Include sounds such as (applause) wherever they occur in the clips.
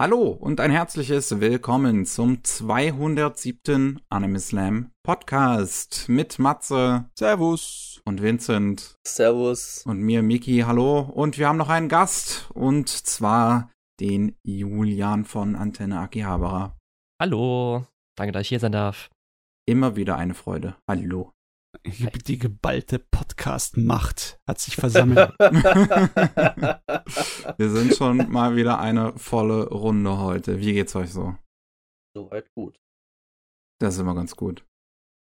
Hallo und ein herzliches Willkommen zum 207. Anime Slam Podcast mit Matze. Servus. Und Vincent. Servus. Und mir, Miki. Hallo. Und wir haben noch einen Gast und zwar den Julian von Antenne Akihabara. Hallo. Danke, dass ich hier sein darf. Immer wieder eine Freude. Hallo. Die geballte Podcast-Macht hat sich versammelt. (laughs) Wir sind schon mal wieder eine volle Runde heute. Wie geht's euch so? Soweit gut. Das ist immer ganz gut.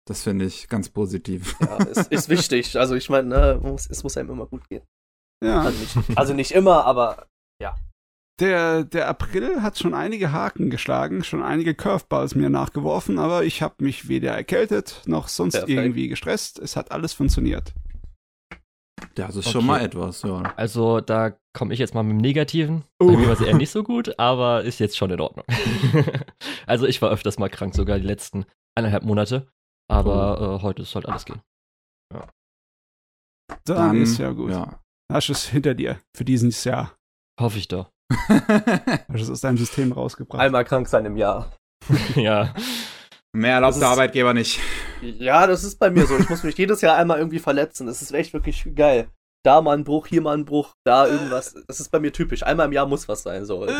Das finde ich ganz positiv. Ja, ist, (laughs) ist wichtig. Also ich meine, ne, es muss einem immer gut gehen. Ja. Also nicht, also nicht immer, aber ja. Der, der April hat schon einige Haken geschlagen, schon einige Curveballs mir nachgeworfen, aber ich habe mich weder erkältet noch sonst Perfekt. irgendwie gestresst. Es hat alles funktioniert. Das ist Okay. schon mal etwas, ja. Also, da komme ich jetzt mal mit dem Negativen. Oh. Bei mir war es eher nicht so gut, (laughs) aber ist jetzt schon in Ordnung. (laughs) also, ich war öfters mal krank, sogar die letzten eineinhalb Monate. Aber äh, heute ist halt alles gehen. Dann, ist ja gut. Ja. Hast du es hinter dir für dieses Jahr. Hoffe ich doch. (laughs) Hast du es aus deinem System rausgebracht. Einmal krank sein im Jahr. (laughs) ja. Mehr erlaubt Das der ist- Arbeitgeber nicht. Ja, das ist bei mir so. Ich muss mich jedes Jahr einmal irgendwie verletzen. Das ist echt wirklich geil. Da mal ein Bruch, hier mal ein Bruch, da irgendwas. Das ist bei mir typisch. Einmal im Jahr muss was sein. So. (laughs)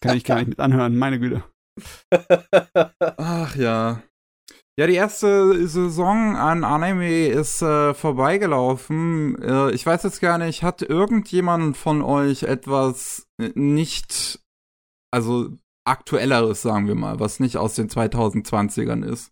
Kann ich gar nicht mit anhören, meine Güte. Ach ja. Ja, die erste Saison an Anime ist äh, vorbeigelaufen. Äh, ich weiß jetzt gar nicht, hat irgendjemand von euch etwas äh, nicht, also aktuelleres, sagen wir mal, was nicht aus den 2020ern ist?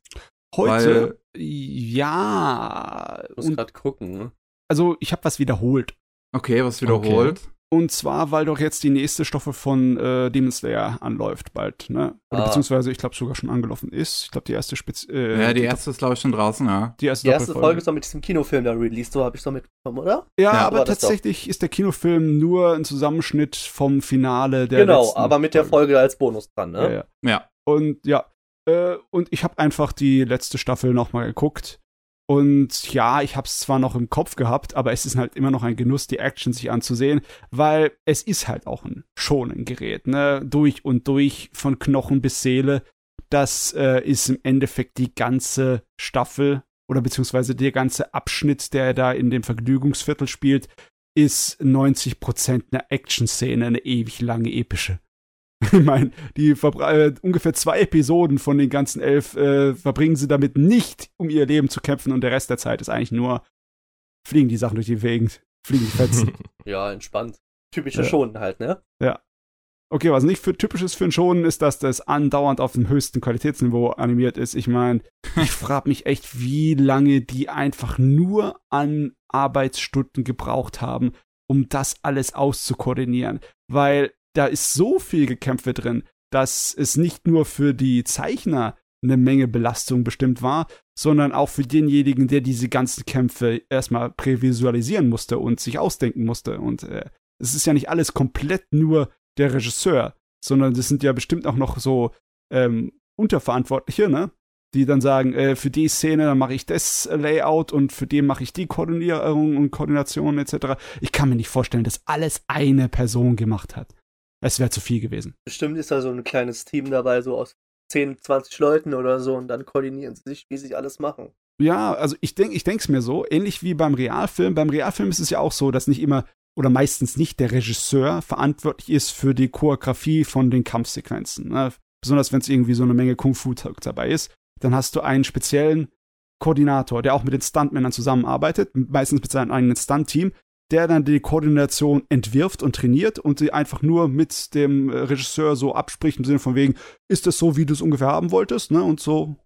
Heute, ja. Ich muss grad gucken. ne? also, ich habe was wiederholt. Okay, was wiederholt. Und zwar, weil doch jetzt die nächste Staffel von äh, Demon Slayer anläuft bald, ne? Oder Ah. beziehungsweise, ich glaube, sogar schon angelaufen ist. Ich glaube, die erste Spitz äh, Ja, die erste ist, glaube ich, schon draußen, ja. die erste, Die erste. Folge ist doch mit diesem Kinofilm da released. So habe ich doch mitbekommen, oder? Ja, Ja, aber tatsächlich ist der Kinofilm nur ein Zusammenschnitt vom Finale der genau, letzten aber mit der Folge als Bonus dran, Ja, ne? ja. Ja. Und ja, äh, und ich habe einfach die letzte Staffel nochmal geguckt. Und ja, ich habe es zwar noch im Kopf gehabt, aber es ist halt immer noch ein Genuss, die Action sich anzusehen, weil es ist halt auch ein schonen Gerät, ne? Durch und durch, von Knochen bis Seele. Das äh, ist im Endeffekt die ganze Staffel oder beziehungsweise der ganze Abschnitt, der da in dem Vergnügungsviertel spielt, ist 90% eine Action-Szene, eine ewig lange epische. (laughs) Ich meine, die verbra- äh, ungefähr zwei Episoden von den ganzen elf äh, verbringen sie damit nicht, um ihr Leben zu kämpfen und der Rest der Zeit ist eigentlich nur fliegen die Sachen durch die Gegend, fliegen die Fetzen. (laughs) Ja, entspannt. Typische Ja. Schonen halt, ne? okay, was nicht für typisch ist für ein Schonen, ist, dass das andauernd auf dem höchsten Qualitätsniveau animiert ist. Ich meine, (laughs) ich frage mich echt, wie lange die einfach nur an Arbeitsstunden gebraucht haben, um das alles auszukoordinieren. Weil da ist so viel Gekämpfe drin, dass es nicht nur für die Zeichner eine Menge Belastung bestimmt war, sondern auch für denjenigen, der diese ganzen Kämpfe erstmal prävisualisieren musste und sich ausdenken musste. Und äh, es ist ja nicht alles komplett nur der Regisseur, sondern das sind ja bestimmt auch noch so ähm, Unterverantwortliche, ne? Die dann sagen, äh, für die Szene, dann mache ich das Layout und für den mache ich die Koordinierung und Koordination etc. Ich kann mir nicht vorstellen, dass alles eine Person gemacht hat. Es wäre zu viel gewesen. Bestimmt ist da so ein kleines Team dabei, so aus 10, 20 Leuten oder so, und dann koordinieren sie sich, wie sie alles machen. Ja, also ich denke, ich denke es mir so, ähnlich wie beim Realfilm. Beim Realfilm ist es ja auch so, dass nicht immer oder meistens nicht der Regisseur verantwortlich ist für die Choreografie von den Kampfsequenzen. Ne? Besonders wenn es irgendwie so eine Menge Kung-Fu dabei ist, dann hast du einen speziellen Koordinator, der auch mit den Stuntmännern zusammenarbeitet, meistens mit seinem eigenen Stunt-Team, der dann die Koordination entwirft und trainiert und sie einfach nur mit dem äh, Regisseur so abspricht im Sinne von wegen, ist das so, wie du es ungefähr haben wolltest, ne? Und so,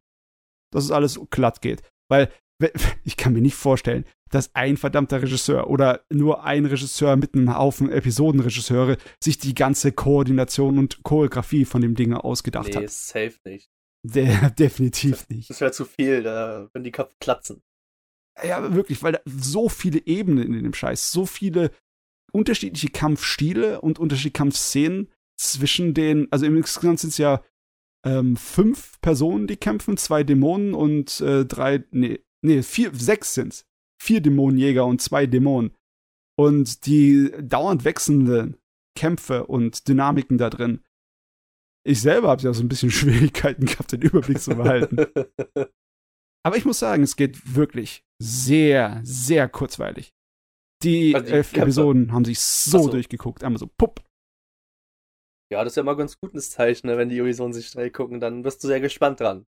dass es alles glatt geht. Weil we- (laughs) ich kann mir nicht vorstellen, dass ein verdammter Regisseur oder nur ein Regisseur mit einem Haufen Episodenregisseure sich die ganze Koordination und Choreografie von dem Ding ausgedacht nee, hat. safe nicht. Der, (laughs) definitiv nicht. Das wäre zu viel, da würden die Köpfe platzen. Ja, wirklich, weil da so viele Ebenen in dem Scheiß, so viele unterschiedliche Kampfstile und unterschiedliche Kampfszenen zwischen den, also insgesamt sind es ja ähm, fünf Personen, die kämpfen, zwei Dämonen und äh, drei, nee, nee, vier, sechs sind's. Vier Dämonenjäger und zwei Dämonen. Und die dauernd wechselnden Kämpfe und Dynamiken da drin. Ich selber habe ja so ein bisschen (laughs) Schwierigkeiten gehabt, den Überblick zu behalten. (laughs) Aber ich muss sagen, es geht wirklich sehr, sehr kurzweilig. Die Also die elf Kämpfe. Episoden haben sich so, so. durchgeguckt. Einmal so, pupp. Ja, das ist ja mal ganz gut ein Zeichen, ne? wenn die Unisonen sich schnell gucken, dann wirst du sehr gespannt dran.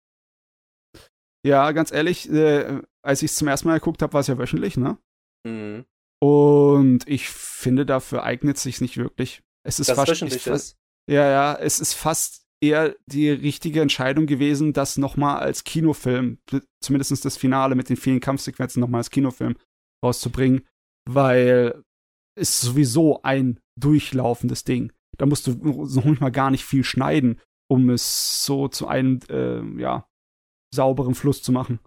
Ja, ganz ehrlich, äh, als ich es zum ersten Mal geguckt habe, war es ja wöchentlich, ne? Mhm. Und ich finde, dafür eignet sich nicht wirklich. Es ist Dass es fast, wöchentlich ich, ist. Ja, ja, es ist fast eher die richtige Entscheidung gewesen, das nochmal als Kinofilm, zumindest das Finale mit den vielen Kampfsequenzen nochmal als Kinofilm rauszubringen, weil es sowieso ein durchlaufendes Ding. Da musst du noch nicht mal gar nicht viel schneiden, um es so zu einem, äh, ja, sauberen Fluss zu machen.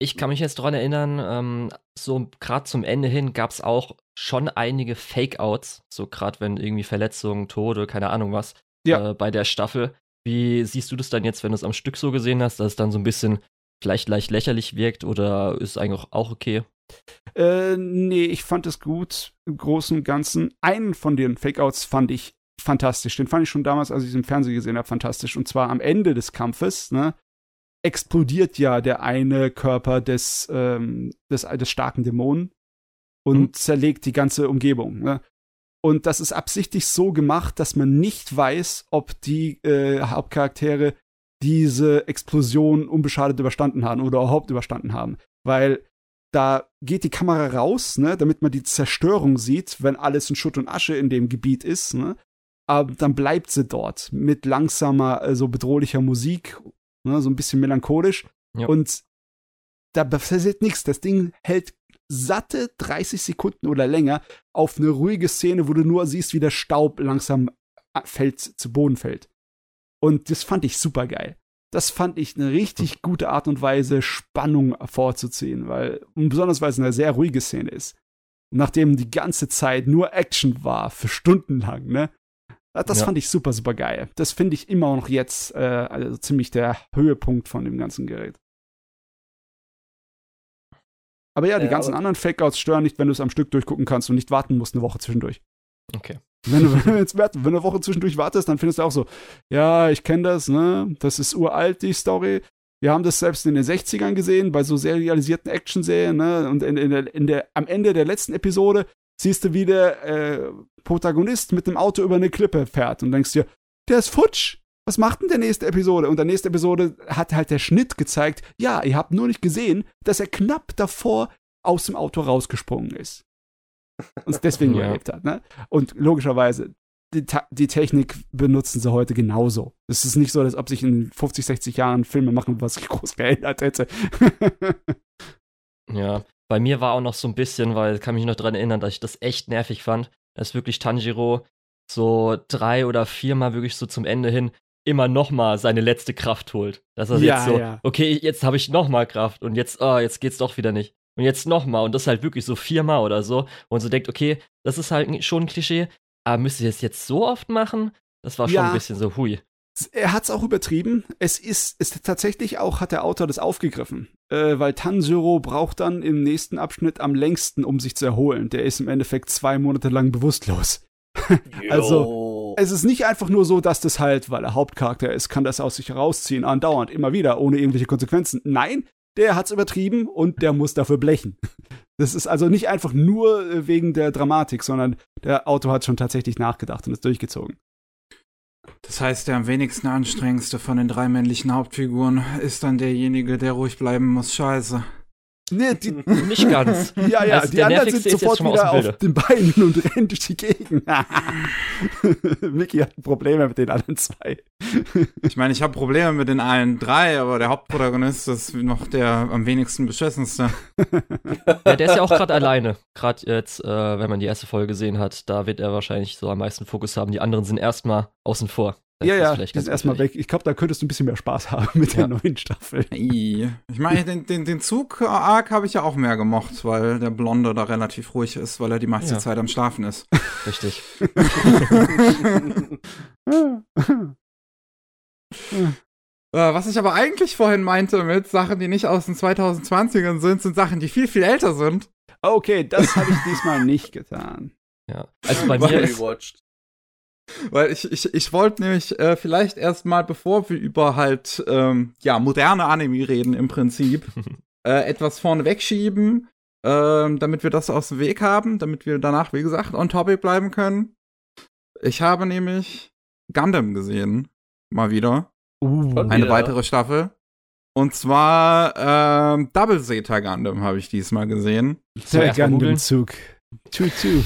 Ich kann mich jetzt dran erinnern, ähm, so gerade zum Ende hin gab es auch schon einige Fake-Outs, so gerade wenn irgendwie Verletzungen, Tode, keine Ahnung was, Ja. äh, bei der Staffel. Wie siehst du das dann jetzt, wenn du es am Stück so gesehen hast, dass es dann so ein bisschen vielleicht leicht lächerlich wirkt oder ist eigentlich auch okay? Äh, nee, ich fand es gut im Großen und Ganzen. Einen von den Fake-Outs fand ich fantastisch. Den fand ich schon damals, als ich es im Fernsehen gesehen habe, fantastisch. Und zwar am Ende des Kampfes, ne, explodiert ja der eine Körper des, ähm, des, des starken Dämonen und Mhm. zerlegt die ganze Umgebung. Ne? Und das ist absichtlich so gemacht, dass man nicht weiß, ob die äh, Hauptcharaktere diese Explosion unbeschadet überstanden haben oder überhaupt überstanden haben. Weil da geht die Kamera raus, ne, damit man die Zerstörung sieht, wenn alles in Schutt und Asche in dem Gebiet ist, ne? Aber dann bleibt sie dort mit langsamer, äh, so bedrohlicher Musik, ne, so ein bisschen melancholisch. Ja. Und da passiert nichts. Das Ding hält satte 30 Sekunden oder länger auf eine ruhige Szene, wo du nur siehst, wie der Staub langsam äh, fällt, zu Boden fällt. Und das fand ich super geil. Das fand ich eine richtig gute Art und Weise, Spannung vorzuziehen, weil, besonders weil es eine sehr ruhige Szene ist. Nachdem die ganze Zeit nur Action war, für Stunden lang, ne? Das Ja. fand ich super, super geil. Das finde ich immer noch jetzt äh, also ziemlich der Höhepunkt von dem ganzen Gerät. Aber ja, die Ja, ganzen aber- anderen Fake-Outs stören nicht, wenn du es am Stück durchgucken kannst und nicht warten musst eine Woche zwischendurch. Okay. Wenn du, (laughs) wenn du jetzt wenn du eine Woche zwischendurch wartest, dann findest du auch so, ja, ich kenne das, ne? Das ist uralt, die Story. Wir haben das selbst in den 60ern gesehen, bei so serialisierten Action-Serien, ne? Und in, in der, in der, am Ende der letzten Episode siehst du, wie der äh, Protagonist mit dem Auto über eine Klippe fährt und denkst dir, der ist futsch. Was macht denn der nächste Episode? Und der nächste Episode hat halt der Schnitt gezeigt, ja, ihr habt nur nicht gesehen, dass er knapp davor aus dem Auto rausgesprungen ist. Und es deswegen (laughs) Ja. überlebt hat, ne? Und logischerweise, die, die Technik benutzen sie heute genauso. Es ist nicht so, als ob sich in 50, 60 Jahren Filme machen, was sich groß geändert hätte. (laughs) Ja, bei mir war auch noch so ein bisschen, weil ich kann mich noch dran erinnern, dass ich das echt nervig fand, dass wirklich Tanjiro so drei oder viermal wirklich so zum Ende hin immer noch mal seine letzte Kraft holt. Dass er Ja, jetzt so, ja. okay, jetzt habe ich noch mal Kraft und jetzt, oh, jetzt geht's doch wieder nicht. Und jetzt noch mal und das halt wirklich so viermal oder so und so denkt, okay, das ist halt schon ein Klischee, aber müsst ihr das jetzt so oft machen? Das war schon Ja. ein bisschen so, hui. Er hat es auch übertrieben. Es ist, ist tatsächlich auch, hat der Autor das aufgegriffen. Äh, weil Tanjiro braucht dann im nächsten Abschnitt am längsten, um sich zu erholen. Der ist im Endeffekt zwei Monate lang bewusstlos. (laughs) Also. Es ist nicht einfach nur so, dass das halt, weil er Hauptcharakter ist, kann das aus sich herausziehen, andauernd, immer wieder, ohne irgendwelche Konsequenzen. Nein, der hat's übertrieben und der muss dafür blechen. (laughs) Das ist also nicht einfach nur äh, wegen der Dramatik, sondern der Autor hat schon tatsächlich nachgedacht und ist durchgezogen. Das heißt, der am wenigsten anstrengendste von den drei männlichen Hauptfiguren ist dann derjenige, der ruhig bleiben muss. Scheiße. Nee, die, (laughs) Nicht ganz. ja, ja, Also die der anderen sind sofort wieder auf den Beinen und (laughs) rennen durch die Gegend. (laughs) Mickey hat Probleme mit den anderen zwei. Ich meine, ich habe Probleme mit den allen drei, aber der Hauptprotagonist ist noch der am wenigsten beschissenste. Ja, der ist ja auch gerade alleine. Gerade jetzt, äh, wenn man die erste Folge gesehen hat, da wird er wahrscheinlich so am meisten Fokus haben. Die anderen sind erstmal außen vor. Das ja, ist ja, ganz sind erstmal weg. Ich glaube, da könntest du ein bisschen mehr Spaß haben mit Ja. der neuen Staffel. Ich meine, den, den, den Zug-Arc habe ich ja auch mehr gemocht, weil der Blonde da relativ ruhig ist, weil er die meiste Ja. Zeit am Schlafen ist. Richtig. (laughs) Äh, was ich aber eigentlich vorhin meinte mit Sachen, die nicht aus den 2020ern sind, sind Sachen, die viel, viel älter sind. Okay, das habe ich diesmal nicht getan. Ja. Also bei mir ist, rewatcht. Weil ich, ich, ich wollte nämlich äh, vielleicht erstmal, bevor wir über halt ähm, ja, moderne Anime reden im Prinzip, (laughs) äh, etwas vorne wegschieben, ähm, damit wir das aus dem Weg haben, damit wir danach, wie gesagt, on topic bleiben können. Ich habe nämlich Gundam gesehen. Mal wieder. Uh, Eine wieder? weitere Staffel. Und zwar ähm, Double Zeta Gundam habe ich diesmal gesehen. Der. Gundam-Zug. Tutu.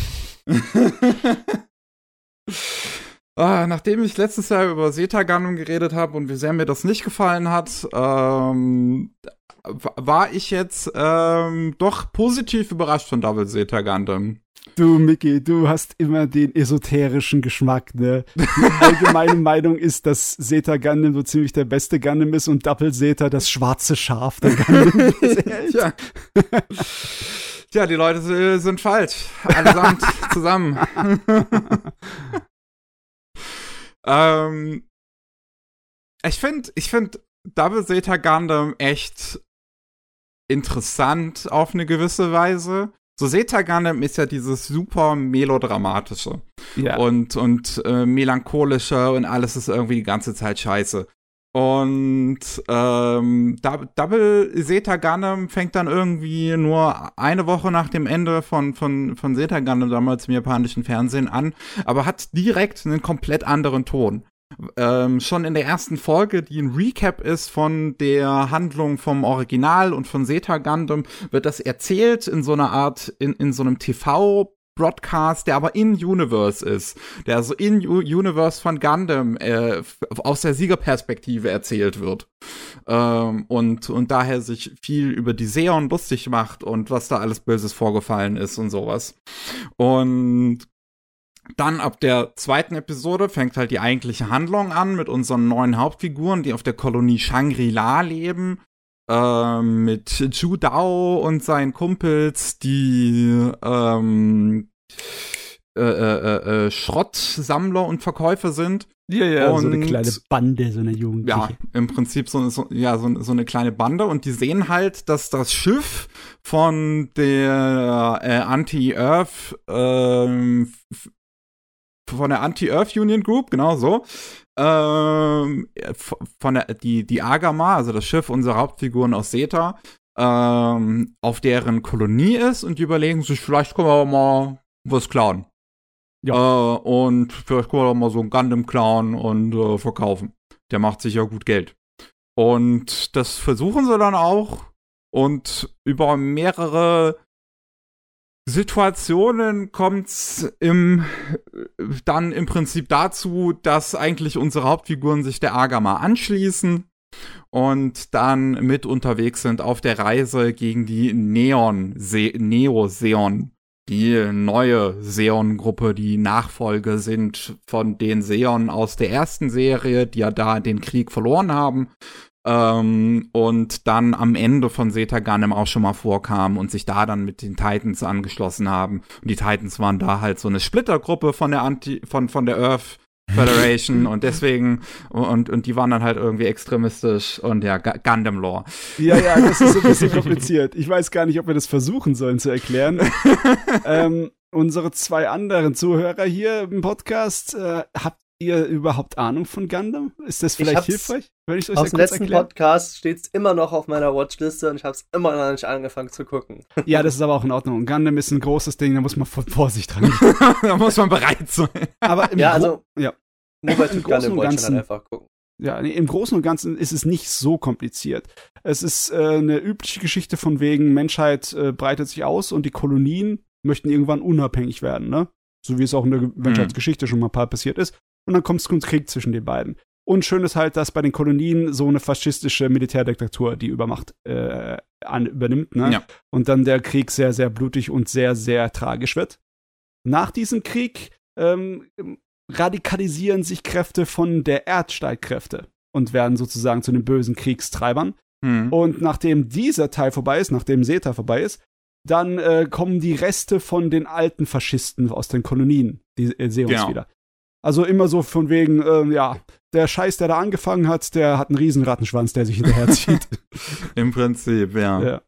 (laughs) ah, nachdem ich letztes Jahr über Zeta Gundam geredet habe und wie sehr mir das nicht gefallen hat, ähm, war ich jetzt ähm, doch positiv überrascht von Double Zeta Gundam. Du, Mickey, du hast immer den esoterischen Geschmack, ne? Die (laughs) allgemeine Meinung ist, dass Zeta Gundam so ziemlich der beste Gundam ist und Double Zeta das schwarze Schaf der Gundam (laughs) ist. (laughs) Tja. Die Leute äh, sind falsch. Allesamt (laughs) zusammen. (laughs) ähm, ich finde, ich finde Double Zeta Gundam echt interessant auf eine gewisse Weise. So Zeta Gundam ist ja dieses super melodramatische Ja. und, und äh, melancholischer und alles ist irgendwie die ganze Zeit scheiße. Und ähm, Dou- Double Zeta Gundam fängt dann irgendwie nur eine Woche nach dem Ende von, von, von Zeta Gundam damals im japanischen Fernsehen an, aber hat direkt einen komplett anderen Ton. Ähm, schon in der ersten Folge, die ein Recap ist von der Handlung vom Original und von Zeta Gundam, wird das erzählt in so einer Art, in, in so einem TV- Broadcast, der aber in Universe ist, der also in U Universe von Gundam äh, aus der Siegerperspektive erzählt wird ähm, und und daher sich viel über die Seon lustig macht und was da alles Böses vorgefallen ist und sowas und dann ab der zweiten Episode fängt halt die eigentliche Handlung an mit unseren neuen Hauptfiguren, die auf der Kolonie Shangri-La leben. Ähm, mit Chu Dao und seinen Kumpels, die ähm, äh, äh, äh, Schrottsammler und Verkäufer sind. ja, ja, so eine und- kleine Bande, so eine Jugendliche. Ja, im Prinzip so, so, ja, so, so eine kleine Bande und die sehen halt, dass das Schiff von der äh, Anti-Earth, f- von der Anti-Earth Union Group, genau so, ähm, f- von der, die, die Agama, also das Schiff unserer Hauptfiguren aus Seta, ähm, auf deren Kolonie ist und die überlegen sich, vielleicht können wir mal was klauen. Äh, und vielleicht können wir mal so einen Gundam klauen und äh, verkaufen. Der macht sicher gut Geld. Und das versuchen sie dann auch. Und über mehrere Situationen kommt's im, dann im Prinzip dazu, dass eigentlich unsere Hauptfiguren sich der Agama anschließen und dann mit unterwegs sind auf der Reise gegen die Neon, Se Neo-Seon, die neue Seon-Gruppe, die Nachfolge sind von den Seon aus der ersten Serie, die ja da den Krieg verloren haben. Ähm, und dann am Ende von Zeta Gundam auch schon mal vorkam und sich da dann mit den Titans angeschlossen haben. Und die Titans waren da halt so eine Splittergruppe von der Anti, von, von der Earth Federation (laughs) und deswegen, und, und die waren dann halt irgendwie extremistisch und ja, Gu- Gundam Lore. Ja, ja, das ist ein bisschen (laughs) kompliziert. Ich weiß gar nicht, ob wir das versuchen sollen zu erklären. (laughs) ähm, unsere zwei anderen Zuhörer hier im Podcast, äh, habt ihr überhaupt Ahnung von Gundam? Ist das Ich vielleicht hilfreich, wenn ich euch Aus dem letzten erkläre? Podcast steht es immer noch auf meiner Watchliste und ich habe es immer noch nicht angefangen zu gucken. Ja, das ist aber auch in Ordnung. Gundam ist ein großes Ding, da muss man von Vorsicht dran. (laughs) da muss man bereit sein. Aber im Ja, also- ja. Nur bei Im Großen Gundam und Ganzen- dann einfach gucken. Ja, nee, im Großen und Ganzen ist es nicht so kompliziert. Es ist äh, eine übliche Geschichte von wegen, Menschheit äh, breitet sich aus und die Kolonien möchten irgendwann unabhängig werden, ne? So wie es auch in der Menschheitsgeschichte schon mal ein paar passiert ist. Und dann kommt es zum Krieg zwischen den beiden. Und schön ist halt, dass bei den Kolonien so eine faschistische Militärdiktatur die Übermacht äh, an, übernimmt, ne? Ja. Und dann der Krieg sehr, sehr blutig und sehr, sehr tragisch wird. Nach diesem Krieg ähm, radikalisieren sich Kräfte von der Erdsteitkräfte und werden sozusagen zu den bösen Kriegstreibern. Hm. Und nachdem dieser Teil vorbei ist, nachdem Seta vorbei ist, dann äh, kommen die Reste von den alten Faschisten aus den Kolonien, die äh, sehen uns Genau. wieder. Also immer so von wegen, ähm, ja, der Scheiß, der da angefangen hat, der hat einen riesen Rattenschwanz, der sich hinterherzieht. (laughs) Im Prinzip, ja. ja.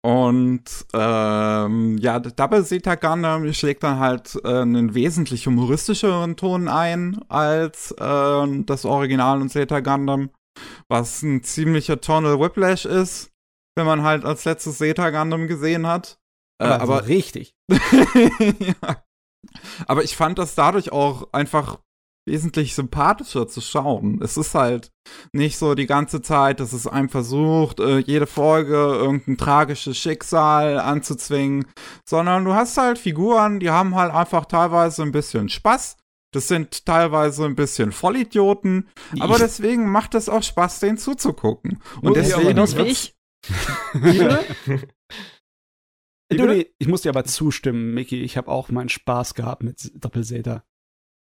Und ähm, ja, Double Zeta Gundam schlägt dann halt äh, einen wesentlich humoristischeren Ton ein als äh, das Original und Zeta Gundam, was ein ziemlicher Tonal Whiplash ist, wenn man halt als letztes Zeta Gundam gesehen hat. Äh, aber, aber richtig. (laughs) ja. Aber ich fand das dadurch auch einfach wesentlich sympathischer zu schauen. Es ist halt nicht so die ganze Zeit, dass es einem versucht, äh, jede Folge irgendein tragisches Schicksal anzuzwingen, sondern du hast halt Figuren, die haben halt einfach teilweise ein bisschen Spaß. Das sind teilweise ein bisschen Vollidioten, aber deswegen macht es auch Spaß, denen zuzugucken. Und Muss ich aber deswegen wie ich. (laughs) (laughs) Du, nee, ich muss dir aber zustimmen, Mickey. Ich habe auch meinen Spaß gehabt mit Doppelseta.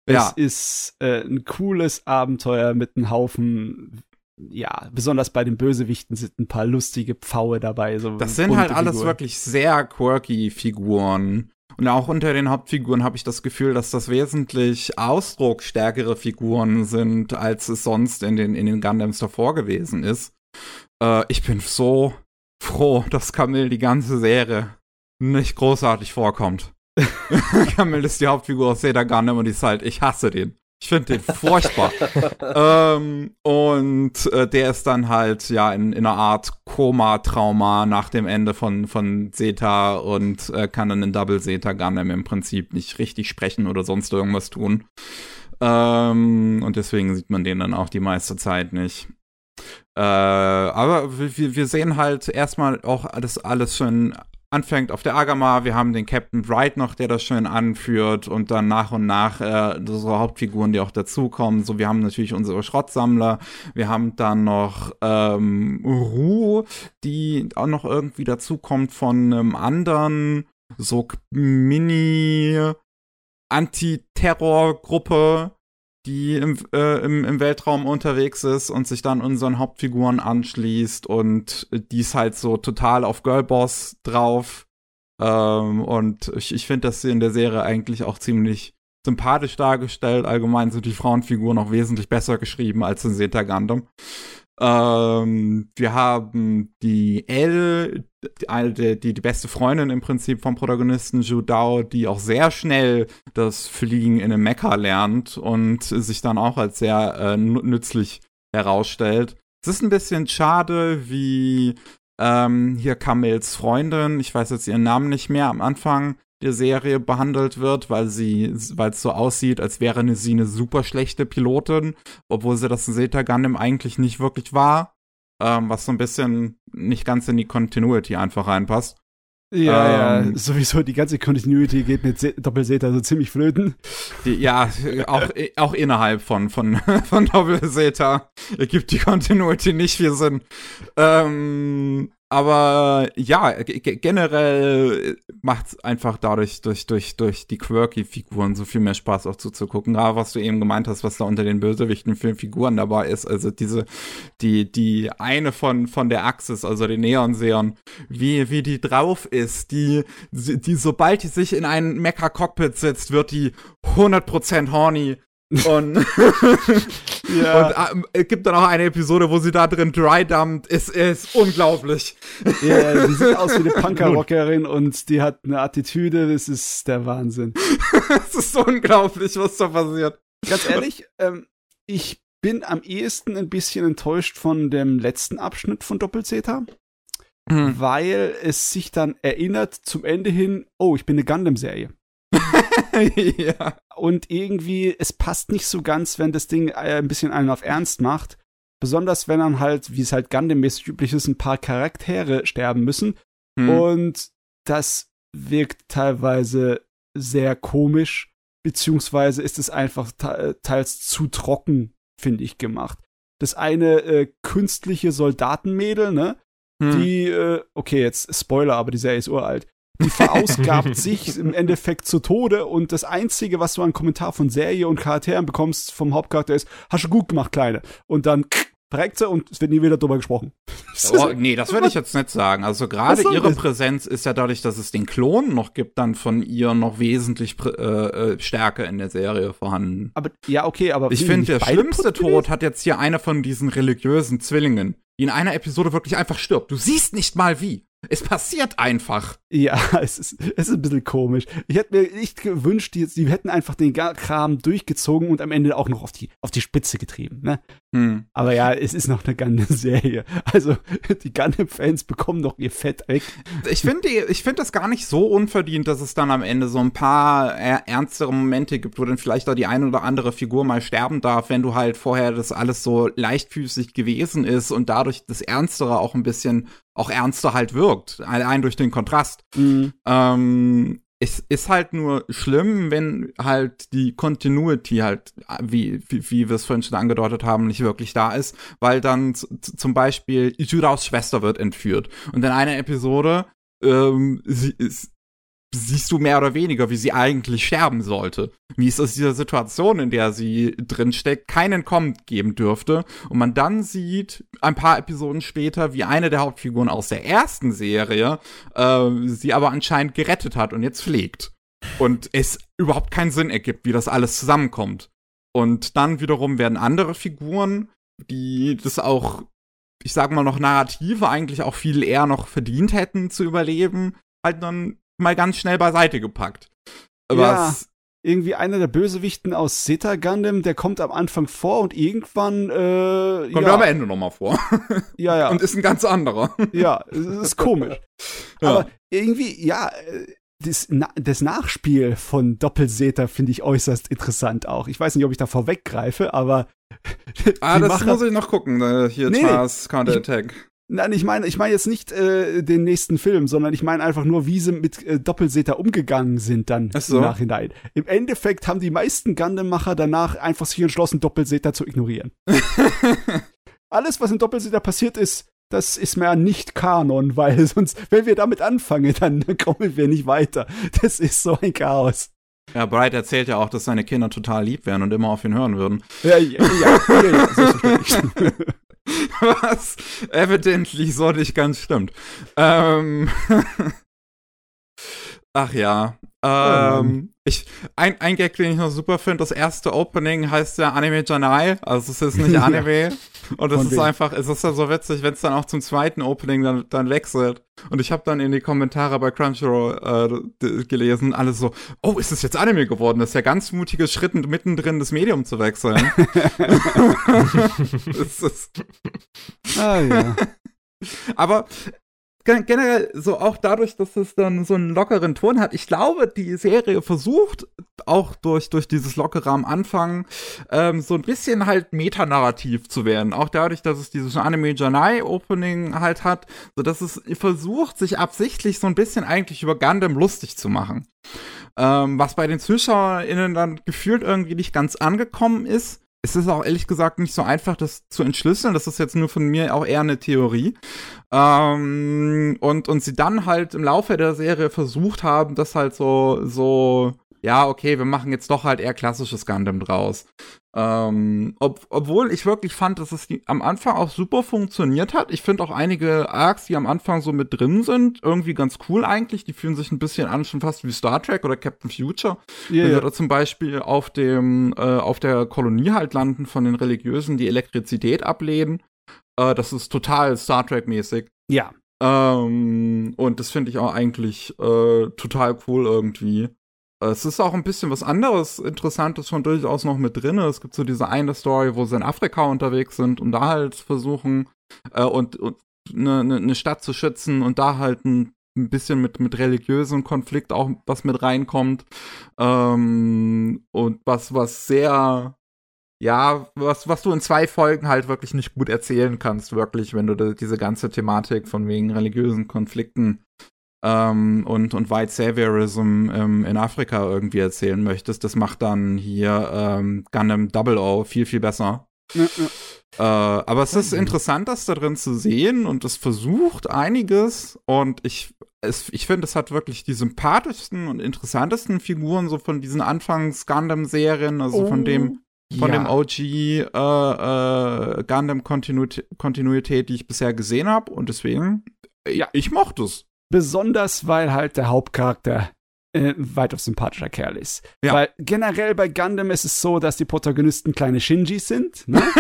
Ja. Es ist äh, ein cooles Abenteuer mit einem Haufen, ja, besonders bei den Bösewichten sind ein paar lustige Pfaue dabei. So Das sind halt alles Figuren. wirklich sehr quirky Figuren. Und auch unter den Hauptfiguren habe ich das Gefühl, dass das wesentlich ausdrucksstärkere Figuren sind, als es sonst in den, in den Gundams davor gewesen ist. Äh, ich bin so froh, dass Camille die ganze Serie nicht großartig vorkommt. (laughs) Camille ist die Hauptfigur aus Zeta Gundam und die ist halt, ich hasse den. Ich finde den furchtbar. (laughs) ähm, und äh, der ist dann halt ja in, in einer Art Koma-Trauma nach dem Ende von, von Zeta und äh, kann dann in Double Zeta Gundam im Prinzip nicht richtig sprechen oder sonst irgendwas tun. Ähm, und deswegen sieht man den dann auch die meiste Zeit nicht. Äh, aber wir, wir sehen halt erstmal auch das alles schön anfängt auf der Agama. Wir haben den Captain Bright noch, der das schön anführt und dann nach und nach äh, unsere Hauptfiguren, die auch dazukommen. So, wir haben natürlich unsere Schrottsammler. Wir haben dann noch ähm, Ru, die auch noch irgendwie dazukommt von einem anderen so Mini Antiterrorgruppe, die im, äh, im, im Weltraum unterwegs ist und sich dann unseren Hauptfiguren anschließt und die ist halt so total auf Girlboss drauf. Ähm, und ich, ich finde das in der Serie eigentlich auch ziemlich sympathisch dargestellt. Allgemein sind die Frauenfiguren auch wesentlich besser geschrieben als in Zeta Gundam. Ähm, wir haben die Elle, die, die, die beste Freundin im Prinzip vom Protagonisten Zhu Dao, die auch sehr schnell das Fliegen in einem Mecha lernt und sich dann auch als sehr äh, nü- nützlich herausstellt. Es ist ein bisschen schade, wie ähm, hier Kamels Freundin, ich weiß jetzt ihren Namen nicht mehr, am Anfang der Serie behandelt wird, weil sie, weil es so aussieht, als wäre eine, sie eine super schlechte Pilotin, obwohl sie das in Zeta Gundam eigentlich nicht wirklich war, ähm, was so ein bisschen nicht ganz in die Continuity einfach reinpasst. Ja, Ähm, ja, sowieso die ganze Continuity geht mit Se Doppelseta so ziemlich flöten. Die, ja, auch, auch innerhalb von, von, (laughs) von Double Zeta ergibt die Continuity nicht viel Sinn. Ähm, aber ja, generell macht es einfach dadurch, durch, durch, durch die quirky Figuren so viel mehr Spaß auch zuzugucken. Gerade was du eben gemeint hast, was da unter den Bösewichten für Figuren dabei ist. Also diese, die, die eine von, von der Axis, also die Neonseon, wie, wie die drauf ist, die, die, sobald die sich in ein Mecha-Cockpit setzt, wird die 100% horny. Und, (laughs) (laughs) Ja, und ähm, es gibt dann auch eine Episode, wo sie da drin dry dumpt. Es ist unglaublich. ja, die sieht aus wie eine (laughs) Punker-Rockerin und die hat eine Attitüde, das ist der Wahnsinn. (laughs) es ist unglaublich, was da passiert. Ganz ehrlich, ähm, ich bin am ehesten ein bisschen enttäuscht von dem letzten Abschnitt von Doppelzeta, Hm. weil es sich dann erinnert zum Ende hin, oh, ich bin eine Gundam-Serie. (laughs) ja. Und irgendwie, es passt nicht so ganz, wenn das Ding äh, ein bisschen einen auf Ernst macht. Besonders wenn dann halt, wie es halt Gundam-mäßig üblich ist, ein paar Charaktere sterben müssen. Hm. Und das wirkt teilweise sehr komisch, beziehungsweise ist es einfach te teils zu trocken, finde ich, gemacht. Das eine äh, künstliche Soldatenmädel, ne? Hm. Die, äh, okay, jetzt Spoiler, aber die Serie ist uralt. Die verausgabt sich im Endeffekt zu Tode und das Einzige, was du an Kommentar von Serie und Charakteren bekommst vom Hauptcharakter ist, hast du gut gemacht, Kleine. Und dann verreckt sie und es wird nie wieder drüber gesprochen. (laughs) Oh, nee, das würde ich jetzt nicht sagen. Also gerade ihre das? Präsenz ist ja dadurch, dass es den Klon noch gibt, dann von ihr noch wesentlich äh, äh, stärker in der Serie vorhanden. Aber ja, okay, aber Ich finde, der schlimmste? Tod hat jetzt hier einer von diesen religiösen Zwillingen, die in einer Episode wirklich einfach stirbt. Du siehst nicht mal wie. Es passiert einfach. Ja, (laughs) es ist, es ist ein bisschen komisch. Ich hätte mir nicht gewünscht, die, die hätten einfach den Kram durchgezogen und am Ende auch noch auf die, auf die Spitze getrieben. Ne? Hm. Aber ja, es ist noch eine Gundam-Serie. (laughs) Also die Gundam-Fans bekommen doch ihr Fett weg. Ich finde ich finde das gar nicht so unverdient, dass es dann am Ende so ein paar äh, ernstere Momente gibt, wo dann vielleicht auch die eine oder andere Figur mal sterben darf, wenn du halt vorher das alles so leichtfüßig gewesen ist und dadurch das Ernstere auch ein bisschen auch ernster halt wirkt, allein durch den Kontrast. Mhm. Ähm, es ist halt nur schlimm, wenn halt die Continuity halt, wie, wie, wie wir es vorhin schon angedeutet haben, nicht wirklich da ist, weil dann zum Beispiel Ijuraos Schwester wird entführt. Und in einer Episode ähm, sie, ist, siehst du mehr oder weniger, wie sie eigentlich sterben sollte. Wie es aus dieser Situation, in der sie drin steckt, keinen Kommt geben dürfte. Und man dann sieht, ein paar Episoden später, wie eine der Hauptfiguren aus der ersten Serie äh, sie aber anscheinend gerettet hat und jetzt pflegt. Und es überhaupt keinen Sinn ergibt, wie das alles zusammenkommt. Und dann wiederum werden andere Figuren, die das auch, ich sag mal noch Narrative eigentlich auch viel eher noch verdient hätten zu überleben, halt dann mal ganz schnell beiseite gepackt. Was ja, irgendwie einer der Bösewichten aus Zeta Gundam, der kommt am Anfang vor und irgendwann äh, kommt ja. am Ende nochmal vor. (laughs) Ja, ja. Und ist ein ganz anderer. Ja, es ist komisch. (laughs) ja. Aber irgendwie, ja, äh, das, das Nachspiel von Doppelseta finde ich äußerst interessant auch. Ich weiß nicht, ob ich da vorweggreife, aber. ah, (laughs) das Macher, muss ich noch gucken. Äh, hier nee, Charles Counter Attack. Nein, ich meine, ich meine jetzt nicht äh, den nächsten Film, sondern ich meine einfach nur, wie sie mit äh, Doppelseter umgegangen sind dann so. im Nachhinein. Im Endeffekt haben die meisten Gundam-Macher danach einfach sich entschlossen, Doppelseter zu ignorieren. (laughs) Alles, was in Doppelseter passiert ist, das ist mehr nicht Kanon, weil (laughs) sonst, wenn wir damit anfangen, dann kommen wir nicht weiter. Das ist so ein Chaos. Ja, Bright erzählt ja auch, dass seine Kinder total lieb wären und immer auf ihn hören würden. Ja, ja, ja, ja, ja (laughs) (laughs) Was evidently so nicht ganz stimmt. Ähm (laughs) Ach ja. Ähm, oh ich, ein, ein Gag, den ich noch super finde, das erste Opening heißt ja Anime Janai, also es ist nicht (laughs) Anime. ja. Und es ist einfach, es ist ja so witzig, wenn es dann auch zum zweiten Opening dann, dann wechselt. Und ich habe dann in die Kommentare bei Crunchyroll äh, gelesen, alles so, oh, ist es jetzt Anime geworden? Das ist ja ganz mutiges Schritt, mittendrin das Medium zu wechseln. (laughs) (laughs) das ist ah ja. Aber generell so auch dadurch, dass es dann so einen lockeren Ton hat. Ich glaube, die Serie versucht auch durch durch dieses lockere am Anfang ähm, so ein bisschen halt metanarrativ zu werden. Auch dadurch, dass es dieses Anime Janai Opening halt hat, so dass es versucht, sich absichtlich so ein bisschen eigentlich über Gundam lustig zu machen. Ähm, was bei den ZuschauerInnen dann gefühlt irgendwie nicht ganz angekommen ist es ist auch ehrlich gesagt nicht so einfach, das zu entschlüsseln. Das ist jetzt nur von mir auch eher eine Theorie. Ähm, und, und sie dann halt im Laufe der Serie versucht haben, das halt so, so, ja, okay, wir machen jetzt doch halt eher klassisches Gundam draus. Ähm, ob, obwohl ich wirklich fand, dass es am Anfang auch super funktioniert hat. Ich finde auch einige Arcs, die am Anfang so mit drin sind, irgendwie ganz cool eigentlich. Die fühlen sich ein bisschen an, schon fast wie Star Trek oder Captain Future. Yeah, Wenn wir da zum Beispiel auf dem, äh, auf der Kolonie halt landen von den Religiösen, die Elektrizität ablehnen. Äh, das ist total Star Trek-mäßig. Ja. Ähm, und das finde ich auch eigentlich äh, total cool irgendwie. Es ist auch ein bisschen was anderes, Interessantes schon durchaus noch mit drin. Es gibt so diese eine Story, wo sie in Afrika unterwegs sind und da halt versuchen äh, und, und eine, ne Stadt zu schützen und da halt ein, ein bisschen mit, mit religiösem Konflikt auch was mit reinkommt. Ähm, und was, was sehr, ja, was, was du in zwei Folgen halt wirklich nicht gut erzählen kannst, wirklich, wenn du diese ganze Thematik von wegen religiösen Konflikten ähm, und, und White Saviorism ähm, in Afrika irgendwie erzählen möchtest, das macht dann hier ähm, Gundam Double O viel, viel besser. Ja, ja. Äh, aber es ist interessant, das da drin zu sehen und es versucht einiges und ich, es, ich finde, es hat wirklich die sympathischsten und interessantesten Figuren so von diesen Anfangs-Gundam-Serien, also oh. von dem von ja. dem OG äh, äh, Gundam Kontinuität, die ich bisher gesehen habe und deswegen ja, ich mochte es. Besonders, weil halt der Hauptcharakter äh, weitaus sympathischer Kerl ist. Ja. Weil generell bei Gundam ist es so, dass die Protagonisten kleine Shinjis sind. Ne? (laughs)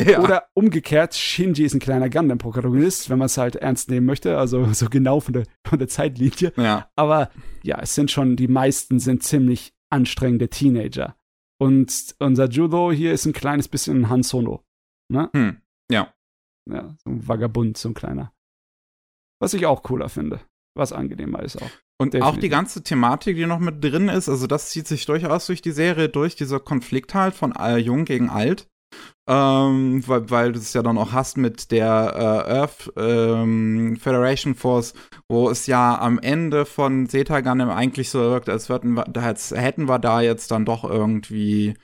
Ja. Oder umgekehrt, Shinji ist ein kleiner Gundam-Protagonist, wenn man es halt ernst nehmen möchte, also (laughs) so genau von der, von der Zeitlinie. ja. Aber ja, es sind schon, die meisten sind ziemlich anstrengende Teenager. Und unser Judo hier ist ein kleines bisschen Han Solo. Ne? Hm. Ja. Ja, so ein Vagabund, so ein kleiner. Was ich auch cooler finde. Was angenehmer ist auch. Und Definitiv. auch die ganze Thematik, die noch mit drin ist, also das zieht sich durchaus durch die Serie durch, dieser Konflikt halt von äh, Jung gegen Alt. Ähm, weil, weil du es ja dann auch hast mit der äh, Earth ähm, Federation Force, wo es ja am Ende von Zeta Gundam eigentlich so wirkt, als, wir, als hätten wir da jetzt dann doch irgendwie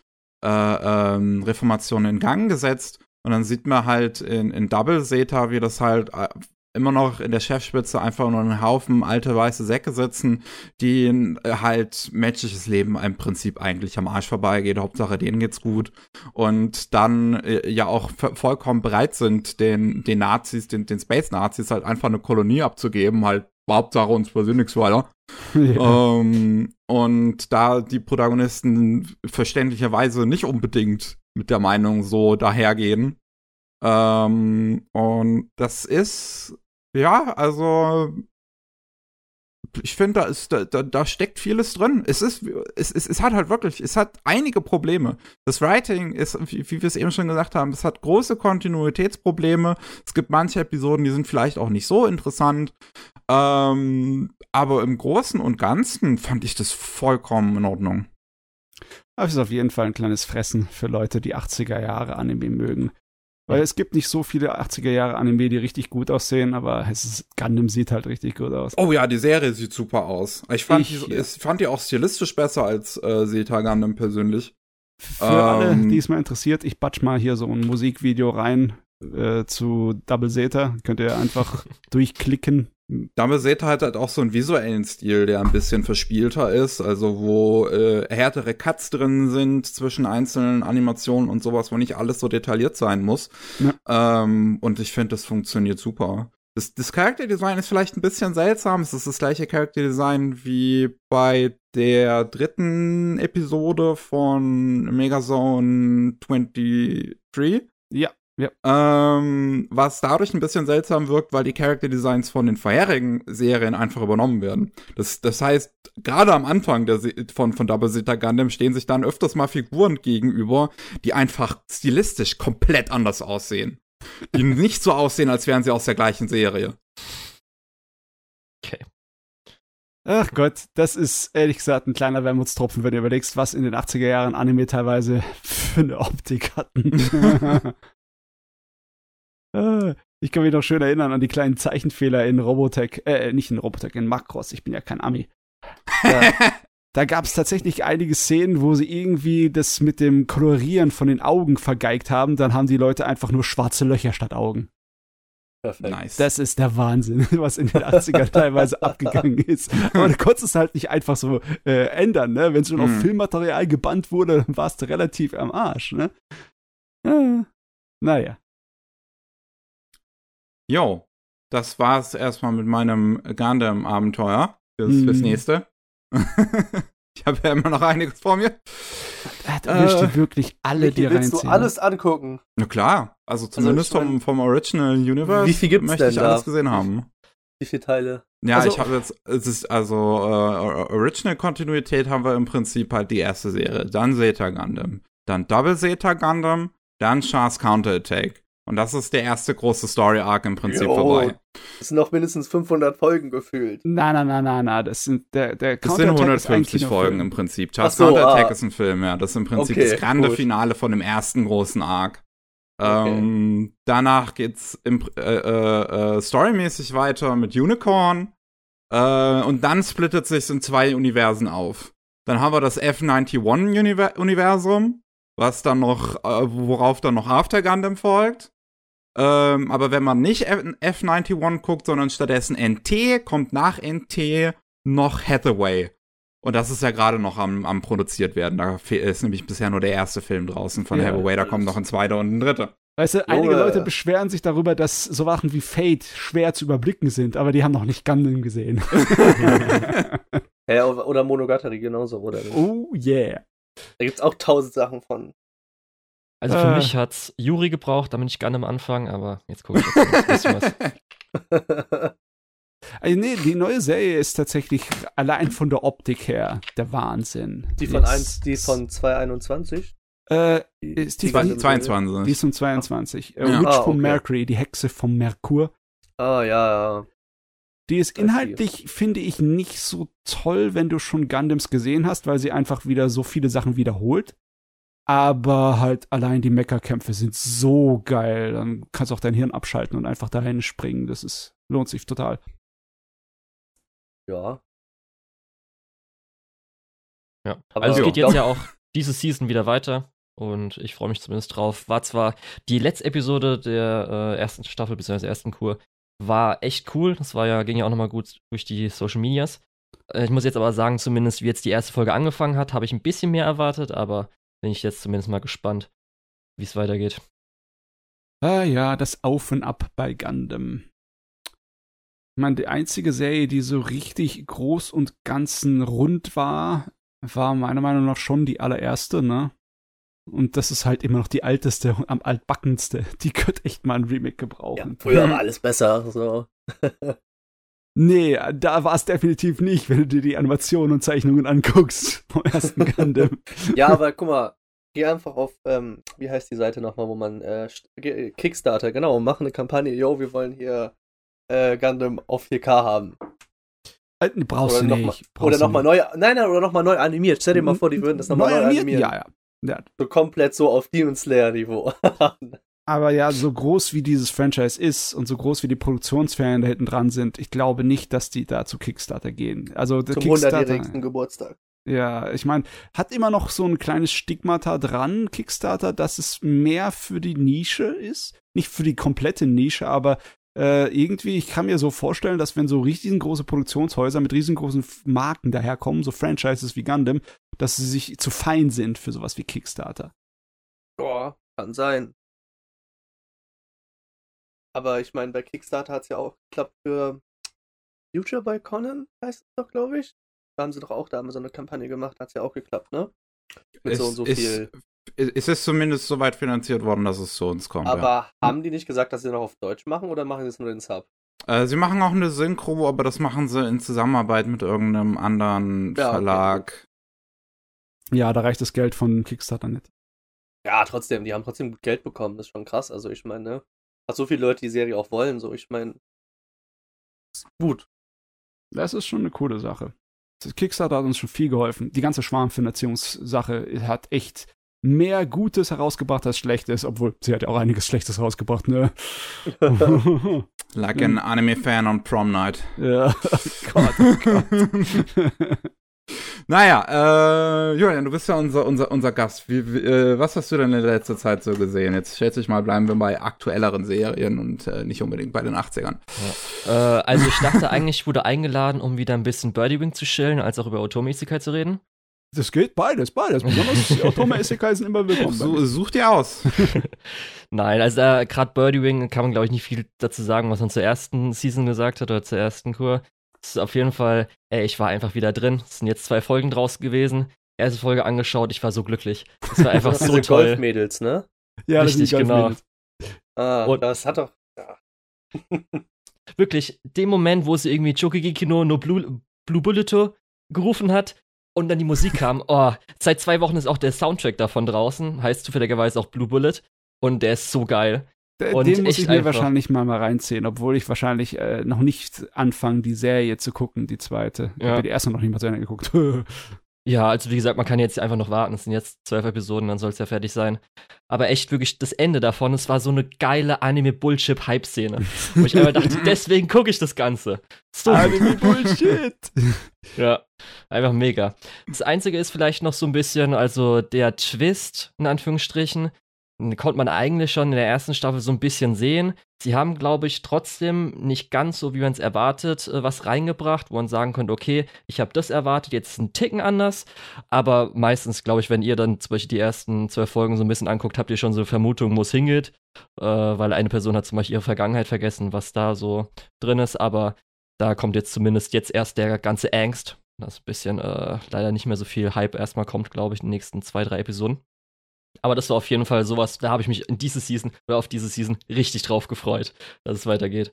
äh, ähm, Reformation in Gang gesetzt. Und dann sieht man halt in, in Double Zeta, wie das halt äh, immer noch in der Chefspitze einfach nur ein Haufen alte weiße Säcke sitzen, die äh, halt menschliches Leben im Prinzip eigentlich am Arsch vorbeigeht. Hauptsache denen geht's gut. Und dann äh, ja auch vollkommen bereit sind, den, den Nazis, den, den Space-Nazis halt einfach eine Kolonie abzugeben, halt Hauptsache uns passiert nichts weiter. (laughs) ja. Ähm, und da die Protagonisten verständlicherweise nicht unbedingt mit der Meinung so dahergehen. Ähm, und das ist, ja, also ich finde, da ist, da, da, steckt vieles drin. Es ist, es, es, es hat halt wirklich, es hat einige Probleme. Das Writing ist, wie, wie wir es eben schon gesagt haben, es hat große Kontinuitätsprobleme. Es gibt manche Episoden, die sind vielleicht auch nicht so interessant. Ähm, aber im Großen und Ganzen fand ich das vollkommen in Ordnung. Aber es ist auf jeden Fall ein kleines Fressen für Leute, die 80er Jahre Anime mögen. Weil es gibt nicht so viele 80er Jahre Anime, die richtig gut aussehen, aber es ist, Gundam sieht halt richtig gut aus. Oh ja, die Serie sieht super aus. Ich fand, Ich, die, ja. ich fand die auch stilistisch besser als äh, Zeta Gundam persönlich. Für alle, Ähm. die es mal interessiert, ich batsch mal hier so ein Musikvideo rein äh, zu Double Zeta. Könnt ihr einfach (laughs) durchklicken. Damit seht ihr halt, halt auch so einen visuellen Stil, der ein bisschen verspielter ist, also wo äh, härtere Cuts drin sind zwischen einzelnen Animationen und sowas, wo nicht alles so detailliert sein muss. Ähm, und ich finde, das funktioniert super. Das, das Charakterdesign ist vielleicht ein bisschen seltsam. Es ist das gleiche Charakterdesign wie bei der dritten Episode von Megazone 23. Ja, ja. Ähm, was dadurch ein bisschen seltsam wirkt, weil die Charakterdesigns von den vorherigen Serien einfach übernommen werden. Das, das heißt, gerade am Anfang der Se von, von Double Zeta Gundam stehen sich dann öfters mal Figuren gegenüber, die einfach stilistisch komplett anders aussehen. Die (laughs) nicht so aussehen, als wären sie aus der gleichen Serie. Okay. Ach Gott, das ist ehrlich gesagt ein kleiner Wermutstropfen, wenn du überlegst, was in den 80er Jahren Anime teilweise (laughs) für eine Optik hatten. (laughs) Äh, ich kann mich noch schön erinnern an die kleinen Zeichenfehler in Robotech, äh, nicht in Robotech, in Macross, ich bin ja kein Ami. Da, (laughs) da gab es tatsächlich einige Szenen, wo sie irgendwie das mit dem Kolorieren von den Augen vergeigt haben, dann haben die Leute einfach nur schwarze Löcher statt Augen. Perfekt. nice. Das ist der Wahnsinn, (laughs) was in den 80ern teilweise (laughs) abgegangen ist. Aber du konntest es halt nicht einfach so äh, ändern, ne? Wenn es schon auf Mhm. Filmmaterial gebannt wurde, dann warst du relativ am Arsch, ne? Äh, naja. Jo, das war's erstmal mit meinem Gundam-Abenteuer fürs, fürs Mhm. nächste. (laughs) ich habe ja immer noch einiges vor mir. Du willst Äh, dir wirklich alle dir willst reinziehen. du alles angucken? Na klar, also zumindest ich mein, vom, vom Original Universe wie viel gibt's möchte ich denn alles da? gesehen haben. Wie viele Teile? Ja, Also- ich habe jetzt, es ist also äh, Original Kontinuität haben wir im Prinzip halt die erste Serie, dann Zeta Gundam, dann Double Zeta Gundam, dann Char's Counterattack. Und das ist der erste große Story Arc im Prinzip Jo. vorbei. Es sind noch mindestens 500 Folgen gefühlt. Na, na, na, na, na, das sind der der Das sind Counterattack ist ein 150 Kinofilm. Folgen im Prinzip. Char's Ach so, Counterattack ah. ist ein Film, ja. Das ist im Prinzip Okay, das grande gut. Finale von dem ersten großen Arc. Okay. Ähm, danach geht's im, äh, äh, äh, storymäßig weiter mit Unicorn. Äh, und dann splittet sich in zwei Universen auf. Dann haben wir das F91-Universum, was dann noch, äh, worauf dann noch After Gundam folgt. Ähm, aber wenn man nicht F F91 guckt, sondern stattdessen NT, kommt nach NT noch Hathaway. Und das ist ja gerade noch am, am produziert werden. Da ist nämlich bisher nur der erste Film draußen von Ja. Hathaway. Da kommt noch ein zweiter und ein dritter. Weißt du, einige Junge. Leute beschweren sich darüber, dass so Sachen wie Fate schwer zu überblicken sind, aber die haben noch nicht Gundam gesehen. (laughs) (laughs) Ja, oder Monogatari genauso, oder? nicht? oh yeah. Da gibt's auch tausend Sachen von. Also für Äh. mich hat's Yuri gebraucht, damit ich Gundam anfangen, aber jetzt gucke ich jetzt ein bisschen was. (laughs) Also nee, die neue Serie ist tatsächlich allein von der Optik her der Wahnsinn. die von Ist- 1, die von 221. Äh, Die, ist die von- Serie. 22. die ist um 22. Äh, Ja. Witch Ah, von okay. Mercury, die Hexe vom Merkur. Ah, ja, ja. Die ist inhaltlich, finde ich, nicht so toll, wenn du schon Gundams gesehen hast, weil sie einfach wieder so viele Sachen wiederholt. Aber halt allein die Mecha-Kämpfe sind so geil. Dann kannst du auch dein Hirn abschalten und einfach dahin springen. Das ist, lohnt sich total. Ja. Ja. Aber also es ja. geht jetzt ja auch diese Season wieder weiter und ich freue mich zumindest drauf. War zwar die letzte Episode der äh, ersten Staffel bzw. ersten Kur war echt cool. Das war ja ging ja auch nochmal gut durch die Social Medias. Äh, ich muss jetzt aber sagen, zumindest wie jetzt die erste Folge angefangen hat, habe ich ein bisschen mehr erwartet, aber bin ich jetzt zumindest mal gespannt, wie es weitergeht. Ah ja, das Auf und Ab bei Gundam. Ich meine, die einzige Serie, die so richtig groß und ganzen rund war, war meiner Meinung nach schon die allererste, ne? Und das ist halt immer noch die alteste und am altbackenste. Die könnte echt mal ein Remake ja. gebrauchen. Früher war alles besser. So. (laughs) Nee, da war es definitiv nicht, wenn du dir die Animationen und Zeichnungen anguckst vom ersten Gundam. (laughs) Ja, aber guck mal, geh einfach auf, ähm, wie heißt die Seite nochmal, wo man, äh, Kickstarter, genau, mach eine Kampagne, yo, wir wollen hier äh, Gundam auf 4K haben. Äh, Brauchst Oder du nochmal nicht. brauchst oder du noch mal nicht. neu, nein, nein, oder nochmal neu animiert. Stell dir mal vor, die würden das nochmal neu, animiert? animieren. Ja, ja. ja. So komplett so auf Demon Slayer Niveau. (laughs) Aber ja, so groß wie dieses Franchise ist und so groß wie die Produktionsferien da hinten dran sind, ich glaube nicht, dass die da zu Kickstarter gehen. Also der Zum Kickstarter, 100-jährigsten Geburtstag. ja, ich meine, hat immer noch so ein kleines Stigmata dran, Kickstarter, dass es mehr für die Nische ist. Nicht für die komplette Nische, aber äh, irgendwie, ich kann mir so vorstellen, dass wenn so riesengroße Produktionshäuser mit riesengroßen Marken daherkommen, so Franchises wie Gundam, dass sie sich zu fein sind für sowas wie Kickstarter. Ja, kann sein. Aber ich meine, bei Kickstarter hat es ja auch geklappt für Future by Conan, heißt es doch, glaube ich. Da haben sie doch auch, da haben wir so eine Kampagne gemacht, hat es ja auch geklappt, ne? Mit so und so ist, viel. Ist, ist es zumindest so weit finanziert worden, dass es zu uns kommt. Aber haben die nicht gesagt, dass sie noch auf Deutsch machen oder machen sie es nur in Sub? ja. äh, sie machen auch eine Synchro, aber das machen sie in Zusammenarbeit mit irgendeinem anderen Ja, okay, Verlag. Ja, da reicht das Geld von Kickstarter nicht. Ja, trotzdem, die haben trotzdem gut Geld bekommen, das ist schon krass. Also ich meine, ne? Hat so viele Leute die Serie auch wollen, so ich meine. Gut. Das ist schon eine coole Sache. Das Kickstarter hat uns schon viel geholfen. Die ganze Schwarmfinanzierungssache hat echt mehr Gutes herausgebracht als Schlechtes, obwohl sie hat ja auch einiges Schlechtes rausgebracht, ne? (laughs) Like an Anime-Fan on Prom Night. ja, Gott, oh Gott. Naja, äh, Julian, du bist ja unser, unser, unser Gast. Wie, wie, äh, was hast du denn in der letzten Zeit so gesehen? Jetzt schätze ich mal, bleiben wir bei aktuelleren Serien und äh, nicht unbedingt bei den 80ern. Äh, also ich dachte eigentlich, ich wurde eingeladen, um wieder ein bisschen Birdie Wing zu chillen, als auch über Otome Isekai zu reden. Das geht beides, beides. Besonders Otome (laughs) Isekai sind immer willkommen. So, such dir aus. (laughs) Nein, also äh, gerade Birdie Wing kann man, glaube ich, nicht viel dazu sagen, was man zur ersten Season gesagt hat oder zur ersten Kur. Es ist auf jeden Fall, ey, ich war einfach wieder drin. Es sind jetzt zwei Folgen draus gewesen. Erste Folge angeschaut, ich war so glücklich. Es war (laughs) einfach so toll. Golfmädels, ne? ja, richtig, genau. Ah, Und- das hat doch. (laughs) Wirklich, dem Moment, wo sie irgendwie Chokigi Kino no Blue, Blue Bulleto gerufen hat und dann die Musik (laughs) kam, oh, seit zwei Wochen ist auch der Soundtrack davon draußen, heißt zufälligerweise auch Blue Bullet und der ist so geil. Und Den muss ich mir einfach. wahrscheinlich mal, mal reinziehen, obwohl ich wahrscheinlich äh, noch nicht anfange, die Serie zu gucken, die zweite. Ich Ja. habe die erste noch nicht mal zu Ende geguckt. (laughs) Ja, also wie gesagt, man kann jetzt einfach noch warten. Es sind jetzt zwölf Episoden, dann soll es ja fertig sein. Aber echt wirklich das Ende davon, es war so eine geile Anime-Bullshit-Hype-Szene. wo ich einfach dachte, (laughs) deswegen gucke ich das Ganze. So gut. Anime Bullshit. (laughs) Ja, einfach mega. Das Einzige ist vielleicht noch so ein bisschen, also der Twist, in Anführungsstrichen, konnte man eigentlich schon in der ersten Staffel so ein bisschen sehen. Sie haben, glaube ich, trotzdem nicht ganz so, wie man es erwartet, äh, was reingebracht, wo man sagen könnte, okay, ich habe das erwartet, jetzt ist ein Ticken anders. Aber meistens, glaube ich, wenn ihr dann zum Beispiel die ersten zwölf Folgen so ein bisschen anguckt, habt ihr schon so eine Vermutung, wo es hingeht. Äh, weil eine Person hat zum Beispiel ihre Vergangenheit vergessen, was da so drin ist. Aber da kommt jetzt zumindest jetzt erst der ganze Angst. Das ist ein bisschen äh, leider nicht mehr so viel Hype erstmal kommt, glaube ich, in den nächsten zwei, drei Episoden. Aber das war auf jeden Fall sowas, da habe ich mich in diese Season oder auf diese Season richtig drauf gefreut, dass es weitergeht.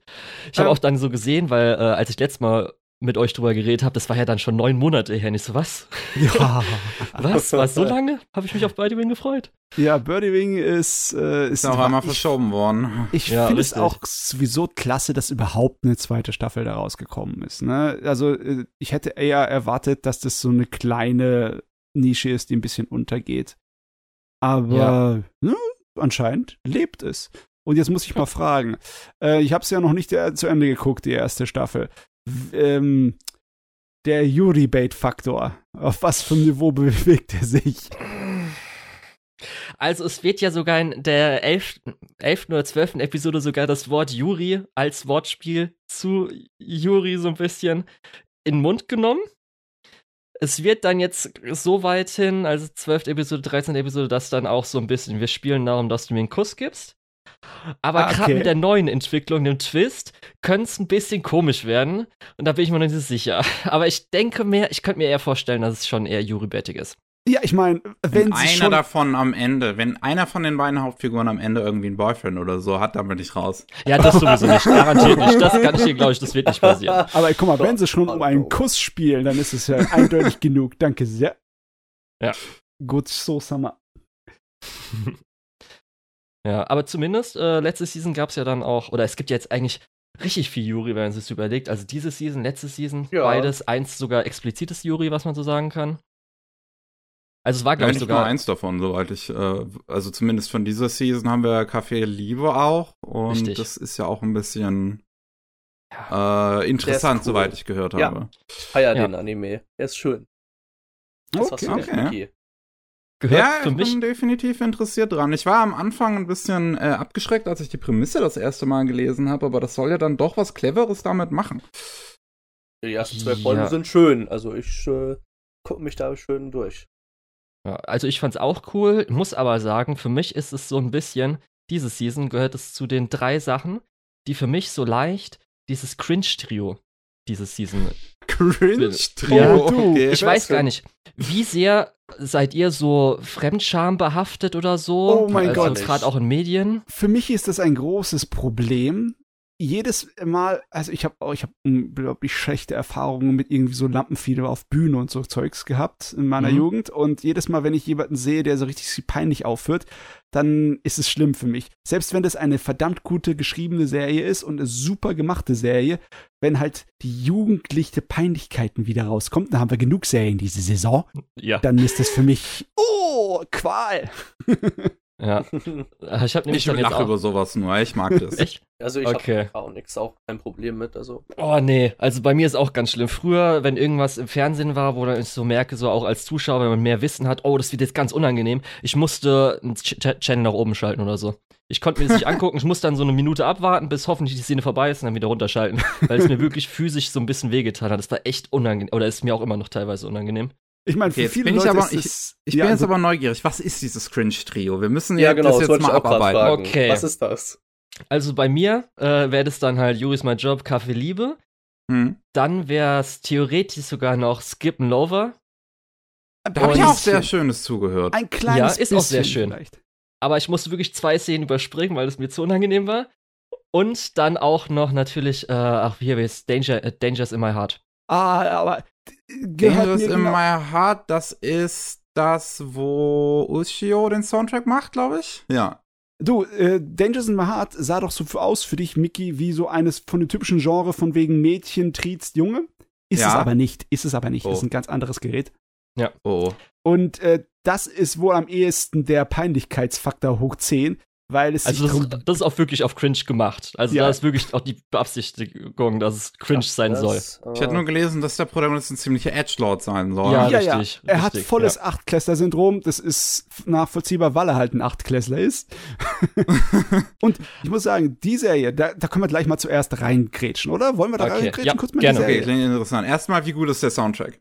Ich habe Ja. auch dann so gesehen, weil äh, als ich letztes Mal mit euch drüber geredet habe, das war ja dann schon neun Monate her. Und ich so, was? Ja. (laughs) Was? War so lange? Habe ich mich auf Birdie Wing gefreut. ja, Birdie Wing ist, äh, Ist auch einmal verschoben worden. Ich Ja, finde es auch sowieso klasse, dass überhaupt eine zweite Staffel da rausgekommen ist. Ne? Also äh, ich hätte eher erwartet, dass das so eine kleine Nische ist, die ein bisschen untergeht. Aber ne, anscheinend lebt es. Und jetzt muss ich mal fragen. Äh, ich habe es ja noch nicht äh, zu Ende geguckt, die erste Staffel. W ähm, der Yuri-Bait-Faktor. Auf was für ein Niveau (laughs) bewegt er sich? Also es wird ja sogar in der 11. 11. oder 12. Episode sogar das Wort Juri als Wortspiel zu Juri so ein bisschen in den Mund genommen. Es wird dann jetzt so weit hin, also 12. Episode, 13. Episode, dass dann auch so ein bisschen, wir spielen darum, dass du mir einen Kuss gibst. Aber Ah, gerade okay. mit der neuen Entwicklung, dem Twist, könnte es ein bisschen komisch werden. Und da bin ich mir noch nicht sicher. (laughs) Aber ich denke mehr, ich könnte mir eher vorstellen, dass es schon eher Juri-bettig ist. Ja, ich meine, wenn Wenn sie einer schon davon am Ende, wenn einer von den beiden Hauptfiguren am Ende irgendwie einen Boyfriend oder so hat, dann bin ich raus. Ja, das sowieso nicht. Garantiert nicht. Das kann ich dir, glaube ich, das wird nicht passieren. (laughs) Aber guck mal, wenn sie schon um einen. Kuss spielen, dann ist es ja eindeutig genug. Danke sehr. Ja. Gut, so Summer. (laughs) Ja, aber zumindest äh, letzte Season gab es ja dann auch, oder es gibt ja jetzt eigentlich richtig viel Yuri, wenn man sich überlegt. Also diese Season, letzte Season, Ja. beides, eins sogar explizites Yuri, was man so sagen kann. Also es war, Ja, glaube ich, nicht sogar. nur eins davon, soweit ich, äh, also zumindest von dieser Season haben wir Café Liebe auch. Und Richtig. das ist ja auch ein bisschen Ja. äh, interessant, cool. soweit ich gehört Ja. habe. Feier Ja. den Anime. Er ist schön. Das hast Okay. du okay. Gehört ja, für ich mich. bin definitiv interessiert dran. Ich war am Anfang ein bisschen äh, abgeschreckt, als ich die Prämisse das erste Mal gelesen habe, aber das soll ja dann doch was Cleveres damit machen. Die ersten Ja. Folgen sind schön. Also ich äh, gucke mich da schön durch. Ja, also ich fand's auch cool, muss aber sagen, für mich ist es so ein bisschen, diese Season gehört es zu den drei Sachen, die für mich so leicht dieses Cringe-Trio diese Season (laughs) Cringe-Trio. Ja, du, okay. Ich weiß gar nicht, wie sehr seid ihr so Fremdscham behaftet oder so? Oh mein also Gott. Gerade auch in Medien. Für mich ist das ein großes Problem. Jedes Mal, also ich habe auch, ich habe unglaublich schlechte Erfahrungen mit irgendwie so Lampenfieber auf Bühne und so Zeugs gehabt in meiner Mhm. Jugend. Und jedes Mal, wenn ich jemanden sehe, der so richtig peinlich aufführt, dann ist es schlimm für mich. Selbst wenn das eine verdammt gute geschriebene Serie ist und eine super gemachte Serie, wenn halt die jugendliche Peinlichkeiten wieder rauskommt, dann haben wir genug Serien diese Saison, Ja. dann ist das für mich, oh, Qual. (laughs) ja. (laughs) Ich habe nämlich Ich dann jetzt lache auch. über sowas nur, ich mag (laughs) das. Echt? Also ich Okay. habe auch nichts, auch kein Problem mit. Also Oh nee, also bei mir ist auch ganz schlimm. Früher, wenn irgendwas im Fernsehen war, wo dann ich so merke, so auch als Zuschauer, wenn man mehr Wissen hat, oh, das wird jetzt ganz unangenehm, ich musste einen Ch Ch Channel nach oben schalten oder so. Ich konnte mir das nicht (laughs) angucken, ich musste dann so eine Minute abwarten, bis hoffentlich die Szene vorbei ist und dann wieder runterschalten, weil es mir wirklich physisch so ein bisschen wehgetan hat. Das war echt unangenehm, oder ist mir auch immer noch teilweise unangenehm. Ich meine, Okay, für viele bin ich Leute aber- ist es, Ich ja, bin jetzt also- aber neugierig. Was ist dieses Cringe-Trio? Wir müssen ja, ja, genau, das jetzt ich mal abarbeiten. Okay. Was ist das? Also bei mir äh, wäre das dann halt Juris My Job, Kaffee Liebe. Hm. Dann wäre es theoretisch sogar noch Skip and Lover. Da habe ich auch sehr Schönes zugehört. Ein kleines Ja, ist auch sehr bisschen schön. Vielleicht. aber ich musste wirklich zwei Szenen überspringen, weil es mir zu unangenehm war. Und dann auch noch natürlich, äh, ach, wie heißt es, Danger, äh, Dangers in My Heart. Ah, aber gehört Dangerous in genau- My Heart, das ist das, wo Ushio den Soundtrack macht, glaube ich. Ja. Du, äh, Dangerous in My Heart sah doch so für- aus für dich, Mickey, wie so eines von dem typischen Genre von wegen Mädchen, triezt Junge. Ist Ja. es aber nicht. Ist es aber nicht. Oh. Ist ein ganz anderes Gerät. Oh. Und äh, das ist wohl am ehesten der Peinlichkeitsfaktor hoch 10, weil es Also das, das ist auch wirklich auf Cringe gemacht. Also Ja. da ist wirklich auch die Beabsichtigung, dass es cringe sein Das, soll. äh, Ich hatte nur gelesen, dass der Protagonist ein ziemlicher Edgelord sein soll. Ja, ja, ja. richtig, Er hat richtig, volles ja. Achtklässler-Syndrom. Das ist nachvollziehbar, weil er halt ein Achtklässler ist. (laughs) Und ich muss sagen, die Serie, da, da können wir gleich mal zuerst reingrätschen, oder? Wollen wir da Okay, reingrätschen? ja, Kurz mal gerne. die Okay, Serie. klingt interessant. Erstmal, wie gut ist der Soundtrack?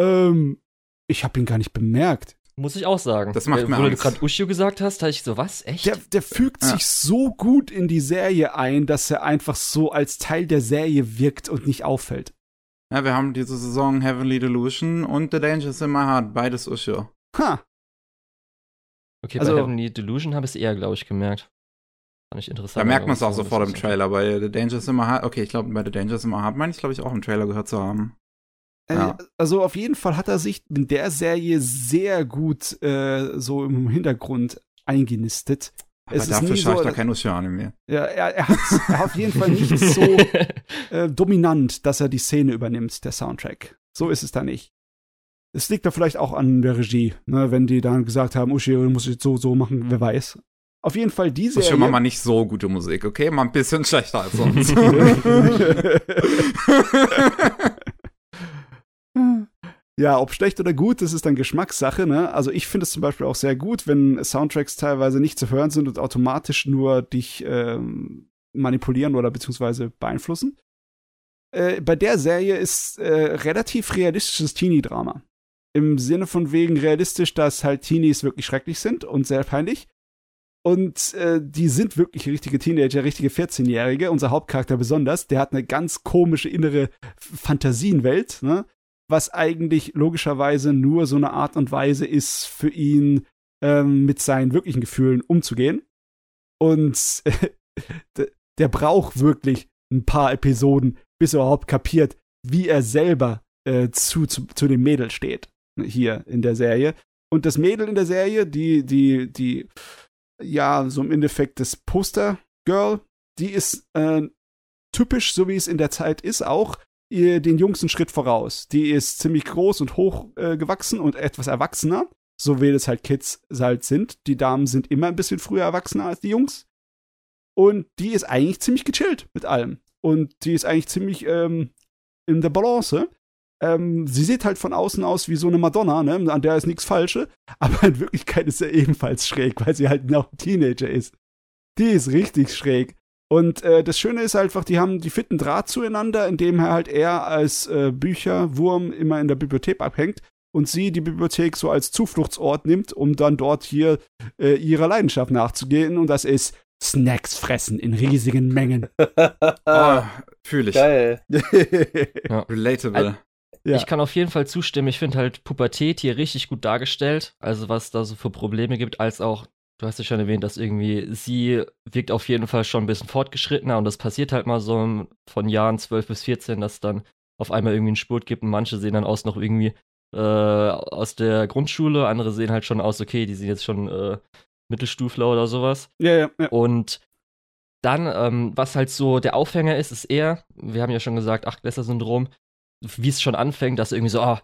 Ähm, ich habe ihn gar nicht bemerkt. Muss ich auch sagen. Das macht Äh, mir Wo du Angst. gerade Ushio gesagt hast, hatte ich so, was? Echt? Der, der fügt Ja. sich so gut in die Serie ein, dass er einfach so als Teil der Serie wirkt und nicht auffällt. Ja, wir haben diese Saison Heavenly Delusion und The Dangers in My Heart, beides Ushio. Ha. Okay, Also- bei Heavenly Delusion habe ich es eher, glaube ich, gemerkt. Fand ich interessant. Da merkt man es auch so sofort im Trailer. Bei The Dangerous in My Heart, okay, ich glaube, bei The Dangerous in My Heart meine ich, glaube ich, auch im Trailer gehört zu haben. Äh, Ja. Also auf jeden Fall hat er sich in der Serie sehr gut äh, so im Hintergrund eingenistet. Aber Es ist dafür schaue ich so- da kein Ocean-Anime. Ja, er, er hat er hat auf jeden Fall nicht (laughs) so äh, dominant, dass er die Szene übernimmt, der Soundtrack. So ist es da nicht. Es liegt da vielleicht auch an der Regie, ne, wenn die dann gesagt haben, Uschi, du musst jetzt so, so machen, wer weiß. Auf jeden Fall die Das ist Serie. schon mal nicht so gute Musik, okay? Mal ein bisschen schlechter als sonst. (laughs) (laughs) ja, ob schlecht oder gut, das ist dann Geschmackssache, ne? Also ich finde es zum Beispiel auch sehr gut, wenn Soundtracks teilweise nicht zu hören sind und automatisch nur dich ähm, manipulieren oder beziehungsweise beeinflussen. Äh, bei der Serie ist äh, relativ realistisches Teenie-Drama. Im Sinne von wegen realistisch, dass halt Teenies wirklich schrecklich sind und sehr peinlich. Und äh, die sind wirklich richtige Teenager, richtige 14-Jährige. Unser Hauptcharakter besonders, der hat eine ganz komische innere Fantasienwelt, ne? Was eigentlich logischerweise nur so eine Art und Weise ist für ihn, ähm, mit seinen wirklichen Gefühlen umzugehen. Und (laughs) der braucht wirklich ein paar Episoden, bis er überhaupt kapiert, wie er selber äh, zu, zu, zu dem Mädel steht. ne, Hier in der Serie. Und das Mädel in der Serie, die, die, die, ja, so im Endeffekt das Poster-Girl, die ist äh, typisch, so wie es in der Zeit ist, auch den Jungs einen Schritt voraus. Die ist ziemlich groß und hoch äh, gewachsen und etwas erwachsener, so wie das halt Kids halt sind. Die Damen sind immer ein bisschen früher erwachsener als die Jungs. Und die ist eigentlich ziemlich gechillt mit allem. Und die ist eigentlich ziemlich ähm, in der Balance. Ähm, sie sieht halt von außen aus wie so eine Madonna, ne? An der ist nichts Falsche. (laughs) Aber in Wirklichkeit ist sie ebenfalls schräg, weil sie halt noch Teenager ist. Die ist richtig schräg. Und äh, das Schöne ist einfach, die haben die fitten Draht zueinander, indem er halt er als äh, Bücherwurm immer in der Bibliothek abhängt und sie die Bibliothek so als Zufluchtsort nimmt, um dann dort hier äh, ihrer Leidenschaft nachzugehen. Und das ist Snacks fressen in riesigen Mengen. (laughs) oh, Fühle ich. Geil. (laughs) Relatable. Ja. Ich kann auf jeden Fall zustimmen. Ich finde halt Pubertät hier richtig gut dargestellt. Also was da so für Probleme gibt, als auch, du hast ja schon erwähnt, dass irgendwie sie wirkt auf jeden Fall schon ein bisschen fortgeschrittener und das passiert halt mal so von Jahren 12 bis 14, dass dann auf einmal irgendwie einen Spurt gibt und manche sehen dann aus noch irgendwie äh, aus der Grundschule, andere sehen halt schon aus, okay, die sind jetzt schon äh, Mittelstufler oder sowas. ja, ja, ja. Und dann, ähm, was halt so der Aufhänger ist, ist eher, wir haben ja schon gesagt, Achtklässler-Syndrom, wie es schon anfängt, dass irgendwie so, ah,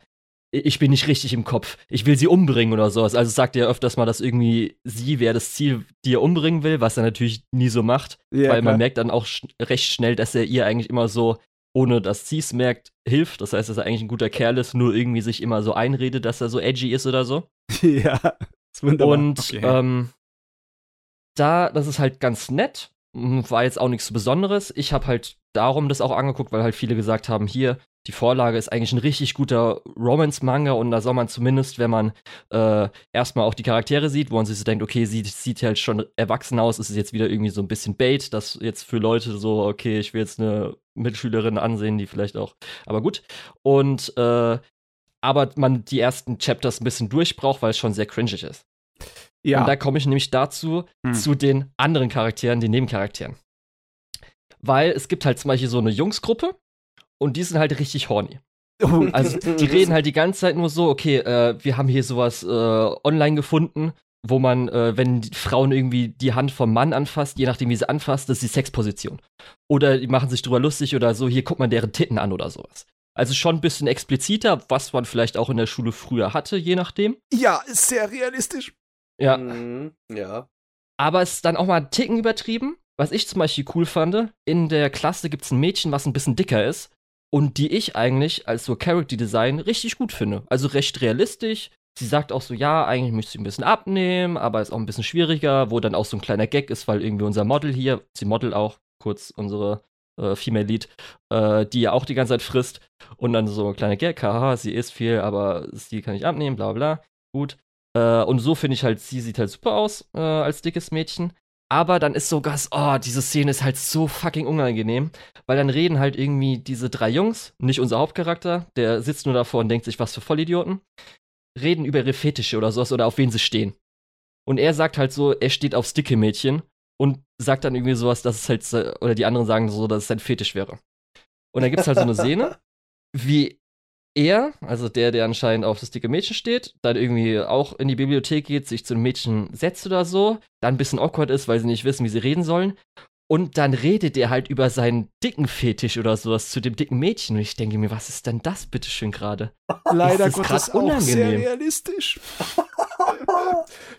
ich bin nicht richtig im Kopf, ich will sie umbringen oder sowas. Also sagt er öfters mal, dass irgendwie sie wäre das Ziel, die er umbringen will, was er natürlich nie so macht, ja weil man klar. merkt dann auch sch recht schnell, dass er ihr eigentlich immer so, ohne dass sie es merkt, hilft. Das heißt, dass er eigentlich ein guter Kerl ist, nur irgendwie sich immer so einredet, dass er so edgy ist oder so. (laughs) ja, ist wunderbar. Und Okay. ähm, da, das ist halt ganz nett. War jetzt auch nichts Besonderes. Ich habe halt darum das auch angeguckt, weil halt viele gesagt haben, hier, die Vorlage ist eigentlich ein richtig guter Romance-Manga und da soll man zumindest, wenn man äh, erstmal auch die Charaktere sieht, wo man sich so denkt, okay, sie sieht halt schon erwachsen aus, ist es jetzt wieder irgendwie so ein bisschen Bait, das jetzt für Leute so, okay, ich will jetzt eine Mitschülerin ansehen, die vielleicht auch, aber gut. Und äh, aber man die ersten Chapters ein bisschen durchbraucht, weil es schon sehr cringig ist. ja, Und da komme ich nämlich dazu, Hm. zu den anderen Charakteren, den Nebencharakteren. Weil es gibt halt zum Beispiel so eine Jungsgruppe und die sind halt richtig horny. Oh, Also die (laughs) reden halt die ganze Zeit nur so, okay, äh, wir haben hier sowas äh, online gefunden, wo man, äh, wenn die Frauen irgendwie die Hand vom Mann anfasst, je nachdem wie sie anfasst, das ist die Sexposition. Oder die machen sich drüber lustig oder so, hier guckt man deren Titten an oder sowas. Also schon ein bisschen expliziter, was man vielleicht auch in der Schule früher hatte, je nachdem. ja, ist sehr realistisch. Ja. Mhm, ja. Aber es ist dann auch mal einen Ticken übertrieben. Was ich zum Beispiel cool fand, in der Klasse gibt es ein Mädchen, was ein bisschen dicker ist und die ich eigentlich als so Character Design richtig gut finde. Also recht realistisch. Sie sagt auch so, ja, eigentlich müsste sie ein bisschen abnehmen, aber ist auch ein bisschen schwieriger, wo dann auch so ein kleiner Gag ist, weil irgendwie unser Model hier, sie Model auch, kurz unsere äh, Female Lead, äh, die ja auch die ganze Zeit frisst und dann so ein kleiner Gag, haha, sie isst viel, aber sie kann nicht abnehmen, bla bla. Gut. Äh, und so finde ich halt, sie sieht halt super aus äh, als dickes Mädchen. Aber dann ist sogar, oh, diese Szene ist halt so fucking unangenehm, weil dann reden halt irgendwie diese drei Jungs, nicht unser Hauptcharakter, der sitzt nur davor und denkt sich, was für Vollidioten, reden über ihre Fetische oder sowas oder auf wen sie stehen. Und er sagt halt so, er steht auf Sticky-Mädchen und sagt dann irgendwie sowas, dass es halt, oder die anderen sagen so, dass es sein Fetisch wäre. Und dann gibt's halt so eine Szene, (laughs) wie er, also der, der anscheinend auf das dicke Mädchen steht, dann irgendwie auch in die Bibliothek geht, sich zu einem Mädchen setzt oder so, dann ein bisschen awkward ist, weil sie nicht wissen, wie sie reden sollen. Und dann redet er halt über seinen dicken Fetisch oder sowas zu dem dicken Mädchen. Und ich denke mir, was ist denn das bitteschön gerade? Leider Das ist Gottes auch sehr unangenehm. realistisch.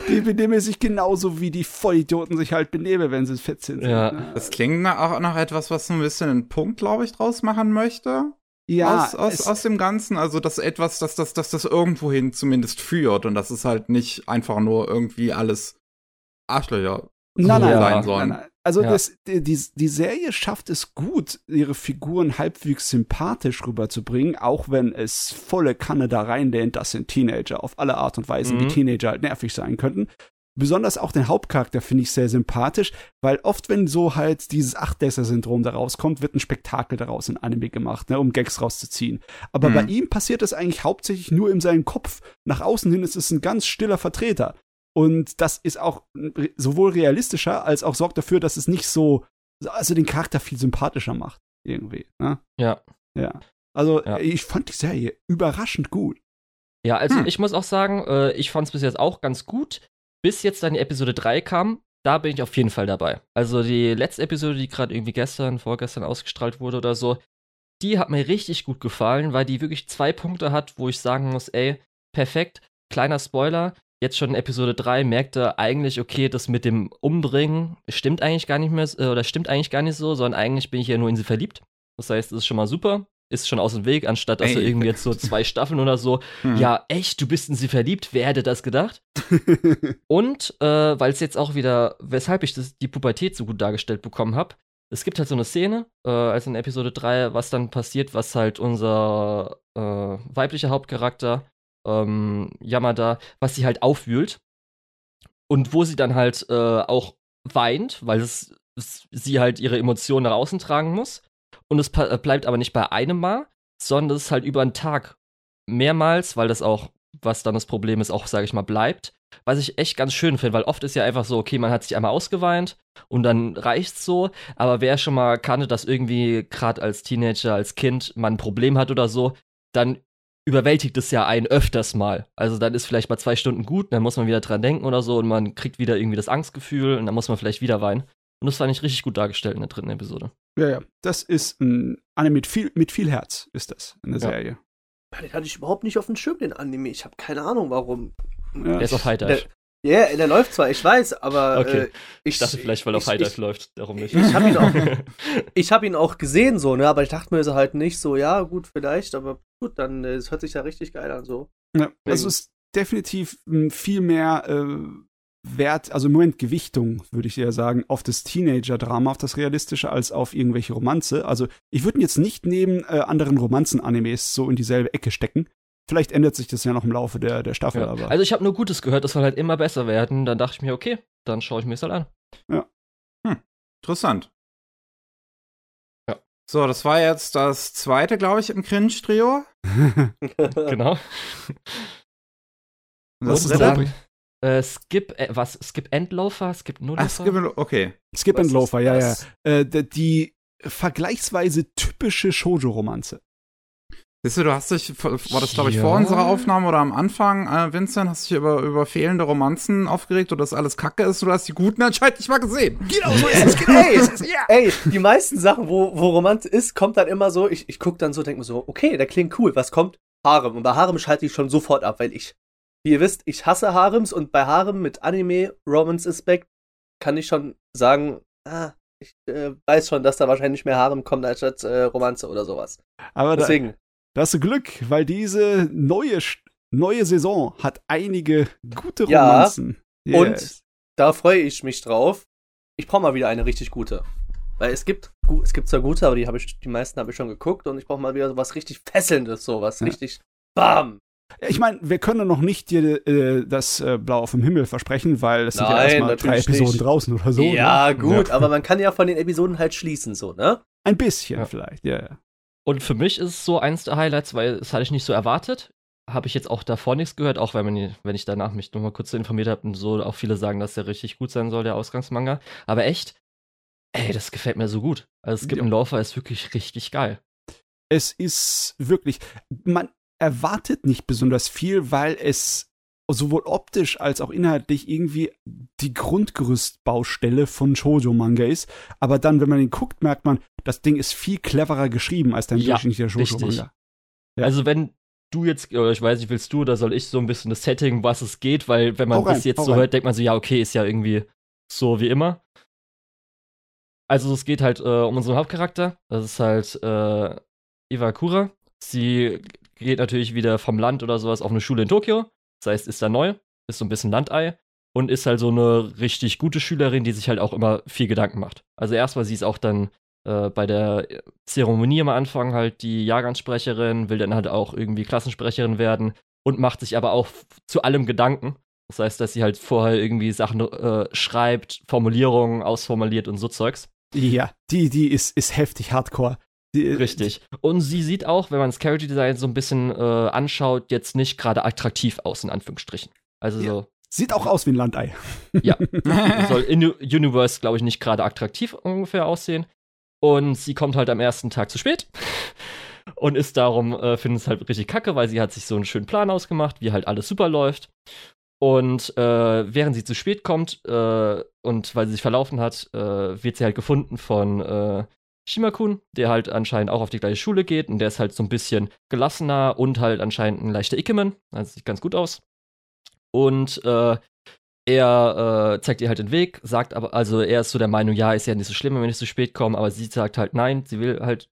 die benehmen sich genauso, wie die Vollidioten sich halt benehmen, wenn sie 14 sind. Ja. ne? Das klingt auch nach etwas, was so ein bisschen einen Punkt, glaube ich, draus machen möchte. Ja, aus, aus, aus dem Ganzen. Also, dass etwas, dass das, dass das irgendwohin zumindest führt und dass es halt nicht einfach nur irgendwie alles Arschlöcher Nein, nein, sein sollen. nein, nein. Also Ja. das, die, die, Serie schafft es gut, ihre Figuren halbwegs sympathisch rüberzubringen, auch wenn es volle Kanne da reinlehnt, das sind Teenager auf alle Art und Weise, wie Mhm. Teenager halt nervig sein könnten. Besonders auch den Hauptcharakter finde ich sehr sympathisch, weil oft, wenn so halt dieses Achtdesser-Syndrom da rauskommt, wird ein Spektakel daraus in Anime gemacht, ne, um Gags rauszuziehen. Aber Mhm. bei ihm passiert das eigentlich hauptsächlich nur in seinem Kopf. Nach außen hin ist es ein ganz stiller Vertreter. Und das ist auch sowohl realistischer als auch sorgt dafür, dass es nicht so, also den Charakter viel sympathischer macht. Irgendwie. Ne? Ja. Ja. Also Ja. ich fand die Serie überraschend gut. Ja, also Hm. ich muss auch sagen, äh, ich fand es bis jetzt auch ganz gut. Bis jetzt dann die Episode 3 kam, da bin ich auf jeden Fall dabei. Also die letzte Episode, die gerade irgendwie gestern, vorgestern ausgestrahlt wurde oder so, die hat mir richtig gut gefallen, weil die wirklich zwei Punkte hat, wo ich sagen muss, ey, perfekt, kleiner Spoiler, jetzt schon in Episode 3 merkt er eigentlich, okay, das mit dem Umbringen stimmt eigentlich gar nicht mehr, äh, oder stimmt eigentlich gar nicht so, sondern eigentlich bin ich ja nur in sie verliebt. Das heißt, es ist schon mal super, ist schon aus dem Weg, anstatt dass er Ey. irgendwie jetzt so zwei Staffeln oder so Hm. ja, echt, du bist in sie verliebt? Wer hätte das gedacht? (laughs) Und äh, weil es jetzt auch wieder, weshalb ich das, die Pubertät so gut dargestellt bekommen habe, es gibt halt so eine Szene, äh, also in Episode 3, was dann passiert, was halt unser äh, weiblicher Hauptcharakter, ähm, Yamada, was sie halt aufwühlt. Und wo sie dann halt äh, auch weint, weil es, es, sie halt ihre Emotionen nach außen tragen muss. Und es pa- bleibt aber nicht bei einem Mal, sondern es ist halt über einen Tag mehrmals, weil das auch, was dann das Problem ist, auch, sage ich mal, bleibt. Was ich echt ganz schön finde, weil oft ist ja einfach so, okay, man hat sich einmal ausgeweint und dann reicht's so, aber wer schon mal kannte, dass irgendwie gerade als Teenager, als Kind man ein Problem hat oder so, dann überwältigt es ja einen öfters mal. Also dann ist vielleicht mal zwei Stunden gut, dann muss man wieder dran denken oder so und man kriegt wieder irgendwie das Angstgefühl und dann muss man vielleicht wieder weinen. Und das fand ich richtig gut dargestellt in der dritten Episode. Ja, ja. Das ist ein Anime mit viel, mit viel Herz, ist das in der Ja. Serie. Den hatte ich überhaupt nicht auf dem Schirm, den Anime. Ich habe keine Ahnung, warum. Ja. Der ist auf High Der, Dive. ja, der läuft zwar, ich weiß, aber Okay. äh, ich, Ich dachte vielleicht, weil er auf High Dive läuft, darum nicht. Ich hab ihn auch- (laughs) ich habe ihn auch gesehen, so, ne, aber ich dachte mir so halt nicht so, ja, gut, vielleicht, aber gut, dann, äh, es hört sich ja richtig geil an, so. Ja, das Deswegen. ist definitiv m, viel mehr äh, Wert, also im Moment Gewichtung, würde ich eher sagen, auf das Teenager-Drama, auf das Realistische, als auf irgendwelche Romanze. Also ich würde ihn jetzt nicht neben äh, anderen Romanzen-Animes so in dieselbe Ecke stecken. Vielleicht ändert sich das ja noch im Laufe der, der Staffel, Ja. aber. Also ich habe nur Gutes gehört, das soll halt immer besser werden. Dann dachte ich mir, okay, dann schaue ich mir es halt an. Interessant. Ja. So, das war jetzt das zweite, glaube ich, im Cringe-Trio. (laughs) (laughs) Genau. Was Und ist dann- übrig? Äh, Skip, äh, was? Skip Endloafer? Skip Ach, Nullofer? Skip, okay. Skip Was and Loafer, ja, ja. Äh, die vergleichsweise typische Shoujo-Romanze. Siehst du, du hast dich, war das, glaube ich, Ja. vor unserer Aufnahme oder am Anfang, äh, Vincent, hast dich über, über fehlende Romanzen aufgeregt oder dass alles kacke ist, du hast die guten anscheinend nicht mal gesehen. Genau so (laughs) ist es, genau Ey, ja. ey, die meisten Sachen, wo, wo Romanze ist, kommt dann immer so, ich, ich guck dann so, denk mir so, okay, der klingt cool, was kommt? Harem. Und bei Harem schalte ich schon sofort ab, weil ich, wie ihr wisst, ich hasse Harems und bei Harem mit Anime, Romance-Aspekt, kann ich schon sagen, ah, ich äh, weiß schon, dass da wahrscheinlich mehr Harem kommt als statt äh, Romanze oder sowas. Aber Deswegen, da hast du Glück, weil diese neue, neue Saison hat einige gute Ja, Romanzen. und da freue ich mich drauf. Ich brauche mal wieder eine richtig gute. Weil es gibt, es gibt zwar gute, aber die, habe ich, die meisten habe ich schon geguckt und ich brauche mal wieder so was richtig Fesselndes, so was Ja. richtig BAM! Ich meine, wir können noch nicht dir äh, das äh, Blau auf dem Himmel versprechen, weil es sind ja erstmal drei Episoden nicht. draußen oder so. ja, ne? gut, aber man kann ja von den Episoden halt schließen, so, ne? Ein bisschen Ja. vielleicht, ja. ja. Und für mich ist es so eins der Highlights, weil das hatte ich nicht so erwartet. habe ich jetzt auch davor nichts gehört, auch wenn, man, wenn ich danach mich nochmal kurz informiert habe und so auch viele sagen, dass der richtig gut sein soll, der Ausgangsmanga. Aber echt, ey, das gefällt mir so gut. Also Skip Ja. and Laufer ist wirklich richtig geil. es ist wirklich, man erwartet nicht besonders viel, weil es sowohl optisch als auch inhaltlich irgendwie die Grundgerüstbaustelle von Shoujo-Manga ist. Aber dann, wenn man ihn guckt, merkt man, das Ding ist viel cleverer geschrieben als dein Ja, durchschnittlicher. Shoujo-Manga. Ja. Also wenn du jetzt, oder ich weiß nicht, willst du oder soll ich so ein bisschen das Setting, was es geht, weil wenn man rein, bis jetzt so rein. hört, denkt man so, ja, okay, ist ja irgendwie so wie immer. Also es geht halt äh, um unseren Hauptcharakter. Das ist halt äh, Iwakura. Sie geht natürlich wieder vom Land oder sowas auf eine Schule in Tokio. Das heißt, ist da neu, ist so ein bisschen Landei und ist halt so eine richtig gute Schülerin, die sich halt auch immer viel Gedanken macht. Also erstmal, sie ist auch dann äh, bei der Zeremonie am Anfang halt die Jahrgangssprecherin, will dann halt auch irgendwie Klassensprecherin werden und macht sich aber auch zu allem Gedanken. Das heißt, dass sie halt vorher irgendwie Sachen äh, schreibt, Formulierungen ausformuliert und so Zeugs. Ja, die, die ist, ist heftig hardcore. Die, Richtig. Und sie sieht auch, wenn man das Character Design so ein bisschen äh, anschaut, jetzt nicht gerade attraktiv aus, in Anführungsstrichen. Also Ja. so, Sieht auch aus wie ein Landei. (laughs) soll in Universe, glaube ich, nicht gerade attraktiv ungefähr aussehen. Und sie kommt halt am ersten Tag zu spät. (laughs) Und ist darum, äh, findet es halt richtig kacke, weil sie hat sich so einen schönen Plan ausgemacht, wie halt alles super läuft. Und äh, während sie zu spät kommt äh, und weil sie sich verlaufen hat, äh, wird sie halt gefunden von äh, Shimakun, der halt anscheinend auch auf die gleiche Schule geht und der ist halt so ein bisschen gelassener und halt anscheinend ein leichter Ikemen. Also sieht ganz gut aus. Und äh, er äh, zeigt ihr halt den Weg, sagt aber, also er ist so der Meinung, ja, ist ja nicht so schlimm, wenn ich zu spät komme, aber sie sagt halt nein, sie will halt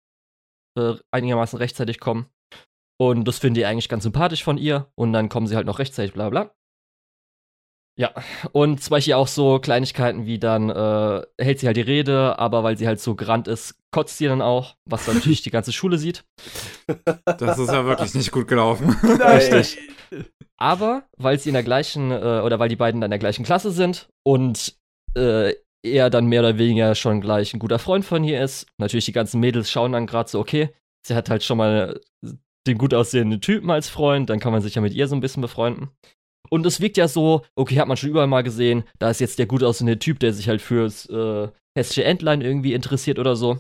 äh, einigermaßen rechtzeitig kommen. Und das finde ich eigentlich ganz sympathisch von ihr. Und dann kommen sie halt noch rechtzeitig, bla bla. Ja, und zum Beispiel auch so Kleinigkeiten wie dann äh, hält sie halt die Rede, aber weil sie halt so gerannt ist, kotzt sie dann auch, was dann natürlich die ganze Schule sieht. (laughs) Das ist ja wirklich nicht gut gelaufen. (laughs) Richtig. Aber weil sie in der gleichen, äh, oder weil die beiden dann in der gleichen Klasse sind und äh, er dann mehr oder weniger schon gleich ein guter Freund von ihr ist, natürlich die ganzen Mädels schauen dann gerade so, okay, sie hat halt schon mal den gut aussehenden Typen als Freund, dann kann man sich ja mit ihr so ein bisschen befreunden. Und es wirkt ja so, okay, hat man schon überall mal gesehen, da ist jetzt der gut aussehende Typ, der sich halt fürs äh, hässliche Entlein irgendwie interessiert oder so.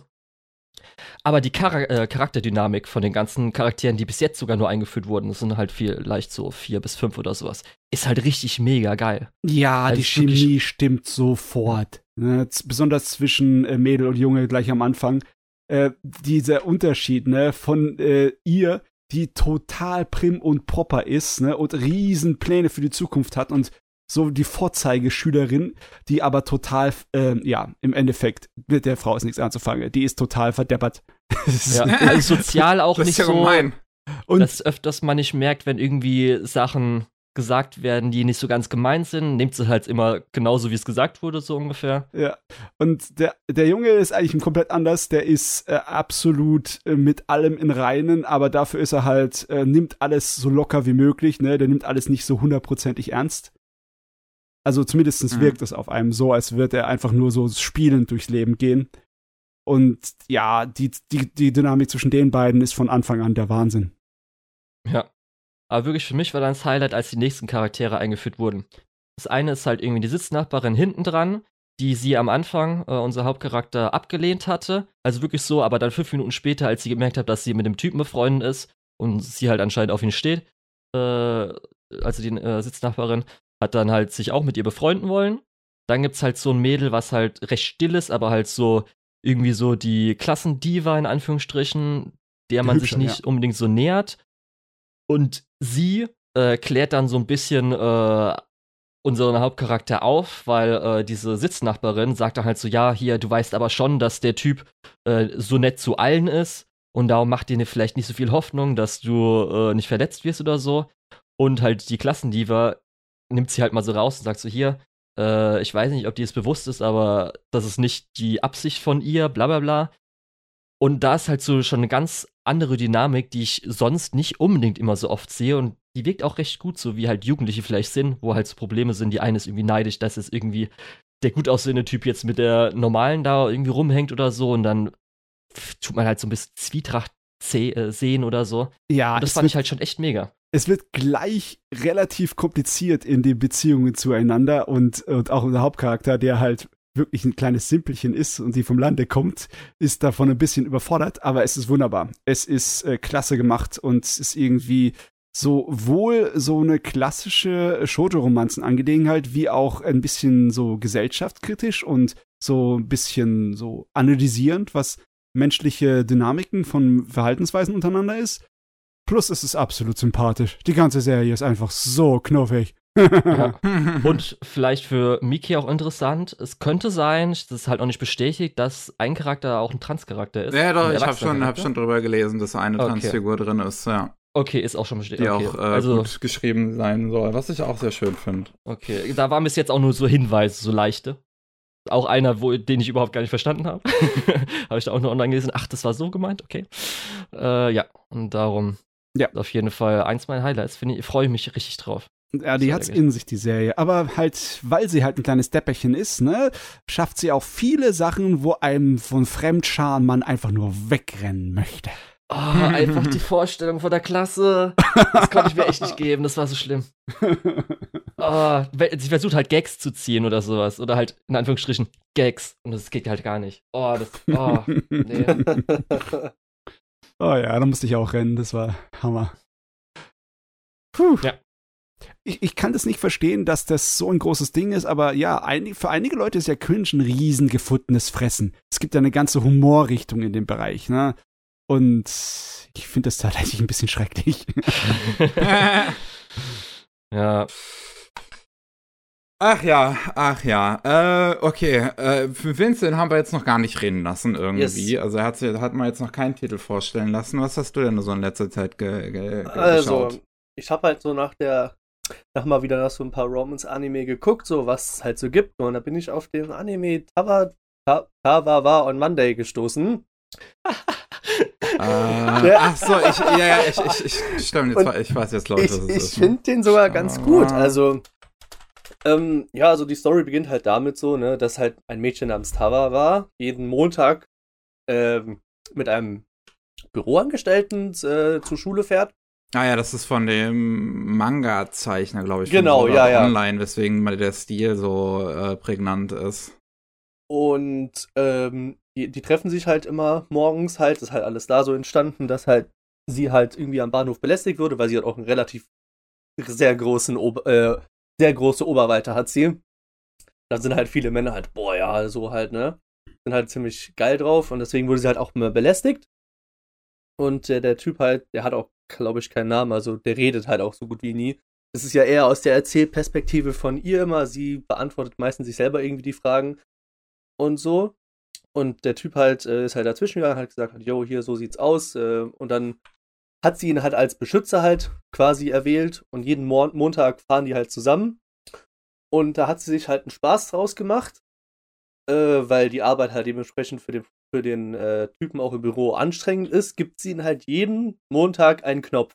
Aber die Chara äh, Charakterdynamik von den ganzen Charakteren, die bis jetzt sogar nur eingeführt wurden, das sind halt viel, leicht so vier bis fünf oder sowas, ist halt richtig mega geil. Ja, Also die Chemie stimmt sofort. Ne, besonders zwischen äh, Mädel und Junge gleich am Anfang. Äh, dieser Unterschied ne, von äh, ihr, die total prim und proper ist ne, und riesen Pläne für die Zukunft hat und so die Vorzeigeschülerin, die aber total, äh, ja, im Endeffekt, mit der Frau ist nichts anzufangen. Die ist total verdeppert. (laughs) Ja, also (laughs) sozial auch das nicht ist ja so, gemein. Und dass öfters man nicht merkt, wenn irgendwie Sachen gesagt werden, die nicht so ganz gemeint sind, nimmt sie halt immer genauso, wie es gesagt wurde, so ungefähr. Ja, und der, der Junge ist eigentlich komplett anders. Der ist äh, absolut äh, mit allem in Reinen, aber dafür ist er halt, äh, nimmt alles so locker wie möglich, ne? Der nimmt alles nicht so hundertprozentig ernst. Also zumindest Mhm. wirkt es auf einem so, als würde er einfach nur so spielend durchs Leben gehen. Und ja, die, die, die Dynamik zwischen den beiden ist von Anfang an der Wahnsinn. Ja. Aber wirklich für mich war dann das Highlight, als die nächsten Charaktere eingeführt wurden. Das eine ist halt irgendwie die Sitznachbarin hinten dran, die sie am Anfang, äh, unser Hauptcharakter, abgelehnt hatte. Also wirklich so, aber dann fünf Minuten später, als sie gemerkt hat, dass sie mit dem Typen befreundet ist und sie halt anscheinend auf ihn steht, äh, also die äh, Sitznachbarin, hat dann halt sich auch mit ihr befreunden wollen. Dann gibt's halt so ein Mädel, was halt recht still ist, aber halt so irgendwie so die Klassendiva in Anführungsstrichen, der man sich Hübscher, nicht unbedingt so nähert. Und sie äh, klärt dann so ein bisschen äh, unseren Hauptcharakter auf, weil äh, diese Sitznachbarin sagt dann halt so, ja, hier, du weißt aber schon, dass der Typ äh, so nett zu allen ist und darum macht dir vielleicht nicht so viel Hoffnung, dass du äh, nicht verletzt wirst oder so. Und halt die Klassendiva nimmt sie halt mal so raus und sagt so, hier, äh, ich weiß nicht, ob dir es bewusst ist, aber das ist nicht die Absicht von ihr, bla bla bla. Und da ist halt so schon eine ganz andere Dynamik, die ich sonst nicht unbedingt immer so oft sehe. Und die wirkt auch recht gut, so wie halt Jugendliche vielleicht sind, wo halt so Probleme sind. Die eine ist irgendwie neidisch, dass es irgendwie der gut aussehende Typ jetzt mit der normalen da irgendwie rumhängt oder so. Und dann tut man halt so ein bisschen Zwietracht, äh, sehen oder so. Ja, Und das fand ich halt schon echt mega. es wird gleich relativ kompliziert in den Beziehungen zueinander und, und auch unser Hauptcharakter, der halt wirklich ein kleines Simpelchen ist und die vom Lande kommt, ist davon ein bisschen überfordert, aber es ist wunderbar. Es ist äh, klasse gemacht und es ist irgendwie sowohl so eine klassische Shoujo-Romanzen-Angelegenheit, wie auch ein bisschen so gesellschaftskritisch und so ein bisschen so analysierend, was menschliche Dynamiken von Verhaltensweisen untereinander ist. Plus es ist absolut sympathisch. Die ganze Serie ist einfach so knuffig. Ja. (laughs) Und vielleicht für Miki auch interessant, es könnte sein, das ist halt noch nicht bestätigt, dass ein Charakter auch ein Transcharakter ist. ja, doch, ich habe schon, hab schon drüber gelesen, dass eine Okay. Transfigur drin ist, ja. Okay, ist auch schon bestätigt. Die okay. auch äh, also, gut geschrieben sein soll, was ich auch sehr schön finde. okay. Da waren bis jetzt auch nur so Hinweise, so leichte. Auch einer, wo, den ich überhaupt gar nicht verstanden habe. (laughs) habe ich da auch nur online gelesen. Ach, das war so gemeint, okay. Äh, ja, und darum. Ja. Auf jeden Fall eins meiner Highlights. Finde ich, freue ich mich richtig drauf. Ja, die hat's in sich, die Serie. Aber halt, weil sie halt ein kleines Depperchen ist, ne, schafft sie auch viele Sachen, wo einem von Fremdscharen man einfach nur wegrennen möchte. Oh, einfach die Vorstellung von der Klasse. Das konnte ich mir echt nicht geben. Das war so schlimm. (laughs) Oh, sie versucht halt Gags zu ziehen oder sowas. Oder halt in Anführungsstrichen Gags. Und das geht halt gar nicht. Oh, das. Oh, nee. (laughs) Oh ja, da musste ich auch rennen, das war Hammer. Puh. Ja. Ich, ich kann das nicht verstehen, dass das so ein großes Ding ist, aber ja, einig, für einige Leute ist ja Cringe ein riesen gefundenes Fressen. Es gibt ja eine ganze Humorrichtung in dem Bereich, ne? Und ich finde das tatsächlich ein bisschen schrecklich. (laughs) ja. Ach ja, ach ja. Äh, okay. Äh, für Vincent haben wir jetzt noch gar nicht reden lassen irgendwie. Yes. Also er hat, hat man jetzt noch keinen Titel vorstellen lassen. Was hast du denn so in letzter Zeit ge ge ge Also, geschaut? ich habe halt so nach der, nach mal wieder nach so ein paar Romance-Anime geguckt, so was es halt so gibt. Und da bin ich auf den Anime Tawa, Ta- Tawawa on Monday gestoßen. Äh, ach so, ich, ja, ja, ich, ich, ich, stimmt, jetzt, ich weiß jetzt, Leute, ich was es ich ist. ne? finde den sogar ganz gut. Tawa. Also, ähm, ja, also die Story beginnt halt damit so, ne, dass halt ein Mädchen namens Tawa war, jeden Montag ähm, mit einem Büroangestellten äh, zur Schule fährt. Ah ja, das ist von dem Manga-Zeichner, glaube ich. Genau, ja, ja. Online, weswegen mal der Stil so äh, prägnant ist. Und ähm, die, die treffen sich halt immer morgens halt, ist halt alles da so entstanden, dass halt sie halt irgendwie am Bahnhof belästigt wurde, weil sie halt auch einen relativ sehr großen, Ober äh, sehr große Oberweite hat sie. Da sind halt viele Männer halt, boah, ja, so halt, ne? Sind halt ziemlich geil drauf und deswegen wurde sie halt auch immer belästigt. Und äh, der Typ halt, der hat auch, glaube ich, keinen Namen, also der redet halt auch so gut wie nie. Es ist ja eher aus der Erzählperspektive von ihr immer. Sie beantwortet meistens sich selber irgendwie die Fragen und so. Und der Typ halt äh, ist halt dazwischen gegangen, hat gesagt, yo, hier, so sieht's aus. Äh, und dann hat sie ihn halt als Beschützer halt quasi erwählt und jeden Mo Montag fahren die halt zusammen. Und da hat sie sich halt einen Spaß draus gemacht, äh, weil die Arbeit halt dementsprechend für den, für den äh, Typen auch im Büro anstrengend ist, gibt sie ihm halt jeden Montag einen Knopf,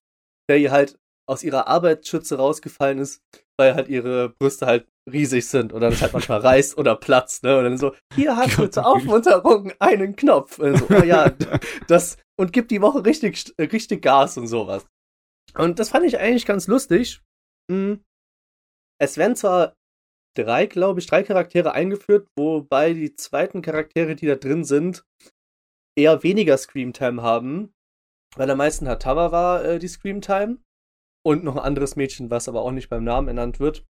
der ihr halt aus ihrer Arbeitsschütze rausgefallen ist, weil halt ihre Brüste halt riesig sind und dann ist halt manchmal (laughs) reißt oder platzt, ne? Und dann so, hier hast du zur Aufmunterung einen Knopf. Und so, oh ja, (laughs) das, und gibt die Woche richtig, richtig Gas und sowas. Und das fand ich eigentlich ganz lustig. Hm. Es werden zwar drei, glaube ich, drei Charaktere eingeführt, wobei die zweiten Charaktere, die da drin sind, eher weniger Screamtime haben. Weil am meisten hat Tawawa äh, die Screamtime. Und noch ein anderes Mädchen, was aber auch nicht beim Namen ernannt wird.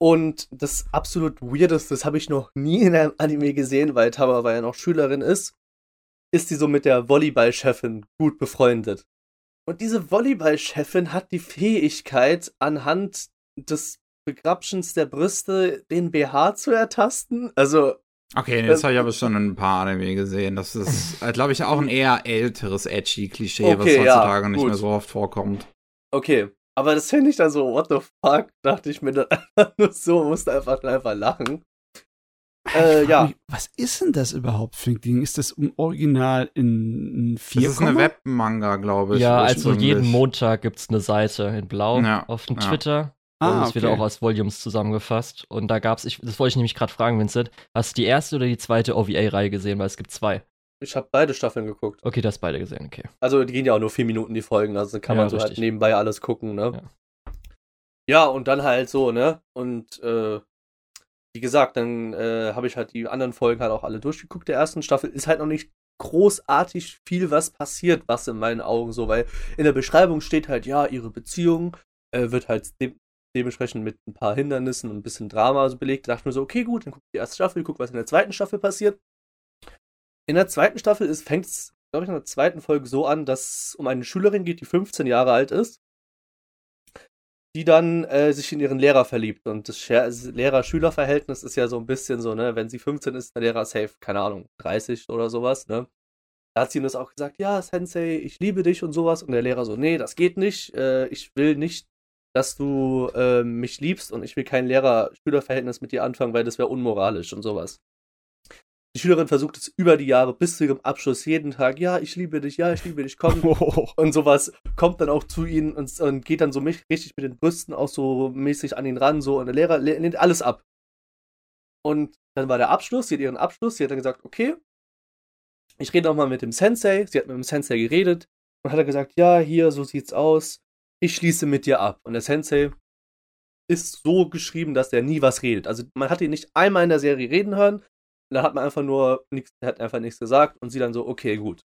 Und das absolut Weirdeste, das habe ich noch nie in einem Anime gesehen, weil Tawawa ja noch Schülerin ist, ist sie so mit der Volleyballchefin gut befreundet. Und diese Volleyballchefin hat die Fähigkeit, anhand des Begrapschens der Brüste den BH zu ertasten. Also, Okay, das habe ich aber schon in ein paar Anime gesehen. Das ist, (laughs) glaube ich, auch ein eher älteres Edgy-Klischee, was Okay, ja, heutzutage nicht gut. mehr so oft vorkommt. okay. Aber das finde ich dann so, what the fuck, dachte ich mir dann einfach nur so, musste einfach einfach lachen. Äh, frag ja. mich, Was ist denn das überhaupt für ein Ding? Ist das im Original in Das 4, ist eine Webmanga, glaube ich. ja, also jeden Montag gibt's eine Seite in Blau Ja, auf dem ja. Twitter. Ah, und es wird okay. auch als Volumes zusammengefasst. Und da gab's, ich, das wollte ich nämlich gerade fragen, Vincent, hast du die erste oder die zweite OVA-Reihe gesehen? Weil es gibt zwei. Ich habe beide Staffeln geguckt. Okay, du hast beide gesehen, okay. Also die gehen ja auch nur vier Minuten die Folgen, also kann Ja, man so halt richtig. nebenbei alles gucken, ne? Ja. Ja. und dann halt so, ne? Und äh, wie gesagt, dann äh, habe ich halt die anderen Folgen halt auch alle durchgeguckt. Der ersten Staffel ist halt noch nicht großartig viel, was passiert, was in meinen Augen so, weil in der Beschreibung steht halt, ja, ihre Beziehung äh, wird halt dementsprechend mit ein paar Hindernissen und ein bisschen Drama so belegt. Da dachte ich mir so, okay, gut, dann guck die erste Staffel, guck, was in der zweiten Staffel passiert. In der zweiten Staffel fängt es, glaube ich, in der zweiten Folge so an, dass es um eine Schülerin geht, die 15 Jahre alt ist, die dann äh, sich in ihren Lehrer verliebt. Und das Lehrer-Schüler-Verhältnis ist ja so ein bisschen so, ne, wenn sie 15 ist, der Lehrer safe, keine Ahnung, 30 oder sowas, ne. Da hat sie ihm das auch gesagt, ja, Sensei, ich liebe dich und sowas. Und der Lehrer so, nee, das geht nicht. Äh, ich will nicht, dass du äh, mich liebst und ich will kein Lehrer-Schüler-Verhältnis mit dir anfangen, weil das wäre unmoralisch und sowas. Die Schülerin versucht es über die Jahre bis zu ihrem Abschluss jeden Tag, ja, ich liebe dich, ja, ich liebe dich, komm, Oh, (laughs) und sowas, kommt dann auch zu ihnen und, und geht dann so mich, richtig mit den Brüsten auch so mäßig an ihn ran, so, und der Lehrer le- lehnt alles ab. Und dann war der Abschluss, sie hat ihren Abschluss, sie hat dann gesagt, okay, ich rede nochmal mit dem Sensei, sie hat mit dem Sensei geredet und hat dann gesagt, ja, hier, so sieht's aus, ich schließe mit dir ab. Und der Sensei ist so geschrieben, dass der nie was redet. Also man hat ihn nicht einmal in der Serie reden hören, da hat man einfach nur nichts, hat einfach nichts gesagt und sie dann so, okay, gut.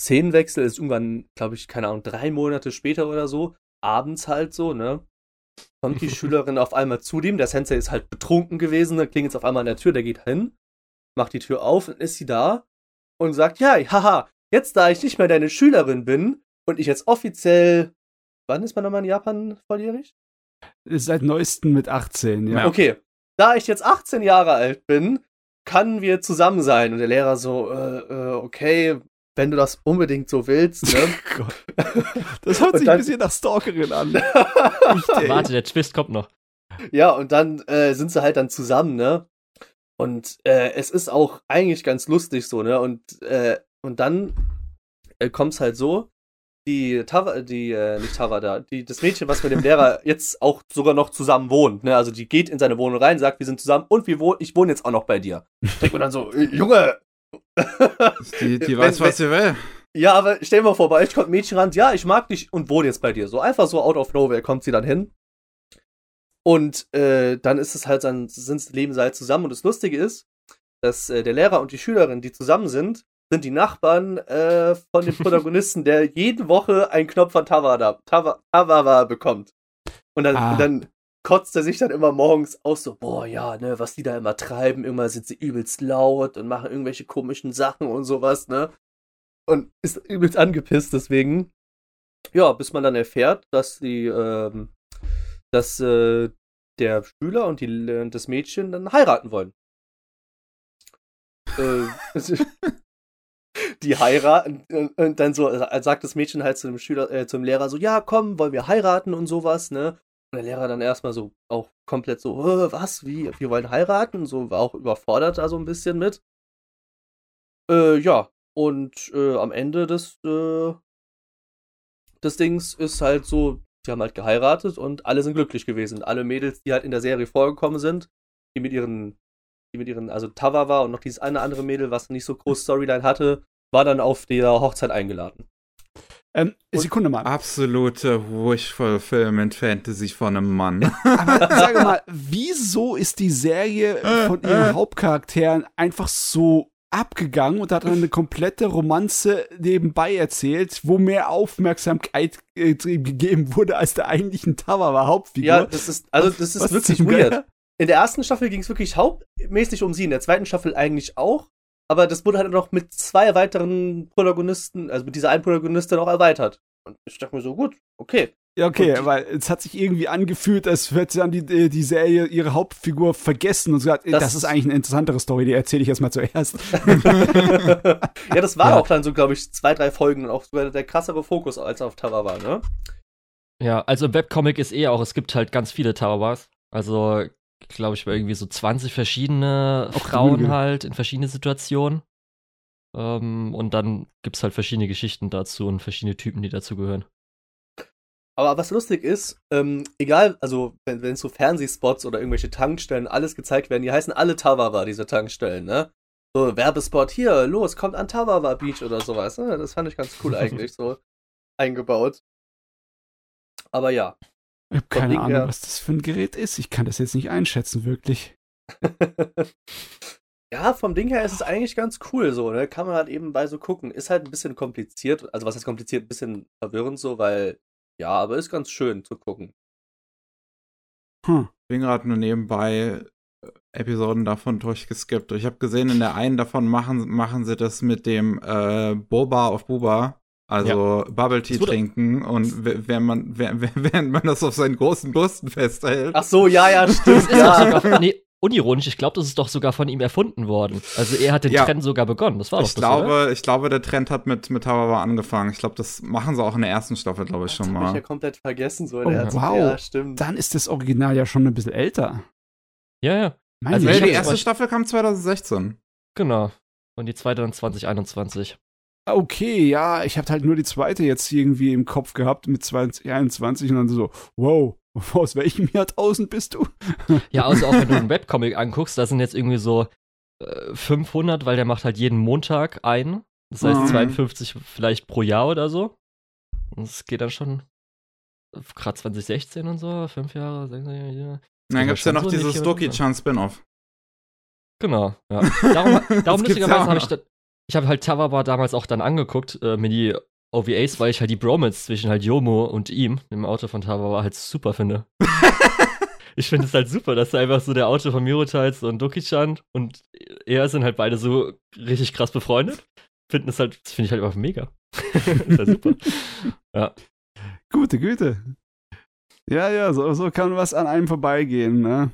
Szenenwechsel ist irgendwann, glaube ich, keine Ahnung, drei Monate später oder so, abends halt so, ne? Kommt die (laughs) Schülerin auf einmal zu dem, der Sensei ist halt betrunken gewesen, dann klingelt es auf einmal an der Tür, der geht hin, macht die Tür auf und ist sie da und sagt, ja, haha, jetzt da ich nicht mehr deine Schülerin bin und ich jetzt offiziell, wann ist man nochmal in Japan volljährig? seit neuestem mit 18, ja. Okay, da ich jetzt 18 Jahre alt bin, können wir zusammen sein. Und der Lehrer so, äh, äh, okay, wenn du das unbedingt so willst, ne? (laughs) Gott. Das hört sich dann- ein bisschen nach Stalkerin an. (laughs) Ey. Warte, der Twist kommt noch. ja, und dann äh, sind sie halt dann zusammen, ne? Und äh, es ist auch eigentlich ganz lustig so, ne? Und, äh, und dann äh, kommt's halt so, die Tava, die, äh, nicht Tavada, die, das Mädchen, was mit dem Lehrer (laughs) jetzt auch sogar noch zusammen wohnt, ne? Also die geht in seine Wohnung rein, sagt, wir sind zusammen und wir wohnen, ich wohne jetzt auch noch bei dir. (laughs) Denkt man dann so, äh, Junge! (laughs) Die, die Wenn- weiß, was sie will. Ja, aber stell dir mal vor, bei euch kommt ein Mädchen ran, ja, ich mag dich und wohne jetzt bei dir. So einfach so out of nowhere kommt sie dann hin. Und äh, dann ist es halt dann, sind leben sie halt zusammen. Und das Lustige ist, dass äh, der Lehrer und die Schülerin, die zusammen sind, sind die Nachbarn äh, von dem (laughs) Protagonisten, der jede Woche einen Knopf von Tawada, Tawa, Tawawa bekommt. Und dann, Ah. und dann kotzt er sich dann immer morgens aus, so, boah, ja, ne, was die da immer treiben, immer sind sie übelst laut und machen irgendwelche komischen Sachen und sowas, ne? Und ist übelst angepisst deswegen. Ja, bis man dann erfährt, dass die, ähm, dass äh, der Schüler und die, das Mädchen dann heiraten wollen. äh, (laughs) die heiraten und, und dann so äh, sagt das Mädchen halt zu dem Schüler, äh, zum Lehrer so, ja, komm, wollen wir heiraten und sowas, ne? Und der Lehrer dann erstmal so auch komplett so, "Hä, was, wie, wir wollen heiraten? So war auch überfordert da so ein bisschen mit. Äh, ja, und äh, am Ende des, äh, des Dings ist halt so, die haben halt geheiratet und alle sind glücklich gewesen. Alle Mädels, die halt in der Serie vorgekommen sind, die mit ihren, die mit ihren, also Tawawa und noch dieses eine andere Mädel, was nicht so groß Storyline hatte, war dann auf der Hochzeit eingeladen. Ähm, Sekunde mal. Absolute Wish-Fulfillment Fantasy von einem Mann. Aber (laughs) sage mal, wieso ist die Serie von ihren Hauptcharakteren einfach so abgegangen und hat dann eine komplette Romanze nebenbei erzählt, wo mehr Aufmerksamkeit äh, gegeben wurde als der eigentlichen Tawawa Hauptfigur? Ja, das ist, also das ist Was wirklich weird. In der ersten Staffel ging es wirklich hauptmäßig um sie, in der zweiten Staffel eigentlich auch. Aber das wurde halt noch mit zwei weiteren Protagonisten, also mit dieser einen Protagonistin auch erweitert. Und ich dachte mir so, gut, okay. Ja, okay, Und weil es hat sich irgendwie angefühlt, als hätte sie dann die, die die Serie ihre Hauptfigur vergessen und gesagt, das, Das- ist eigentlich eine interessantere Story, die erzähle ich erstmal zuerst. (laughs) ja, das war Ja. auch dann so, glaube ich, zwei, drei Folgen und auch sogar der krassere Fokus als auf Tara war, ne? Ja, also im Webcomic ist eh auch, es gibt halt ganz viele Tawawas. Also, glaube ich, irgendwie so 20 verschiedene Ach, Frauen Güte. halt in verschiedenen Situationen. Ähm, und dann gibt's halt verschiedene Geschichten dazu und verschiedene Typen, die dazugehören. Aber was lustig ist, ähm, egal, also wenn, wenn so Fernsehspots oder irgendwelche Tankstellen alles gezeigt werden, die heißen alle Tawara, diese Tankstellen, ne? so Werbespot hier, los, kommt an Tawawa Beach oder sowas. Ne? Das fand ich ganz cool (laughs) eigentlich so eingebaut. Aber ja. Ich habe keine Ding Ahnung, her. was das für ein Gerät ist. Ich kann das jetzt nicht einschätzen, wirklich. (laughs) ja, vom Ding her ist es eigentlich ganz cool so, ne? Kann man halt eben bei so gucken. Ist halt ein bisschen kompliziert, also was heißt kompliziert, ein bisschen verwirrend so, weil, ja, aber ist ganz schön zu gucken. Hm. bin gerade nur nebenbei äh, Episoden davon durchgeskippt. Ich habe gesehen, in der einen davon machen, machen sie das mit dem äh, Boba auf Buba. Also Bubble Tea trinken und w- wenn man, (laughs) während man das auf seinen großen Brüsten festhält. Ach so, ja, ja, Das stimmt, ist doch ja. sogar, nee, unironisch, ich glaube, das ist doch sogar von ihm erfunden worden. Also er hat den Ja. Trend sogar begonnen. Das war ich doch das, oder? glaube, ich glaube, der Trend hat mit, mit Tawawa angefangen. Ich glaube, das machen sie auch in der ersten Staffel, glaube ich, schon Das hab ich ja mal. komplett vergessen, so in Oh, der ersten- wow. Ja, stimmt. Dann ist das Original ja schon ein bisschen älter. Ja, ja, Meine Also die erste Staffel kam 2016. genau. Und die zweite dann 2021. Okay, ja, ich habe halt nur die zweite jetzt irgendwie im Kopf gehabt mit 2021 und dann so, wow, (laughs) aus welchem Jahrtausend bist du? Ja, also auch wenn du (laughs) einen Webcomic anguckst, da sind jetzt irgendwie so äh, 500, weil der macht halt jeden Montag einen. Das heißt Mhm. 52 vielleicht pro Jahr oder so. Und es geht dann schon gerade 2016 und so, fünf Jahre, sechs Jahre. Und Ja, dann gibt's ja schon noch so dieses hier Doki-chan Spin-Off. Genau, ja. (laughs) Darum, darum ja lustigerweise habe ich ich habe halt Tawaba damals auch dann angeguckt, äh, mir die OVAs, weil ich halt die Bromance zwischen halt Yomo und ihm, dem Auto von Tawaba, halt super finde. (laughs) ich finde es halt super, dass er einfach so der Auto von Mirotiles und Doki-chan und er sind halt beide so richtig krass befreundet. Finden es halt, das finde ich halt einfach mega. (laughs) ist halt super. Ja. Gute Güte. Ja, ja, so, so kann was an einem vorbeigehen, ne?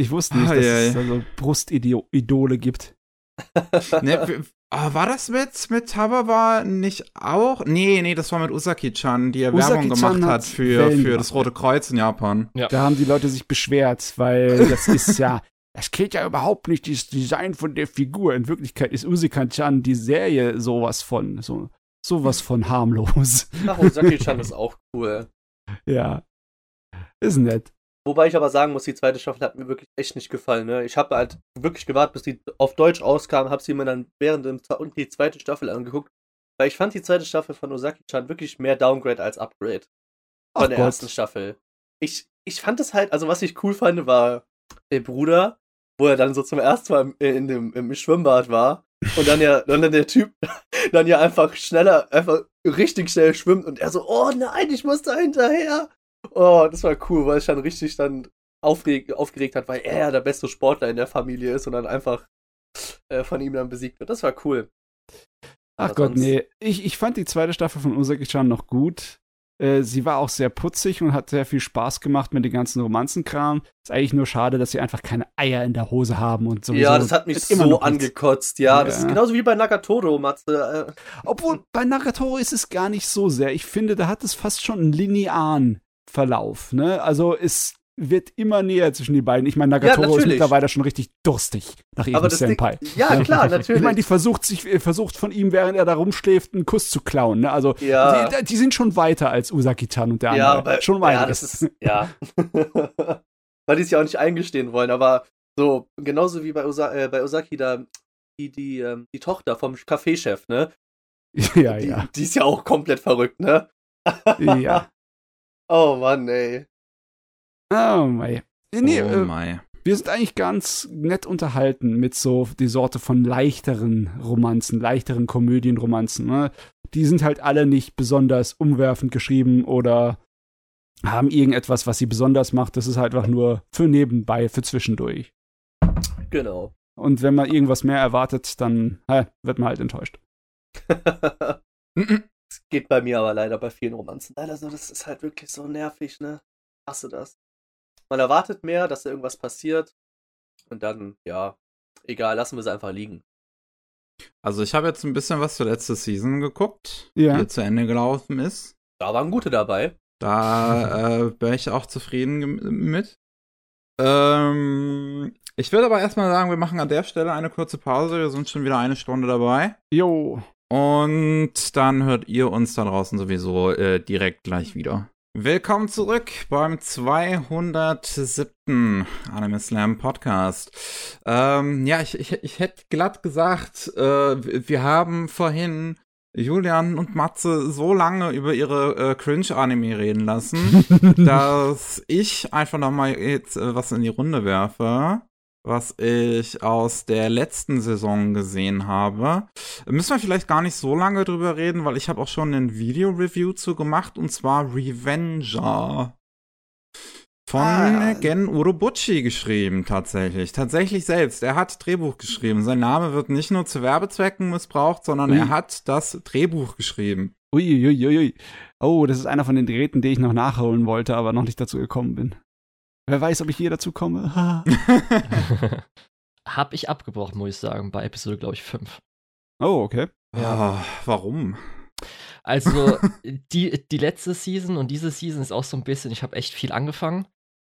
Ich wusste nicht, Ah, dass ja, es ja. also Brustidole gibt. (laughs) ne, ah, war das mit, mit Tawawa nicht auch? Nee, nee, das war mit Usaki-chan, die ja Werbung Usaki-chan gemacht hat für, für das. Rote Kreuz in Japan. Ja. Da haben die Leute sich beschwert, weil (laughs) das ist ja, das geht ja überhaupt nicht, dieses Design von der Figur. In Wirklichkeit ist Usikan-chan die Serie sowas von, so, sowas von harmlos. Ach, Osaki-chan ist auch cool. (laughs) ja. Ist nett. Wobei ich aber sagen muss, die zweite Staffel hat mir wirklich echt nicht gefallen. Ne? Ich habe halt wirklich gewartet, bis die auf Deutsch rauskam, habe sie mir dann während dem und die zweite Staffel angeguckt, weil ich fand die zweite Staffel von Osaki-chan wirklich mehr Downgrade als Upgrade Ach von der Gott. ersten Staffel. Ich, ich fand es halt, also was ich cool fand, war der Bruder, wo er dann so zum ersten Mal im, in dem, im Schwimmbad war und dann ja, dann der Typ (laughs) dann ja einfach schneller, einfach richtig schnell schwimmt und er so, oh nein, ich muss da hinterher. Oh, das war cool, weil es dann richtig dann aufreg aufgeregt hat, weil er ja der beste Sportler in der Familie ist und dann einfach äh, von ihm dann besiegt wird. Das war cool. Ach Gott, nee. Ich, ich fand die zweite Staffel von Usaki-chan noch gut. Äh, sie war auch sehr putzig und hat sehr viel Spaß gemacht mit den ganzen Romanzenkram. Ist eigentlich nur schade, dass sie einfach keine Eier in der Hose haben und so. ja, das hat mich immer so angekotzt, ja. Das Ja. ist genauso wie bei Nagatoro, Matze. Äh, Obwohl, bei Nagatoro ist es gar nicht so sehr. Ich finde, da hat es fast schon einen linearen Verlauf. Ne? Also es wird immer näher zwischen die beiden. Ich meine, Nagatoro ist natürlich. mittlerweile schon richtig durstig nach ihrem aber das Ding, Senpai. ja, klar, (laughs) Ich natürlich. meine, die versucht sich, äh, versucht von ihm, während er da rumschläft, einen Kuss zu klauen. Ne? Also Ja. die, die sind schon weiter als Usaki-chan und der ja, andere. aber, schon ja, einiges. das ist, ja. (laughs) Weil die es ja auch nicht eingestehen wollen, aber so, genauso wie bei, Osa äh, bei Osaki da, die, die, ähm, die Tochter vom Kaffeechef, ne? (laughs) ja, die, ja. die ist ja auch komplett verrückt, ne? ja. Oh Mann, ey. Oh, mei. Nee, oh äh, mein. wir sind eigentlich ganz nett unterhalten mit so die Sorte von leichteren Romanzen, leichteren Komödienromanzen. Ne? Die sind halt alle nicht besonders umwerfend geschrieben oder haben irgendetwas, was sie besonders macht. Das ist halt einfach nur für nebenbei, für zwischendurch. Genau. Und wenn man irgendwas mehr erwartet, dann hä, wird man halt enttäuscht. (laughs) (laughs) Das geht bei mir aber leider bei vielen Romanzen. Leider so, das ist halt wirklich so nervig, ne? Hasse das. Man erwartet mehr, dass da irgendwas passiert. Und dann, ja, egal, lassen wir es einfach liegen. Also ich habe jetzt ein bisschen was zur letzten Season geguckt, Ja. die zu Ende gelaufen ist. Da waren gute dabei. Da äh, bin ich auch zufrieden mit. Ähm, ich würde aber erstmal sagen, wir machen an der Stelle eine kurze Pause. Wir sind schon wieder eine Stunde dabei. Jo, Und dann hört ihr uns da draußen sowieso äh, direkt gleich wieder. Willkommen zurück beim 207. Anime Slam Podcast. Ähm, ja, ich, ich, ich hätte glatt gesagt, äh, wir haben vorhin Julian und Matze so lange über ihre äh, Cringe-Anime reden lassen, (laughs) dass ich einfach noch mal jetzt äh, was in die Runde werfe was ich aus der letzten Saison gesehen habe. Müssen wir vielleicht gar nicht so lange drüber reden, weil ich habe auch schon ein Video-Review zu gemacht und zwar Revenger. Von ah. Gen Urobuchi geschrieben, tatsächlich. Tatsächlich selbst. Er hat Drehbuch geschrieben. Sein Name wird nicht nur zu Werbezwecken missbraucht, sondern Ui. er hat das Drehbuch geschrieben. Uiuiuiui. Ui, ui. Oh, das ist einer von den Geräten, die ich noch nachholen wollte, aber noch nicht dazu gekommen bin. Wer weiß, ob ich hier dazu komme. (laughs) Hab ich abgebrochen, muss ich sagen, bei Episode, glaube ich, 5. Oh, okay. Ja, oh, warum? Also, (laughs) die, die letzte Season und diese Season ist auch so ein bisschen, ich habe echt viel angefangen.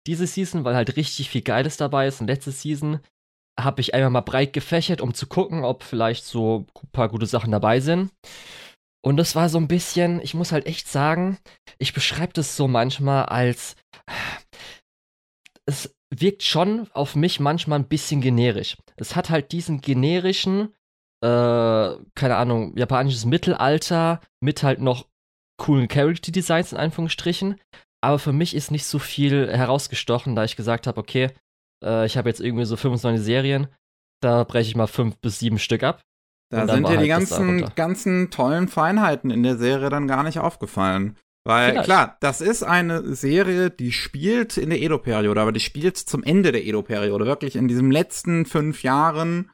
Diese Season, weil halt richtig viel Geiles dabei ist. Und letzte Season habe ich einmal mal breit gefächert, um zu gucken, ob vielleicht so ein paar gute Sachen dabei sind. Und das war so ein bisschen, ich muss halt echt sagen, ich beschreibe das so manchmal als, es wirkt schon auf mich manchmal ein bisschen generisch. Es hat halt diesen generischen, äh, keine Ahnung, japanisches Mittelalter mit halt noch coolen Character Designs in Anführungsstrichen. Aber für mich ist nicht so viel herausgestochen, da ich gesagt habe, okay, äh, ich habe jetzt irgendwie so 25 Serien, da breche ich mal fünf bis sieben Stück ab. Da sind dir halt die ganzen, ganzen tollen Feinheiten in der Serie dann gar nicht aufgefallen. Weil Vielleicht. klar, das ist eine Serie, die spielt in der Edo-Periode, aber die spielt zum Ende der Edo-Periode, wirklich in diesen letzten fünf Jahren.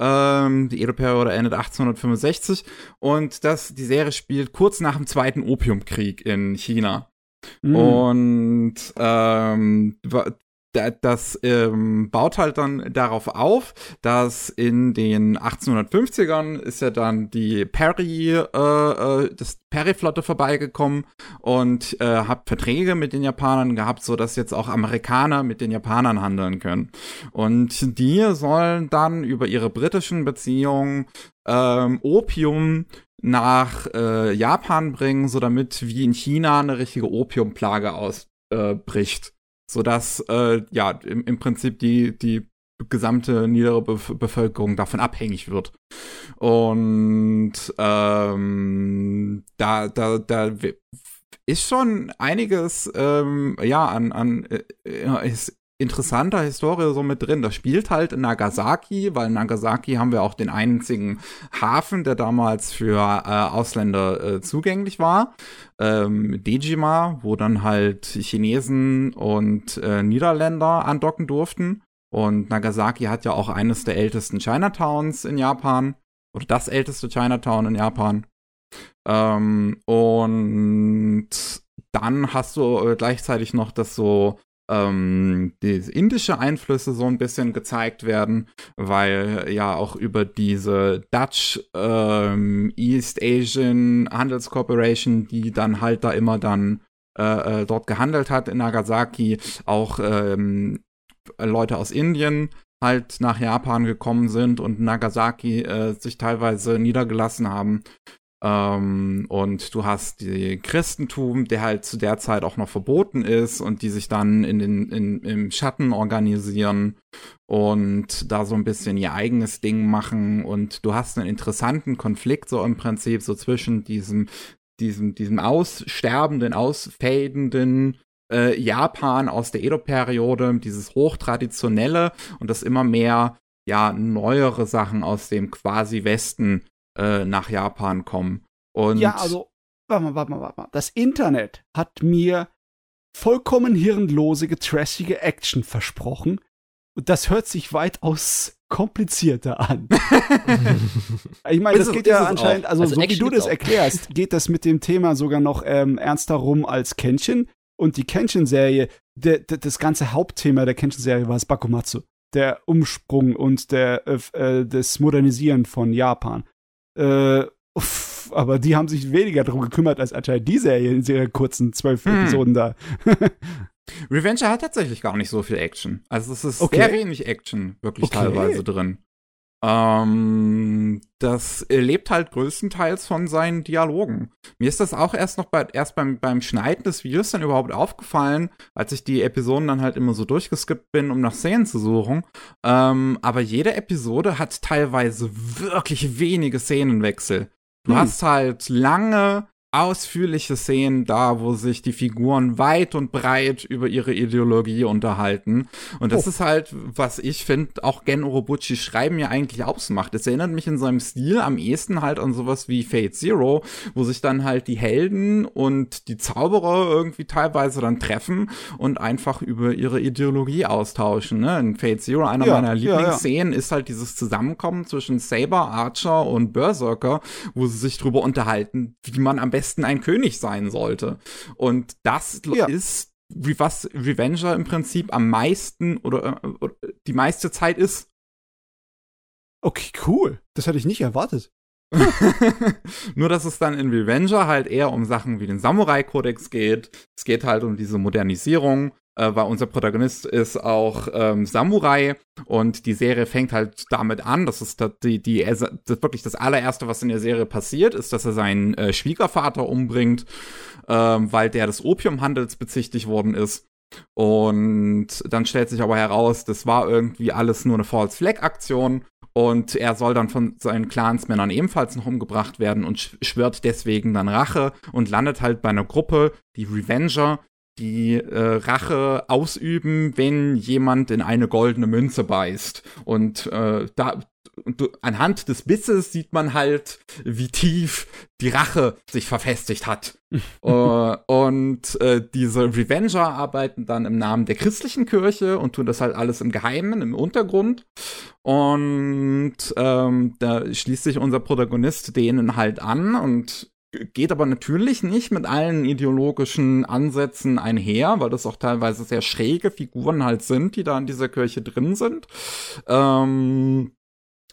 Ähm, die Edo-Periode endet 1865 und das, die Serie spielt kurz nach dem Zweiten Opiumkrieg in China. Mhm. Und ähm, das ähm, baut halt dann darauf auf, dass in den 1850ern ist ja dann die Perry, äh, äh, das Perry-Flotte vorbeigekommen und äh, hat Verträge mit den Japanern gehabt, so dass jetzt auch Amerikaner mit den Japanern handeln können. Und die sollen dann über ihre britischen Beziehungen ähm, Opium nach äh, Japan bringen, so damit wie in China eine richtige Opiumplage ausbricht sodass äh, ja im, im Prinzip die, die gesamte niedere Be Bevölkerung davon abhängig wird. Und ähm, da, da, da ist schon einiges ähm, ja an, an äh, ist interessanter Historie so mit drin. Das spielt halt in Nagasaki, weil in Nagasaki haben wir auch den einzigen Hafen, der damals für äh, Ausländer äh, zugänglich war. Ähm, Dejima, wo dann halt Chinesen und äh, Niederländer andocken durften. Und Nagasaki hat ja auch eines der ältesten Chinatowns in Japan. Oder das älteste Chinatown in Japan. Ähm, und dann hast du äh, gleichzeitig noch das so ähm, die indische Einflüsse so ein bisschen gezeigt werden, weil ja auch über diese Dutch ähm, East Asian Handelscorporation, die dann halt da immer dann äh, äh, dort gehandelt hat in Nagasaki, auch ähm, Leute aus Indien halt nach Japan gekommen sind und Nagasaki äh, sich teilweise niedergelassen haben. Ähm, und du hast die Christentum, der halt zu der Zeit auch noch verboten ist und die sich dann in den, in, im Schatten organisieren und da so ein bisschen ihr eigenes Ding machen. Und du hast einen interessanten Konflikt so im Prinzip so zwischen diesem, diesem, diesem aussterbenden, ausfädenden äh, Japan aus der Edo-Periode, dieses hochtraditionelle und das immer mehr ja neuere Sachen aus dem quasi Westen äh, nach Japan kommen. Und ja, also, warte mal, warte mal, warte mal. Das Internet hat mir vollkommen hirnlose, getrashige Action versprochen. Und das hört sich weitaus komplizierter an. (laughs) ich meine, das geht ja anscheinend, also, also, so Action wie du das auch. erklärst, (laughs) geht das mit dem Thema sogar noch ähm, ernster rum als Kenshin. Und die Kenshin-Serie, das ganze Hauptthema der Kenshin-Serie war das Bakumatsu. Der Umsprung und der, äh, äh das Modernisieren von Japan. Äh, uff, aber die haben sich weniger darum gekümmert als anscheinend die Serie in ihren kurzen zwölf hm. Episoden da. Revenge hat tatsächlich gar nicht so viel Action. Also es ist okay. sehr wenig Action wirklich okay. teilweise drin. Ähm, das lebt halt größtenteils von seinen Dialogen. Mir ist das auch erst noch bei, erst beim, beim Schneiden des Videos dann überhaupt aufgefallen, als ich die Episoden dann halt immer so durchgeskippt bin, um nach Szenen zu suchen. Ähm, aber jede Episode hat teilweise wirklich wenige Szenenwechsel. Du Hm. hast halt lange ausführliche Szenen da, wo sich die Figuren weit und breit über ihre Ideologie unterhalten. Und das Oh. ist halt, was ich finde, auch Gen Urobuchi Schreiben ja eigentlich ausmacht. Es erinnert mich in seinem Stil am ehesten halt an sowas wie Fate Zero, wo sich dann halt die Helden und die Zauberer irgendwie teilweise dann treffen und einfach über ihre Ideologie austauschen. Ne? In Fate Zero, einer Ja, meiner ja, ja. Lieblingsszenen, ist halt dieses Zusammenkommen zwischen Saber, Archer und Berserker, wo sie sich drüber unterhalten, wie man am besten ein König sein sollte. Und das Ja. ist, wie was Revenger im Prinzip am meisten oder, äh, oder die meiste Zeit ist. Okay, cool. Das hätte ich nicht erwartet. (laughs) Nur, dass es dann in Revenger halt eher um Sachen wie den Samurai-Kodex geht. Es geht halt um diese Modernisierung, äh, weil unser Protagonist ist auch ähm, Samurai und die Serie fängt halt damit an, das die, die, das wirklich das allererste, was in der Serie passiert, ist, dass er seinen äh, Schwiegervater umbringt, ähm, weil der des Opiumhandels bezichtigt worden ist. Und dann stellt sich aber heraus, das war irgendwie alles nur eine False Flag Aktion und er soll dann von seinen Clansmännern ebenfalls noch umgebracht werden und sch- schwört deswegen dann Rache und landet halt bei einer Gruppe, die Revenger, die äh, Rache ausüben, wenn jemand in eine goldene Münze beißt. Und äh, da du, anhand des Bisses sieht man halt, wie tief die Rache sich verfestigt hat. (laughs) äh, und äh, diese Revenger arbeiten dann im Namen der christlichen Kirche und tun das halt alles im Geheimen, im Untergrund. Und ähm, da schließt sich unser Protagonist denen halt an und geht aber natürlich nicht mit allen ideologischen Ansätzen einher, weil das auch teilweise sehr schräge Figuren halt sind, die da in dieser Kirche drin sind. Ähm,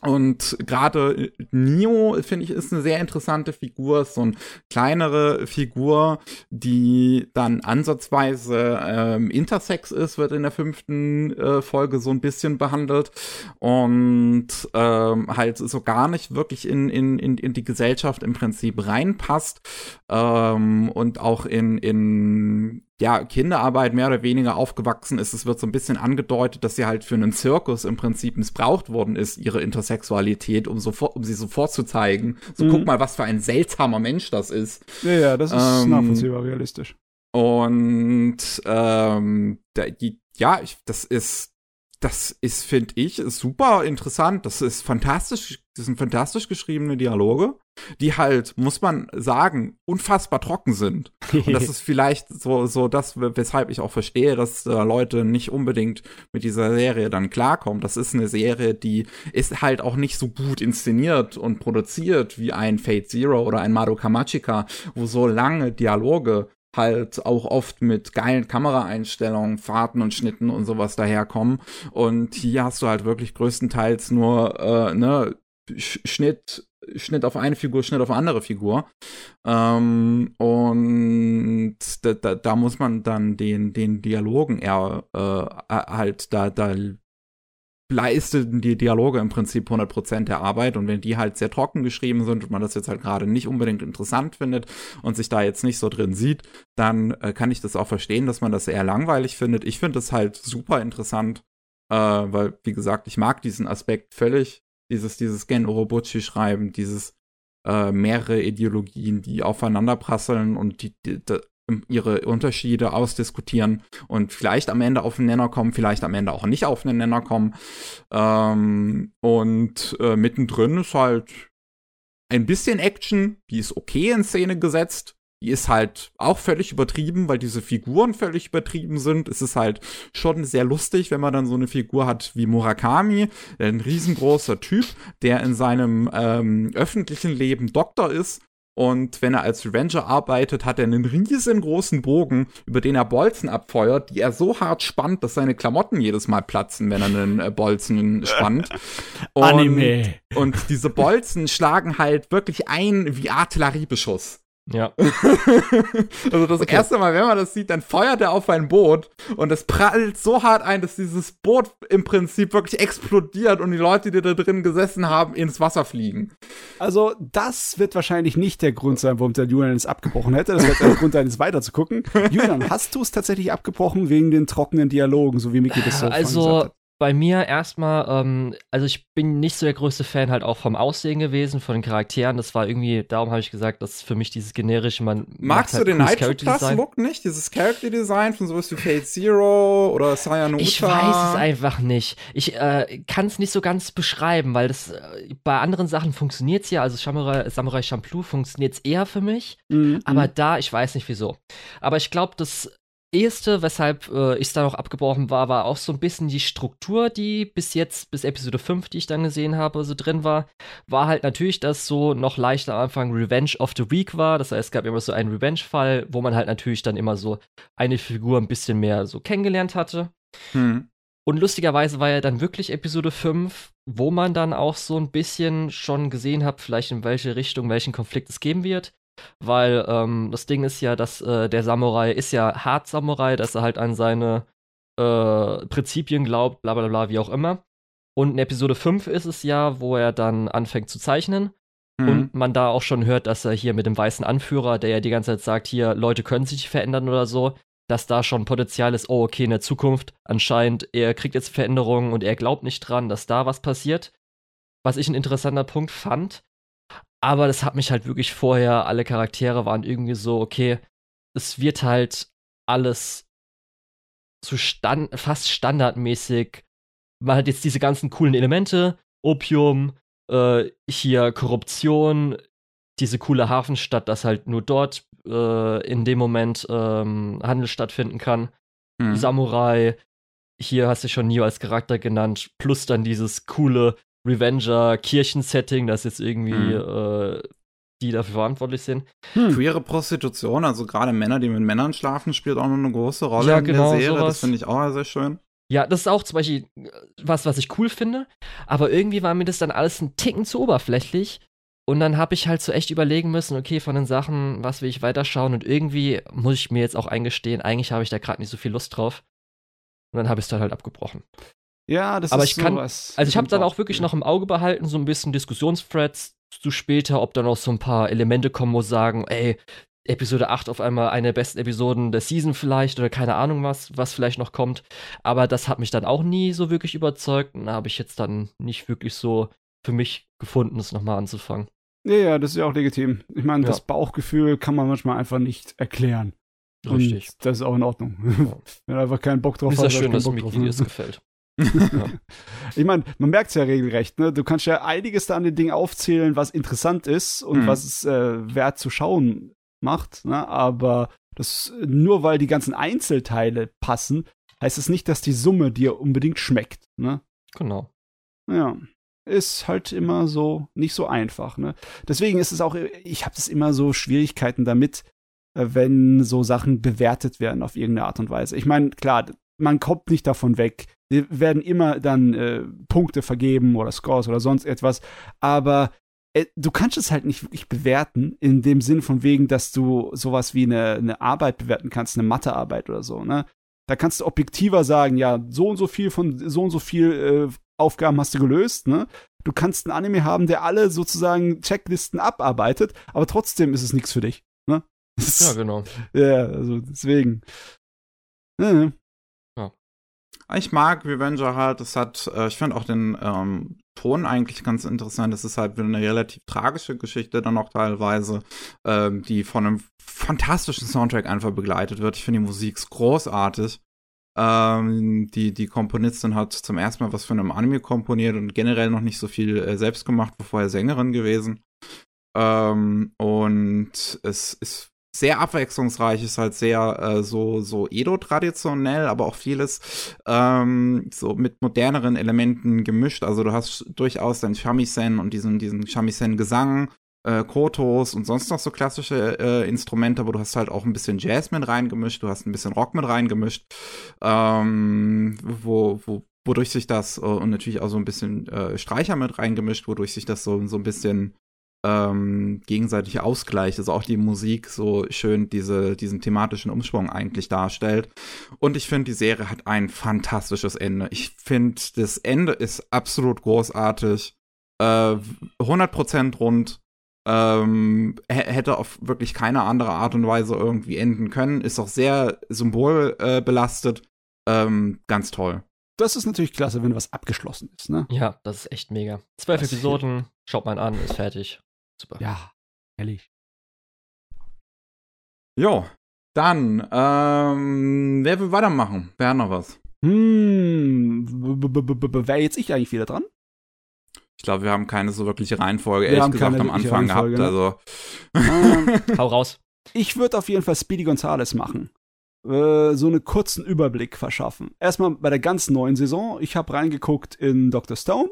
und gerade Neo, finde ich, ist eine sehr interessante Figur, ist so eine kleinere Figur, die dann ansatzweise ähm, intersex ist, wird in der fünften äh, Folge so ein bisschen behandelt. Und ähm, halt so gar nicht wirklich in, in, in, in die Gesellschaft im Prinzip reinpasst. Ähm, und auch in, in ja, Kinderarbeit mehr oder weniger aufgewachsen ist. Es wird so ein bisschen angedeutet, dass sie halt für einen Zirkus im Prinzip missbraucht worden ist, ihre Intersexualität, um, sofort, um sie so vorzuzeigen. So, Mhm. guck mal, was für ein seltsamer Mensch das ist. Ja, ja, das ist Ähm, nachvollziehbar realistisch. Und ähm, die, ja, ich, das ist, das ist, finde ich, super interessant. Das ist fantastisch, das sind fantastisch geschriebene Dialoge, die halt, muss man sagen, unfassbar trocken sind. Und das (laughs) ist vielleicht so, so das, weshalb ich auch verstehe, dass äh, Leute nicht unbedingt mit dieser Serie dann klarkommen. Das ist eine Serie, die ist halt auch nicht so gut inszeniert und produziert wie ein Fate Zero oder ein Madoka Magica, wo so lange Dialoge halt auch oft mit geilen Kameraeinstellungen, Fahrten und Schnitten und sowas daherkommen. Und hier hast du halt wirklich größtenteils nur äh, ne, Sch- Schnitt, Schnitt auf eine Figur, Schnitt auf eine andere Figur. Ähm, und da, da, da muss man dann den, den Dialogen eher äh, halt da, da leisten die Dialoge im Prinzip 100% der Arbeit und wenn die halt sehr trocken geschrieben sind und man das jetzt halt gerade nicht unbedingt interessant findet und sich da jetzt nicht so drin sieht, dann äh, kann ich das auch verstehen, dass man das eher langweilig findet. Ich finde das halt super interessant, äh, weil, wie gesagt, ich mag diesen Aspekt völlig, dieses, dieses Gen Orobuchi schreiben, dieses äh, mehrere Ideologien, die aufeinander prasseln und die, die ihre Unterschiede ausdiskutieren und vielleicht am Ende auf den Nenner kommen, vielleicht am Ende auch nicht auf den Nenner kommen. Ähm, und äh, mittendrin ist halt ein bisschen Action, die ist okay in Szene gesetzt. Die ist halt auch völlig übertrieben, weil diese Figuren völlig übertrieben sind. Es ist halt schon sehr lustig, wenn man dann so eine Figur hat wie Murakami, ein riesengroßer Typ, der in seinem ähm, öffentlichen Leben Doktor ist und wenn er als Revenger arbeitet, hat er einen riesengroßen Bogen, über den er Bolzen abfeuert, die er so hart spannt, dass seine Klamotten jedes Mal platzen, wenn er einen äh, Bolzen spannt. (laughs) Und, Anime. Und diese Bolzen schlagen halt wirklich ein wie Artilleriebeschuss. Ja. (laughs) also das Okay. erste Mal, wenn man das sieht, dann feuert er auf ein Boot und es prallt so hart ein, dass dieses Boot im Prinzip wirklich explodiert und die Leute, die da drin gesessen haben, ins Wasser fliegen. Also, das wird wahrscheinlich nicht der Grund sein, warum der Julian es abgebrochen hätte. Das wird der (laughs) Grund sein, es weiterzugucken. Julian, hast du es tatsächlich abgebrochen wegen den trockenen Dialogen, so wie Mickey das so Also hat? Bei mir erstmal, ähm, also ich bin nicht so der größte Fan halt auch vom Aussehen gewesen, von den Charakteren. Das war irgendwie, darum habe ich gesagt, das ist für mich dieses generische, man Magst halt du den cooles Nitro Character Plus Design. Look nicht? Dieses Character Design von sowas wie Fate Zero oder Cyanota? Ich weiß es einfach nicht. Ich äh, kann es nicht so ganz beschreiben, weil das äh, bei anderen Sachen funktioniert es ja. Also Samurai, Samurai Champloo funktioniert es eher für mich. Mhm. Aber da, ich weiß nicht wieso. Aber ich glaube, das Erste, weshalb äh, ich da noch abgebrochen war, war auch so ein bisschen die Struktur, die bis jetzt, bis Episode 5, die ich dann gesehen habe, so drin war. War halt natürlich, dass so noch leicht am Anfang Revenge of the Week war. Das heißt, es gab immer so einen Revenge-Fall, wo man halt natürlich dann immer so eine Figur ein bisschen mehr so kennengelernt hatte. Hm. Und lustigerweise war ja dann wirklich Episode 5, wo man dann auch so ein bisschen schon gesehen hat, vielleicht in welche Richtung, welchen Konflikt es geben wird. Weil ähm, das Ding ist ja, dass äh, der Samurai ist ja hart Samurai, dass er halt an seine äh, Prinzipien glaubt, bla bla bla, wie auch immer. Und in Episode 5 ist es ja, wo er dann anfängt zu zeichnen. Hm. Und man da auch schon hört, dass er hier mit dem weißen Anführer, der ja die ganze Zeit sagt, hier, Leute können sich verändern oder so, dass da schon Potenzial ist, oh, okay, in der Zukunft anscheinend, er kriegt jetzt Veränderungen und er glaubt nicht dran, dass da was passiert. Was ich ein interessanter Punkt fand. Aber das hat mich halt wirklich vorher, alle Charaktere waren irgendwie so, okay, es wird halt alles so stand, fast standardmäßig. Man hat jetzt diese ganzen coolen Elemente, Opium, äh, hier Korruption, diese coole Hafenstadt, dass halt nur dort äh, in dem Moment ähm, Handel stattfinden kann. Hm. Samurai, hier hast du schon Neo als Charakter genannt, plus dann dieses coole Revenger-Kirchen-Setting, das jetzt irgendwie Mhm. äh, die dafür verantwortlich sind. Hm. Queere Prostitution, also gerade Männer, die mit Männern schlafen, spielt auch noch eine große Rolle Ja, in genau, der Serie. sowas. Das finde ich auch sehr schön. Ja, das ist auch zum Beispiel äh, was, was ich cool finde, aber irgendwie war mir das dann alles ein Ticken zu oberflächlich. Und dann habe ich halt so echt überlegen müssen, okay, von den Sachen, was will ich weiterschauen? Und irgendwie muss ich mir jetzt auch eingestehen, eigentlich habe ich da gerade nicht so viel Lust drauf. Und dann habe ich es dann halt abgebrochen. Ja, das Aber ist ich kann- sowas. Also ich habe dann auch wirklich ja. noch im Auge behalten, so ein bisschen Diskussionsthreads zu später, ob da noch so ein paar Elemente kommen, wo sagen, ey, Episode 8 auf einmal eine der besten Episoden der Season vielleicht oder keine Ahnung was, was vielleicht noch kommt. Aber das hat mich dann auch nie so wirklich überzeugt und da habe ich jetzt dann nicht wirklich so für mich gefunden, es nochmal anzufangen. Ja, ja, das ist ja auch legitim. Ich meine, Ja. das Bauchgefühl kann man manchmal einfach nicht erklären. Richtig. Und das ist auch in Ordnung. Ja. (laughs) Wenn einfach keinen Bock drauf Ist ja hast, hast schön, dass dir das gefällt. (laughs) Ich meine, man merkt es ja regelrecht, ne? Du kannst ja einiges da an den Dingen aufzählen, was interessant ist und Mhm. was es äh, wert zu schauen macht, ne? Aber das nur weil die ganzen Einzelteile passen, heißt es nicht, dass die Summe dir unbedingt schmeckt, ne? Genau. Ja. Ist halt immer so nicht so einfach, ne? Deswegen ist es auch, ich habe das immer so Schwierigkeiten damit, äh, wenn so Sachen bewertet werden auf irgendeine Art und Weise. Ich meine, klar, man kommt nicht davon weg. Wir werden immer dann äh, Punkte vergeben oder Scores oder sonst etwas, aber äh, du kannst es halt nicht wirklich bewerten, in dem Sinn von wegen, dass du sowas wie eine, eine Arbeit bewerten kannst, eine Mathearbeit oder so, ne? Da kannst du objektiver sagen, ja, so und so viel von so und so viel äh, Aufgaben hast du gelöst, ne? Du kannst einen Anime haben, der alle sozusagen Checklisten abarbeitet, aber trotzdem ist es nichts für dich, ne? Ja, (laughs) genau. ja, also deswegen. Ja, Ich mag Revenger halt. Das hat, äh, ich finde auch den ähm, Ton eigentlich ganz interessant. Es ist halt wieder eine relativ tragische Geschichte dann auch teilweise, ähm, die von einem fantastischen Soundtrack einfach begleitet wird. Ich finde die Musik großartig. Ähm, die, die Komponistin hat zum ersten Mal was für einen Anime komponiert und generell noch nicht so viel äh, selbst gemacht, war vorher Sängerin gewesen. Ähm, und es ist sehr abwechslungsreich, ist halt sehr äh, so, so Edo-traditionell, aber auch vieles ähm, so mit moderneren Elementen gemischt. Also du hast durchaus dein Shamisen und diesen, diesen Shamisen-Gesang, äh, Kotos und sonst noch so klassische äh, Instrumente, aber du hast halt auch ein bisschen Jazz mit reingemischt, du hast ein bisschen Rock mit reingemischt, ähm, wo, wo, wodurch sich das, äh, und natürlich auch so ein bisschen äh, Streicher mit reingemischt, wodurch sich das so, so ein bisschen ähm, gegenseitig ausgleicht, also auch die Musik so schön diese, diesen thematischen Umschwung eigentlich darstellt. Und ich finde, die Serie hat ein fantastisches Ende. Ich finde, das Ende ist absolut großartig, äh, 100% rund. Ähm, hätte auf wirklich keine andere Art und Weise irgendwie enden können. Ist auch sehr symbolbelastet. Äh, ähm, ganz toll. Das ist natürlich klasse, wenn was abgeschlossen ist, ne? Ja, das ist echt mega. Zwölf Episoden, schaut mal an, ist fertig. Super. Ja, ehrlich. Jo, dann, ähm, wer will weitermachen? Wer hat noch was? Hm, wäre jetzt ich eigentlich wieder dran? Ich glaube, wir haben keine so wirkliche Reihenfolge, ehrlich gesagt, am Anfang gehabt. Ne? Also. Ähm, (laughs) Hau raus. Ich würde auf jeden Fall Speedy Gonzales machen. Äh, so einen kurzen Überblick verschaffen. Erstmal bei der ganz neuen Saison. Ich habe reingeguckt in Dr. Stone.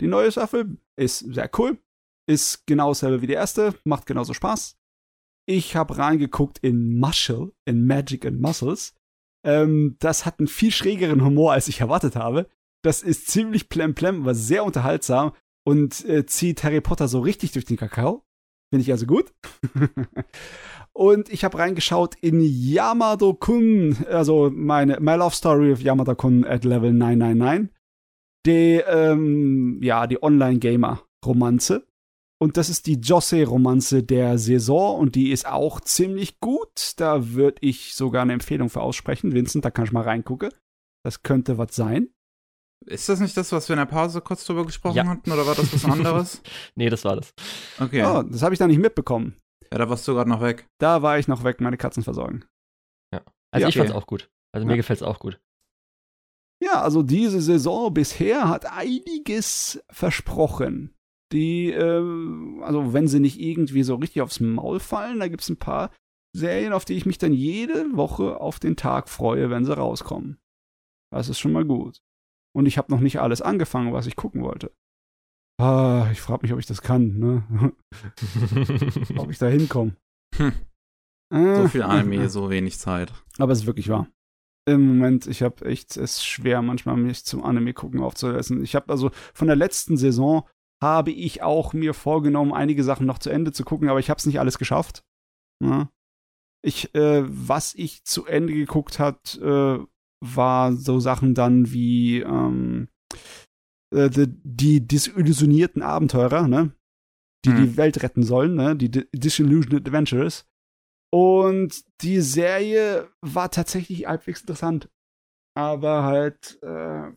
Die neue Staffel ist sehr cool. Ist genau dasselbe wie die erste, macht genauso Spaß. Ich habe reingeguckt in Muscle, in Magic and Muscles. Ähm, das hat einen viel schrägeren Humor, als ich erwartet habe. Das ist ziemlich plemplem, aber sehr unterhaltsam und äh, zieht Harry Potter so richtig durch den Kakao. Finde ich also gut. (laughs) und ich habe reingeschaut in Yamado-kun, also meine My Love Story of Yamada-kun at Level 999. Die, ähm, ja, die Online-Gamer-Romanze. Und das ist die Josse-Romanze der Saison und die ist auch ziemlich gut. Da würde ich sogar eine Empfehlung für aussprechen. Vincent, da kann ich mal reingucken. Das könnte was sein. Ist das nicht das, was wir in der Pause kurz drüber gesprochen ja. hatten, oder war das was (laughs) anderes? nee, das war das. Okay. Oh, das habe ich da nicht mitbekommen. Ja, da warst du gerade noch weg. Da war ich noch weg, meine Katzen versorgen. Ja. Also ja, ich okay. fand's auch gut. Also mir ja. gefällt's auch gut. Ja, also diese Saison bisher hat einiges versprochen die, äh, also wenn sie nicht irgendwie so richtig aufs Maul fallen, da gibt es ein paar Serien, auf die ich mich dann jede Woche auf den Tag freue, wenn sie rauskommen. Das ist schon mal gut. Und ich habe noch nicht alles angefangen, was ich gucken wollte. Ah, ich frage mich, ob ich das kann, ne? (laughs) ob ich da hinkomme. Hm. (laughs) Äh, so viel Anime, so wenig Zeit. Aber es ist wirklich wahr. Im Moment, ich habe echt es schwer, manchmal mich zum Anime gucken aufzulassen. Ich habe also von der letzten Saison habe ich auch mir vorgenommen, einige Sachen noch zu Ende zu gucken, aber ich habe es nicht alles geschafft. Ja. Ich, äh, was ich zu Ende geguckt hat, äh, war so Sachen dann wie ähm, äh, die, die disillusionierten Abenteurer, ne? Die hm. die Welt retten sollen, ne? Die Disillusioned Adventurers. Und die Serie war tatsächlich halbwegs interessant. Aber halt, äh,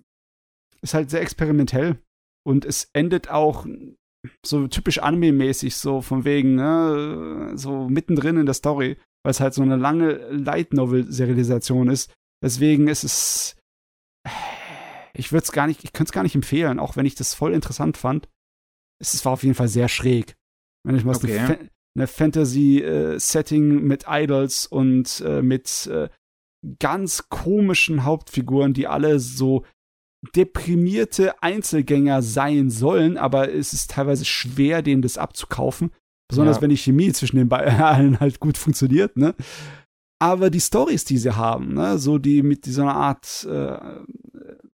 ist halt sehr experimentell. Und es endet auch so typisch anime-mäßig, so von wegen, ne, so mittendrin in der Story, weil es halt so eine lange Light Novel-Serialisation ist. Deswegen ist es. Ich würde es gar nicht, ich könnte es gar nicht empfehlen, auch wenn ich das voll interessant fand. Es war auf jeden Fall sehr schräg. Wenn ich mal okay. eine, eine Fantasy-Setting äh, mit Idols und äh, mit äh, ganz komischen Hauptfiguren, die alle so deprimierte Einzelgänger sein sollen, aber es ist teilweise schwer, denen das abzukaufen. Besonders ja. wenn die Chemie zwischen den (laughs) allen halt gut funktioniert, ne? Aber die Stories, die sie haben, ne, so die mit dieser Art äh,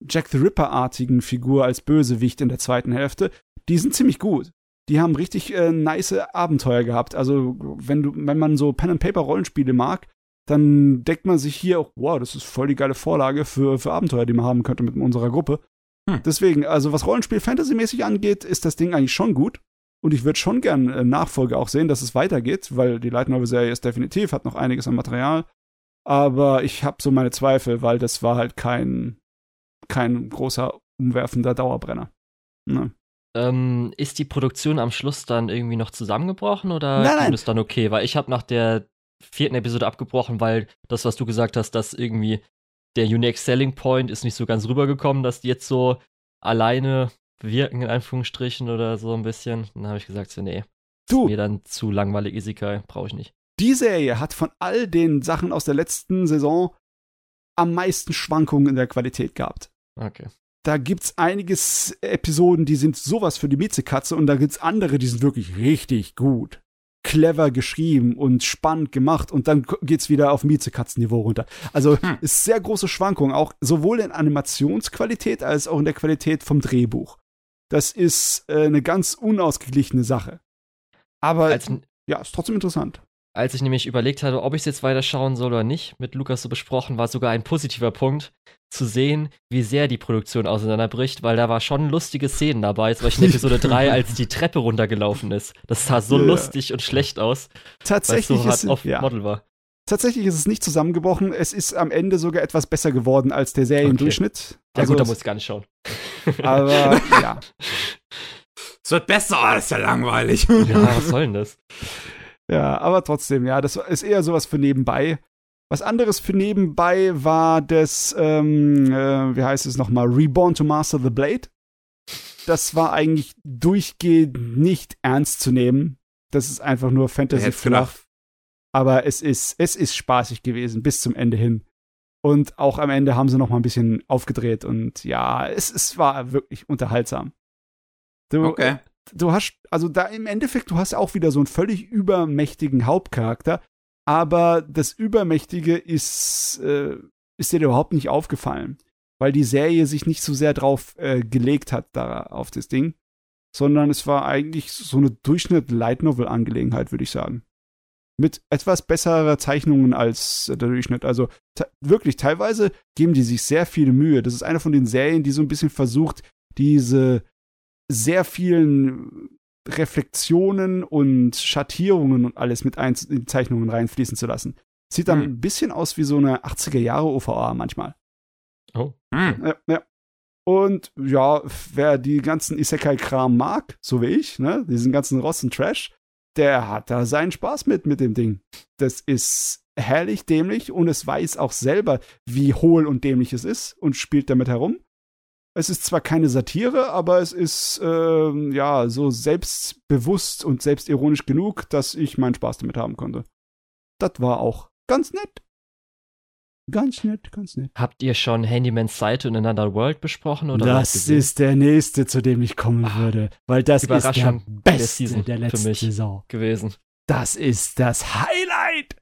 Jack the Ripper-artigen Figur als Bösewicht in der zweiten Hälfte, die sind ziemlich gut. Die haben richtig äh, nice Abenteuer gehabt. Also, wenn du, wenn man so Pen-and-Paper-Rollenspiele mag, dann denkt man sich hier auch, wow, das ist voll die geile Vorlage für, für Abenteuer, die man haben könnte mit unserer Gruppe. Hm. Deswegen, also was Rollenspiel Fantasy-mäßig angeht, ist das Ding eigentlich schon gut. Und ich würde schon gern äh, Nachfolge auch sehen, dass es weitergeht, weil die Light Novel-Serie ist definitiv, hat noch einiges an Material. Aber ich habe so meine Zweifel, weil das war halt kein, kein großer, umwerfender Dauerbrenner. Ne? Ähm, ist die Produktion am Schluss dann irgendwie noch zusammengebrochen oder nein, nein. ist dann okay? Weil ich habe nach der vierten Episode abgebrochen, weil das, was du gesagt hast, dass irgendwie der Unique Selling Point ist nicht so ganz rübergekommen, dass die jetzt so alleine wirken, in Anführungsstrichen oder so ein bisschen. Dann habe ich gesagt, so, nee. Du. Mir dann zu langweilig, Isekai, brauche ich nicht. Die Serie hat von all den Sachen aus der letzten Saison am meisten Schwankungen in der Qualität gehabt. Okay. Da gibt's einiges Episoden, die sind sowas für die Miezekatze und da gibt's andere, die sind wirklich richtig gut clever geschrieben und spannend gemacht und dann geht's wieder auf Miezekatzenniveau runter. Also hm. ist sehr große Schwankung, auch sowohl in Animationsqualität als auch in der Qualität vom Drehbuch. Das ist äh, eine ganz unausgeglichene Sache. Aber Als, ja, ist trotzdem interessant. Als ich nämlich überlegt hatte, ob ich es jetzt weiter schauen soll oder nicht, mit Lukas so besprochen, war sogar ein positiver Punkt, zu sehen, wie sehr die Produktion auseinanderbricht, weil da war schon lustige Szenen dabei, zum Beispiel in Episode (laughs) 3, als die Treppe runtergelaufen ist. Das sah so Ja. lustig und schlecht aus, weil es Tatsächlich so hart ist, off ja, Model war. tatsächlich ist es nicht zusammengebrochen. Es ist am Ende sogar etwas besser geworden als der Seriendurchschnitt. Ja Also gut, da muss ich gar nicht schauen. (laughs) aber ja. (laughs) Es wird besser, aber das ist ja langweilig. ja, was soll denn das? Ja, aber trotzdem, ja, das ist eher sowas für nebenbei. Was anderes für nebenbei war das, ähm, äh, wie heißt es nochmal, Reborn to Master the Blade. Das war eigentlich durchgehend nicht ernst zu nehmen. Das ist einfach nur Fantasy flach. Aber es ist, es ist spaßig gewesen bis zum Ende hin. Und auch am Ende haben sie noch mal ein bisschen aufgedreht und ja, es, es war wirklich unterhaltsam. Du, Okay. Du hast, also da im Endeffekt, du hast auch wieder so einen völlig übermächtigen Hauptcharakter, aber das Übermächtige ist, äh, ist dir überhaupt nicht aufgefallen, weil die Serie sich nicht so sehr drauf äh, gelegt hat, da auf das Ding, sondern es war eigentlich so eine Durchschnitt-Light-Novel-Angelegenheit, würde ich sagen. Mit etwas besserer Zeichnungen als der Durchschnitt. Also wirklich, teilweise geben die sich sehr viel Mühe. Das ist eine von den Serien, die so ein bisschen versucht, diese sehr vielen Reflexionen und Schattierungen und alles mit ein in Zeichnungen reinfließen zu lassen. Sieht dann Hm. ein bisschen aus wie so eine 80er Jahre OVA manchmal. Oh. Hm. Ja, ja. Und ja, wer die ganzen Isekai-Kram mag, so wie ich, ne, diesen ganzen Ross und Trash, der hat da seinen Spaß mit, mit dem Ding. Das ist herrlich dämlich und es weiß auch selber, wie hohl und dämlich es ist und spielt damit herum. Es ist zwar keine Satire, aber es ist ähm, ja so selbstbewusst und selbstironisch genug, dass ich meinen Spaß damit haben konnte. Das war auch ganz nett. Ganz nett, ganz nett. Habt ihr schon Handyman's Seite in Another World besprochen? Oder das ist der nächste, zu dem ich kommen Ah, würde. Weil das ist der der beste der für letzten mich. Saison. gewesen. Das ist das Highlight.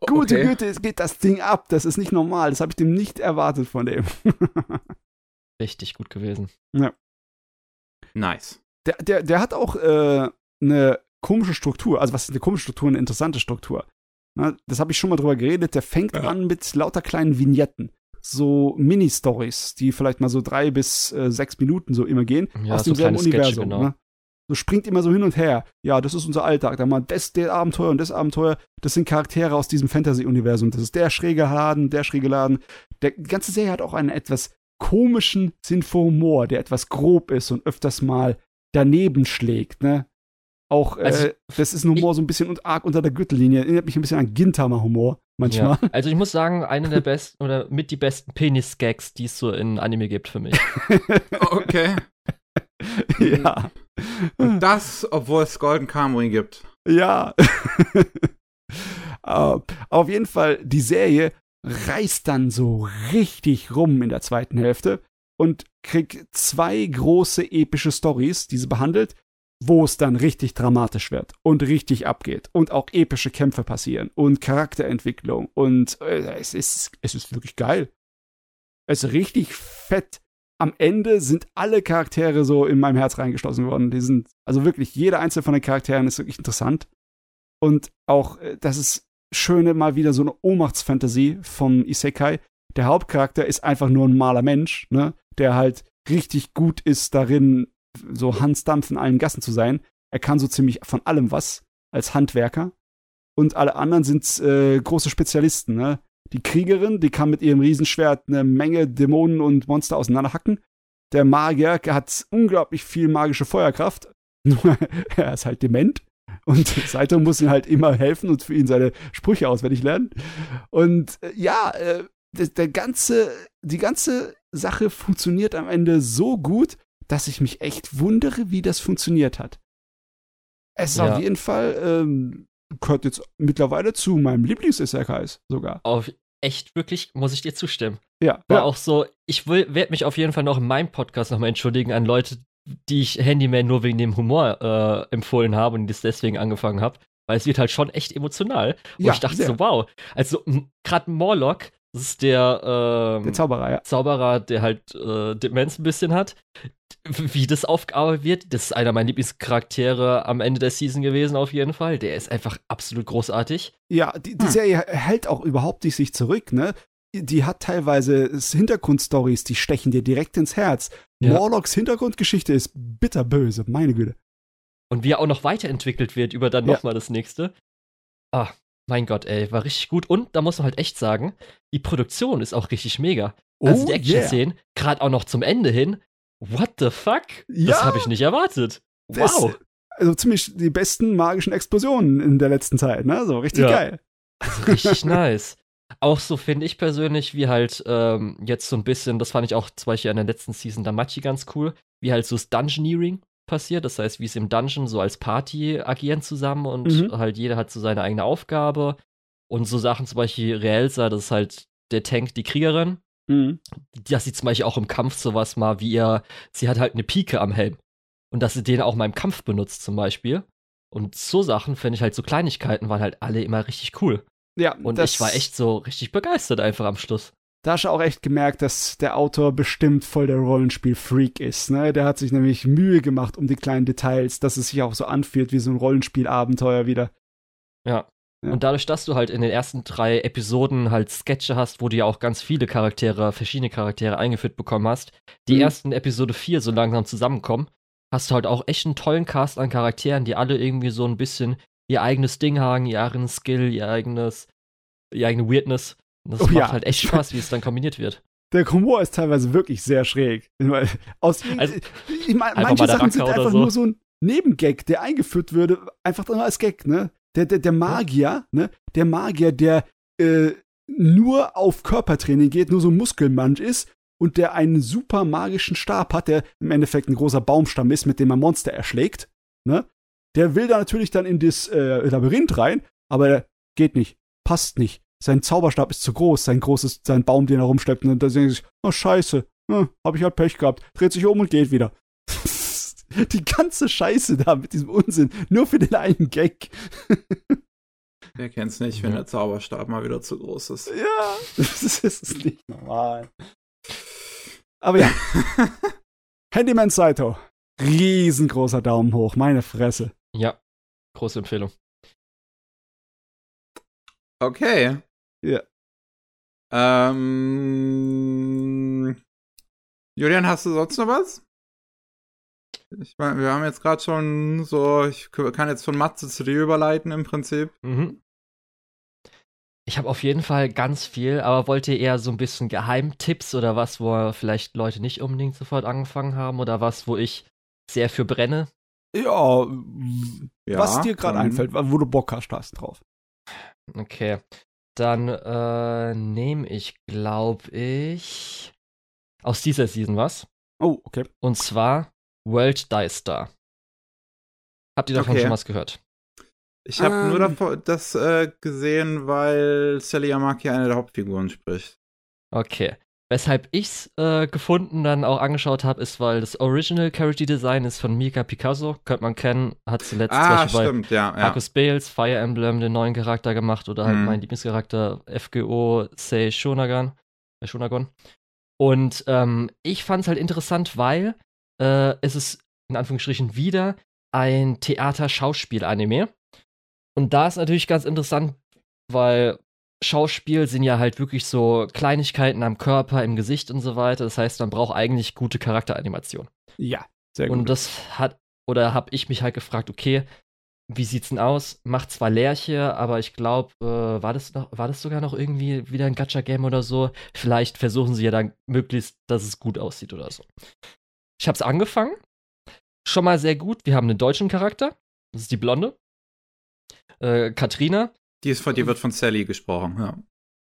Gute Okay. Güte, es geht das Ding ab. Das ist nicht normal. Das habe ich dem nicht erwartet von dem. (laughs) Richtig gut gewesen. Nice. der, der, der hat auch äh, eine komische Struktur. Also, was ist eine komische Struktur? Eine interessante Struktur. Na, das habe ich schon mal drüber geredet. Der fängt Ja. an mit lauter kleinen Vignetten. So Mini-Stories, die vielleicht mal so drei bis äh, sechs Minuten so immer gehen. Ja, aus so demselben Universum. genau. Ne? So springt immer so hin und her. Ja, das ist unser Alltag. Da mal das, der Abenteuer und das Abenteuer. Das sind Charaktere aus diesem Fantasy-Universum. Das ist der schräge Laden, der schräge Laden. Der die ganze Serie hat auch einen etwas komischen Sinn für Humor, der etwas grob ist und öfters mal daneben schlägt. Ne? Auch, Also, äh, das ist ein Humor so ein bisschen und arg unter der Gürtellinie. Erinnert mich ein bisschen an Gintama-Humor manchmal. Ja. Also ich muss sagen, eine der besten oder mit die besten Penis-Gags, die es so in Anime gibt für mich. (laughs) Okay. ja. Und das, obwohl es Golden Kamuy gibt. Ja. Aber (laughs) auf jeden Fall, die Serie reißt dann so richtig rum in der zweiten Hälfte und kriegt zwei große epische Stories, die sie behandelt, wo es dann richtig dramatisch wird und richtig abgeht und auch epische Kämpfe passieren und Charakterentwicklung und äh, es ist es ist wirklich geil. Es ist richtig fett. Am Ende sind alle Charaktere so in meinem Herz reingeschlossen worden. Die sind also wirklich jeder einzelne von den Charakteren ist wirklich interessant und auch äh, das ist schöne mal wieder so eine Ohnmachtsfantasie vom Isekai. Der Hauptcharakter ist einfach nur ein maler Mensch, ne, der halt richtig gut ist darin, so Hans in allen Gassen zu sein. Er kann so ziemlich von allem was als Handwerker. Und alle anderen sind äh, große Spezialisten, ne? Die Kriegerin, die kann mit ihrem Riesenschwert eine Menge Dämonen und Monster auseinanderhacken. Der Magier hat unglaublich viel magische Feuerkraft. Nur (laughs) er ist halt dement. Und Saito muss ihm halt immer helfen und für ihn seine Sprüche auswendig lernen. Und äh, ja, äh, der, der ganze, die ganze Sache funktioniert am Ende so gut, dass ich mich echt wundere, wie das funktioniert hat. Es ist Ja. auf jeden Fall, ähm, gehört jetzt mittlerweile zu meinem Lieblings-Isekais sogar. Auf echt wirklich muss ich dir zustimmen. Ja, War ja. auch so, ich werde mich auf jeden Fall noch in meinem Podcast nochmal entschuldigen an Leute, die ich Handyman nur wegen dem Humor äh, empfohlen habe und das deswegen angefangen habe. Weil es wird halt schon echt emotional. Wo Ja, ich dachte sehr. so, wow. Also gerade Morlock Das ist der, ähm, Der Zauberer, ja. Zauberer, der halt äh, Demenz ein bisschen hat. Wie das aufgearbeitet wird, das ist einer meiner Lieblingscharaktere am Ende der Season gewesen, auf jeden Fall. Der ist einfach absolut großartig. Ja, die, die Hm. Serie hält auch überhaupt nicht sich zurück, ne? Die hat teilweise Hintergrundstories, die stechen dir direkt ins Herz. Ja. Morlocks Hintergrundgeschichte ist bitterböse, meine Güte. Und wie er auch noch weiterentwickelt wird über dann Ja. nochmal das nächste. Ah, mein Gott, ey, war richtig gut. Und da muss man halt echt sagen, die Produktion ist auch richtig mega. Also die Oh, yeah. Action-Szenen, gerade auch noch zum Ende hin. What the fuck? Das Ja. habe ich nicht erwartet. Das- Wow. Also ziemlich die besten magischen Explosionen in der letzten Zeit, ne? So richtig Ja. geil. Also richtig (laughs) nice. Auch so finde ich persönlich, wie halt ähm, jetzt so ein bisschen, das fand ich auch zum Beispiel an der letzten Season Damachi ganz cool, wie halt so das Dungeoneering passiert. Das heißt, wie es im Dungeon so als Party agieren zusammen und Mhm. halt jeder hat so seine eigene Aufgabe. Und so Sachen zum Beispiel Realsa, das ist halt der Tank, die Kriegerin. Mhm. Dass sie zum Beispiel auch im Kampf sowas mal wie ihr, sie hat halt eine Pike am Helm. Und dass sie den auch mal im Kampf benutzt zum Beispiel. Und so Sachen finde ich halt, so Kleinigkeiten waren halt alle immer richtig cool. Ja, Und das, ich war echt so richtig begeistert einfach am Schluss. Da hast du auch echt gemerkt, dass der Autor bestimmt voll der Rollenspiel-Freak ist. Ne? Der hat sich nämlich Mühe gemacht um die kleinen Details, dass es sich auch so anfühlt wie so ein Rollenspiel-Abenteuer wieder. Ja. Ja. Und dadurch, dass du halt in den ersten drei Episoden halt Sketche hast, wo du ja auch ganz viele Charaktere, verschiedene Charaktere eingeführt bekommen hast, die Mhm. ersten Episode 4 so langsam zusammenkommen, hast du halt auch echt einen tollen Cast an Charakteren, die alle irgendwie so ein bisschen ihr eigenes Ding haben, ihr eigenen Skill, ihr eigenes, ihr eigene Weirdness. Und das Oh macht ja. halt echt Spaß, wie es dann kombiniert wird. (laughs) Der Humor ist teilweise wirklich sehr schräg. Aus, Also, ich einfach manche Sachen sind einfach so. nur so ein Nebengag, der eingeführt würde, einfach nur als Gag, ne? Der, der, der Magier, ne? Der Magier, der äh, nur auf Körpertraining geht, nur so ein Muskelmensch ist und der einen super magischen Stab hat, der im Endeffekt ein großer Baumstamm ist, mit dem er Monster erschlägt, ne? Der will da natürlich dann in das äh, Labyrinth rein, aber der geht nicht, passt nicht. Sein Zauberstab ist zu groß, sein großes, sein Baum, den er rumschleppt, und da denkt er sich, oh scheiße, hm, hab ich halt Pech gehabt, dreht sich um und geht wieder. (laughs) Die ganze Scheiße da mit diesem Unsinn, nur für den einen Gag. (laughs) Wer kennt's nicht, wenn der Zauberstab mal wieder zu groß ist? Ja, (laughs) das ist nicht normal. Aber ja, Handyman Saito, riesengroßer Daumen hoch, meine Fresse. Ja, große Empfehlung. Okay. Ja. Ähm, Julian, hast du sonst noch was? Ich meine, wir haben jetzt gerade schon so, ich kann jetzt von Matze zu dir überleiten im Prinzip. Mhm. Ich habe auf jeden Fall ganz viel, aber wollt ihr eher so ein bisschen Geheimtipps oder was, wo vielleicht Leute nicht unbedingt sofort angefangen haben oder was, wo ich sehr für brenne? Ja, Ja, was dir gerade einfällt, wo du Bock hast, hast drauf. Okay. Dann äh, nehme ich, glaube ich, aus dieser Season was. Oh, okay. Und zwar World Dice Star. Habt ihr davon Okay. schon was gehört? Ich habe Ähm. nur davon, das äh, gesehen, weil Sally Yamaki eine der Hauptfiguren spricht. Okay. Weshalb ich's äh, gefunden, dann auch angeschaut habe, ist, weil das Original Character Design ist von Mika Picasso. Könnte man kennen. Hat zuletzt zum Ah, Beispiel bei stimmt, ja. ja. Marcus Bales, Fire Emblem, den neuen Charakter gemacht oder halt Mhm. mein Lieblingscharakter FGO Sei Shonagon. Äh, Shonagon. Und ähm, ich fand es halt interessant, weil äh, es ist in Anführungsstrichen wieder ein Theater-Schauspiel-Anime. Und da ist natürlich ganz interessant, weil Schauspiel sind ja halt wirklich so Kleinigkeiten am Körper, im Gesicht und so weiter. Das heißt, man braucht eigentlich gute Charakteranimation. Ja, sehr gut. Und das hat, oder habe ich mich halt gefragt, okay, wie sieht's denn aus? Macht zwar Lerche, aber ich glaube, äh, war das noch, war das sogar noch irgendwie wieder ein Gacha-Game oder so? Vielleicht versuchen sie ja dann möglichst, dass es gut aussieht oder so. Ich habe es angefangen. Schon mal sehr gut. Wir haben einen deutschen Charakter. Das ist die Blonde. Äh, Katrina. Die, ist von, die wird von Sally gesprochen, ja.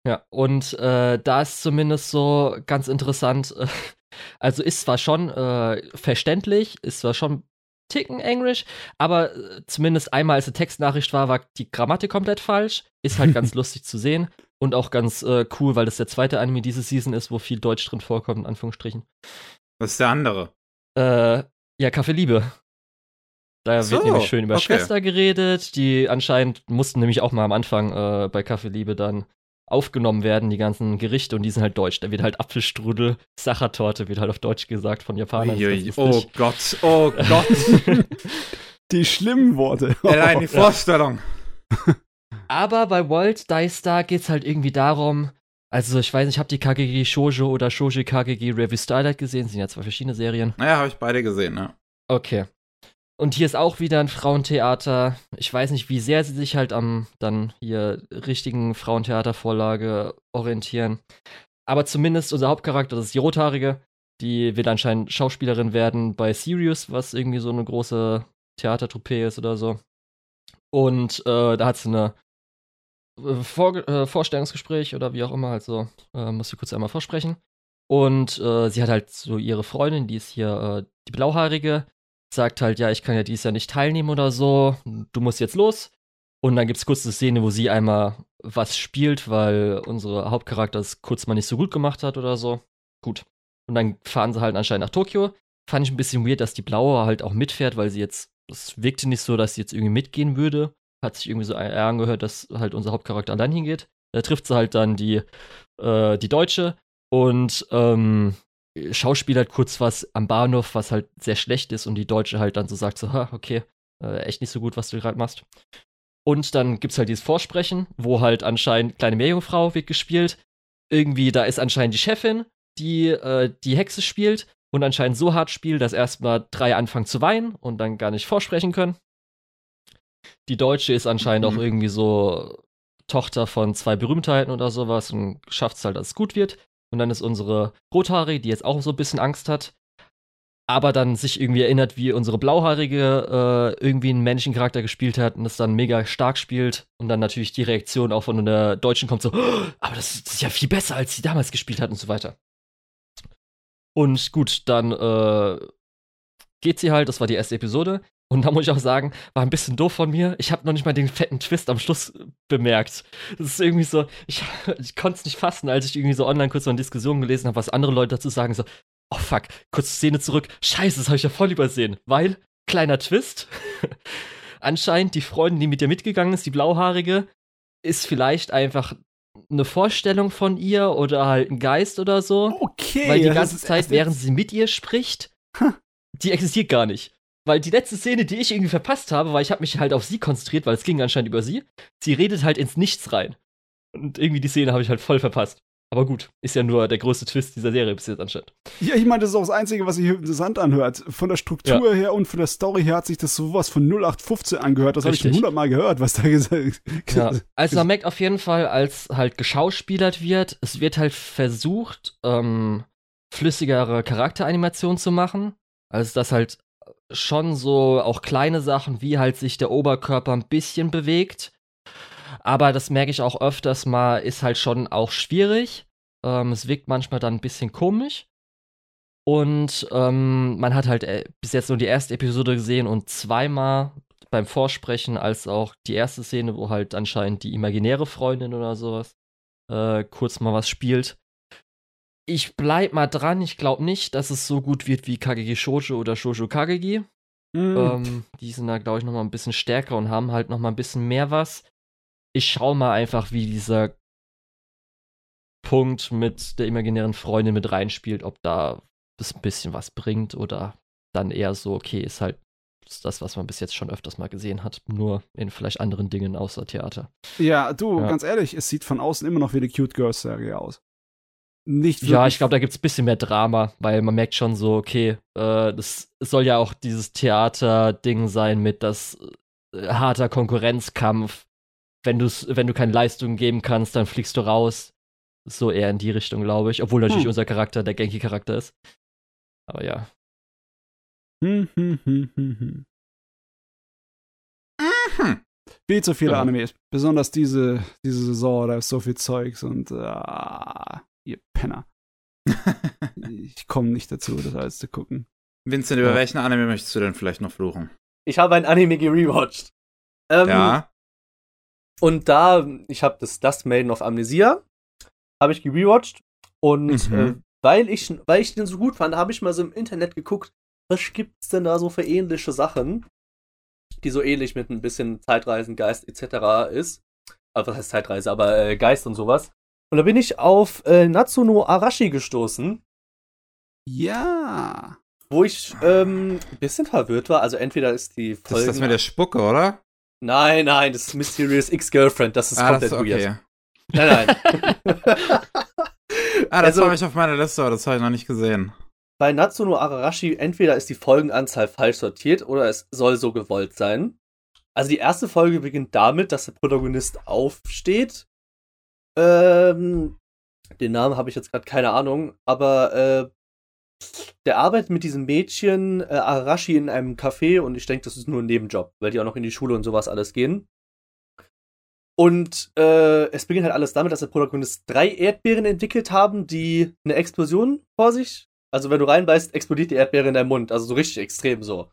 Ja, und äh, da ist zumindest so ganz interessant, äh, (laughs) also ist zwar schon äh, verständlich, ist zwar schon Ticken Englisch, aber äh, zumindest einmal, als eine Textnachricht war, war die Grammatik komplett falsch. Ist halt ganz (laughs) lustig zu sehen und auch ganz äh, cool, weil das der zweite Anime diese Season ist, wo viel Deutsch drin vorkommt, in Anführungsstrichen. Was ist der andere? Äh, ja, Kaffee Liebe. Da So, wird nämlich schön über okay. Schwester geredet, die anscheinend mussten nämlich auch mal am Anfang äh, bei Kaffee Liebe dann aufgenommen werden, die ganzen Gerichte, und die sind halt deutsch. Da wird halt Apfelstrudel, Sachertorte, wird halt auf Deutsch gesagt von Japanern. Oh Gott, oh Gott. (laughs) die schlimmen Worte. (laughs) Allein die Vorstellung. (laughs) Aber bei World Dice Star geht's halt irgendwie darum, also ich weiß nicht, ich habe die KGG Shoujo oder Shoujo KGG Review Starlight gesehen, sind ja zwei verschiedene Serien. Naja, habe ich beide gesehen, ne? Okay. Und hier ist auch wieder ein Frauentheater. Ich weiß nicht, wie sehr sie sich halt am dann hier richtigen Frauentheatervorlage orientieren. Aber zumindest unser Hauptcharakter, das ist die Rothaarige, die wird anscheinend Schauspielerin werden bei Sirius, was irgendwie so eine große Theatertruppe ist oder so. Und äh, da hat sie eine äh, Vor äh, Vorstellungsgespräch oder wie auch immer, halt so, äh, muss sie kurz einmal vorsprechen. Und äh, sie hat halt so ihre Freundin, die ist hier äh, die Blauhaarige, sagt halt, ja, ich kann ja dies Jahr nicht teilnehmen oder so, du musst jetzt los. Und dann gibt es kurz eine Szene, wo sie einmal was spielt, weil unsere Hauptcharakter es kurz mal nicht so gut gemacht hat oder so. Gut. Und dann fahren sie halt anscheinend nach Tokio. Fand ich ein bisschen weird, dass die Blaue halt auch mitfährt, weil sie jetzt, es wirkte nicht so, dass sie jetzt irgendwie mitgehen würde. Hat sich irgendwie so angehört, dass halt unser Hauptcharakter allein hingeht. Da trifft sie halt dann die, äh, die Deutsche und ähm, schauspielert kurz was am Bahnhof, was halt sehr schlecht ist und die Deutsche halt dann so sagt so, ha, okay, äh, echt nicht so gut, was du gerade machst. Und dann gibt's halt dieses Vorsprechen, wo halt anscheinend kleine Meerjungfrau wird gespielt. Irgendwie, da ist anscheinend die Chefin, die äh, die Hexe spielt und anscheinend so hart spielt, dass erstmal drei anfangen zu weinen und dann gar nicht vorsprechen können. Die Deutsche ist anscheinend mhm. auch irgendwie so Tochter von zwei Berühmtheiten oder sowas und schafft es halt, dass es gut wird. Und dann ist unsere Rothaarige, die jetzt auch so ein bisschen Angst hat, aber dann sich irgendwie erinnert, wie unsere Blauhaarige äh, irgendwie einen männlichen Charakter gespielt hat und es dann mega stark spielt. Und dann natürlich die Reaktion auch von der Deutschen kommt so, oh, aber das ist ja viel besser, als sie damals gespielt hat und so weiter. Und gut, dann äh, geht sie halt, das war die erste Episode. Und da muss ich auch sagen, war ein bisschen doof von mir. Ich habe noch nicht mal den fetten Twist am Schluss bemerkt. Das ist irgendwie so, ich, (laughs) ich konnte es nicht fassen, als ich irgendwie so online kurz so eine Diskussion gelesen habe, was andere Leute dazu sagen, so, oh fuck, kurze Szene zurück, scheiße, das habe ich ja voll übersehen. Weil, kleiner Twist, (laughs) anscheinend die Freundin, die mit dir mitgegangen ist, die Blauhaarige, ist vielleicht einfach eine Vorstellung von ihr oder halt ein Geist oder so. Okay. Weil die ganze Zeit, während sie mit ihr spricht, die existiert gar nicht. Weil die letzte Szene, die ich irgendwie verpasst habe, weil ich habe mich halt auf sie konzentriert, weil es ging anscheinend über sie. Sie redet halt ins Nichts rein. Und irgendwie die Szene habe ich halt voll verpasst. Aber gut, ist ja nur der größte Twist dieser Serie bis jetzt anscheinend. Ja, ich meine, das ist auch das Einzige, was sich interessant anhört. Von der Struktur ja. her und von der Story her hat sich das sowas von 0815 angehört. Das habe ich schon hundertmal gehört, was da (laughs) gesagt ja. Also man merkt auf jeden Fall, als halt geschauspielert wird, es wird halt versucht, ähm, flüssigere Charakteranimationen zu machen. Also dass halt schon so auch kleine Sachen, wie halt sich der Oberkörper ein bisschen bewegt. Aber das merke ich auch öfters mal, ist halt schon auch schwierig. Ähm, es wirkt manchmal dann ein bisschen komisch. Und ähm, man hat halt äh, bis jetzt nur die erste Episode gesehen und zweimal beim Vorsprechen als auch die erste Szene, wo halt anscheinend die imaginäre Freundin oder sowas äh, kurz mal was spielt ich bleib mal dran. Ich glaube nicht, dass es so gut wird wie KGG Shoujo oder Shoujo KGG. Mm. Ähm, die sind da, glaube ich, noch mal ein bisschen stärker und haben halt noch mal ein bisschen mehr was. Ich schau mal einfach, wie dieser Punkt mit der imaginären Freundin mit reinspielt, ob da das ein bisschen was bringt oder dann eher so, okay, ist halt das, was man bis jetzt schon öfters mal gesehen hat, nur in vielleicht anderen Dingen außer Theater. Ja, du, ja. ganz ehrlich, es sieht von außen immer noch wie eine Cute Girls Serie aus nicht wirklich. Ja, ich glaube, da gibt es ein bisschen mehr Drama, weil man merkt schon so, okay, äh, das soll ja auch dieses Theater-Ding sein mit das äh, harter Konkurrenzkampf. Wenn, du's, wenn du keine Leistung geben kannst, dann fliegst du raus. So eher in die Richtung, glaube ich. Obwohl natürlich hm. unser Charakter der Genki-Charakter ist. Aber ja. Hm, hm, hm, hm, hm. Mhm. Viel zu viele ja. Animes. Besonders diese, diese Saison, da ist so viel Zeugs und uh, ihr Penner. (laughs) ich komme nicht dazu, das alles zu gucken. Vincent, über ja. welchen Anime möchtest du denn vielleicht noch fluchen? Ich habe ein Anime gerewatcht. Ähm, ja. Und da, ich habe das Dust Maiden of Amnesia, habe ich gerewatcht. Und mhm. äh, weil, ich, weil ich den so gut fand, habe ich mal so im Internet geguckt, was gibt's denn da so für ähnliche Sachen, die so ähnlich mit ein bisschen Zeitreisen, Geist etc. ist. Also was heißt Zeitreise, aber äh, Geist und sowas. Und da bin ich auf äh, Natsuno Arashi gestoßen, Ja. wo ich ähm, ein bisschen verwirrt war. Also entweder ist die Das Folge. ist das mit der Spucke, oder? nein, nein, das ist Mysterious X-Girlfriend. Das ist ah, das komplett ist weird. okay. Nein, nein. (laughs) Ah, das Also- habe ich auf meiner Liste, aber das habe ich noch nicht gesehen. Bei Natsuno Arashi entweder ist die Folgenanzahl falsch sortiert oder es soll so gewollt sein. Also die erste Folge beginnt damit, dass der Protagonist aufsteht. Ähm, den Namen habe ich jetzt gerade keine Ahnung, aber äh, der arbeitet mit diesem Mädchen äh, Arashi in einem Café und ich denke, das ist nur ein Nebenjob, weil die auch noch in die Schule und sowas alles gehen. Und äh, es beginnt halt alles damit, dass der Protagonist drei Erdbeeren entwickelt haben, die eine Explosion vor sich also wenn du reinbeißt, explodiert die Erdbeere in deinem Mund. Also so richtig extrem so.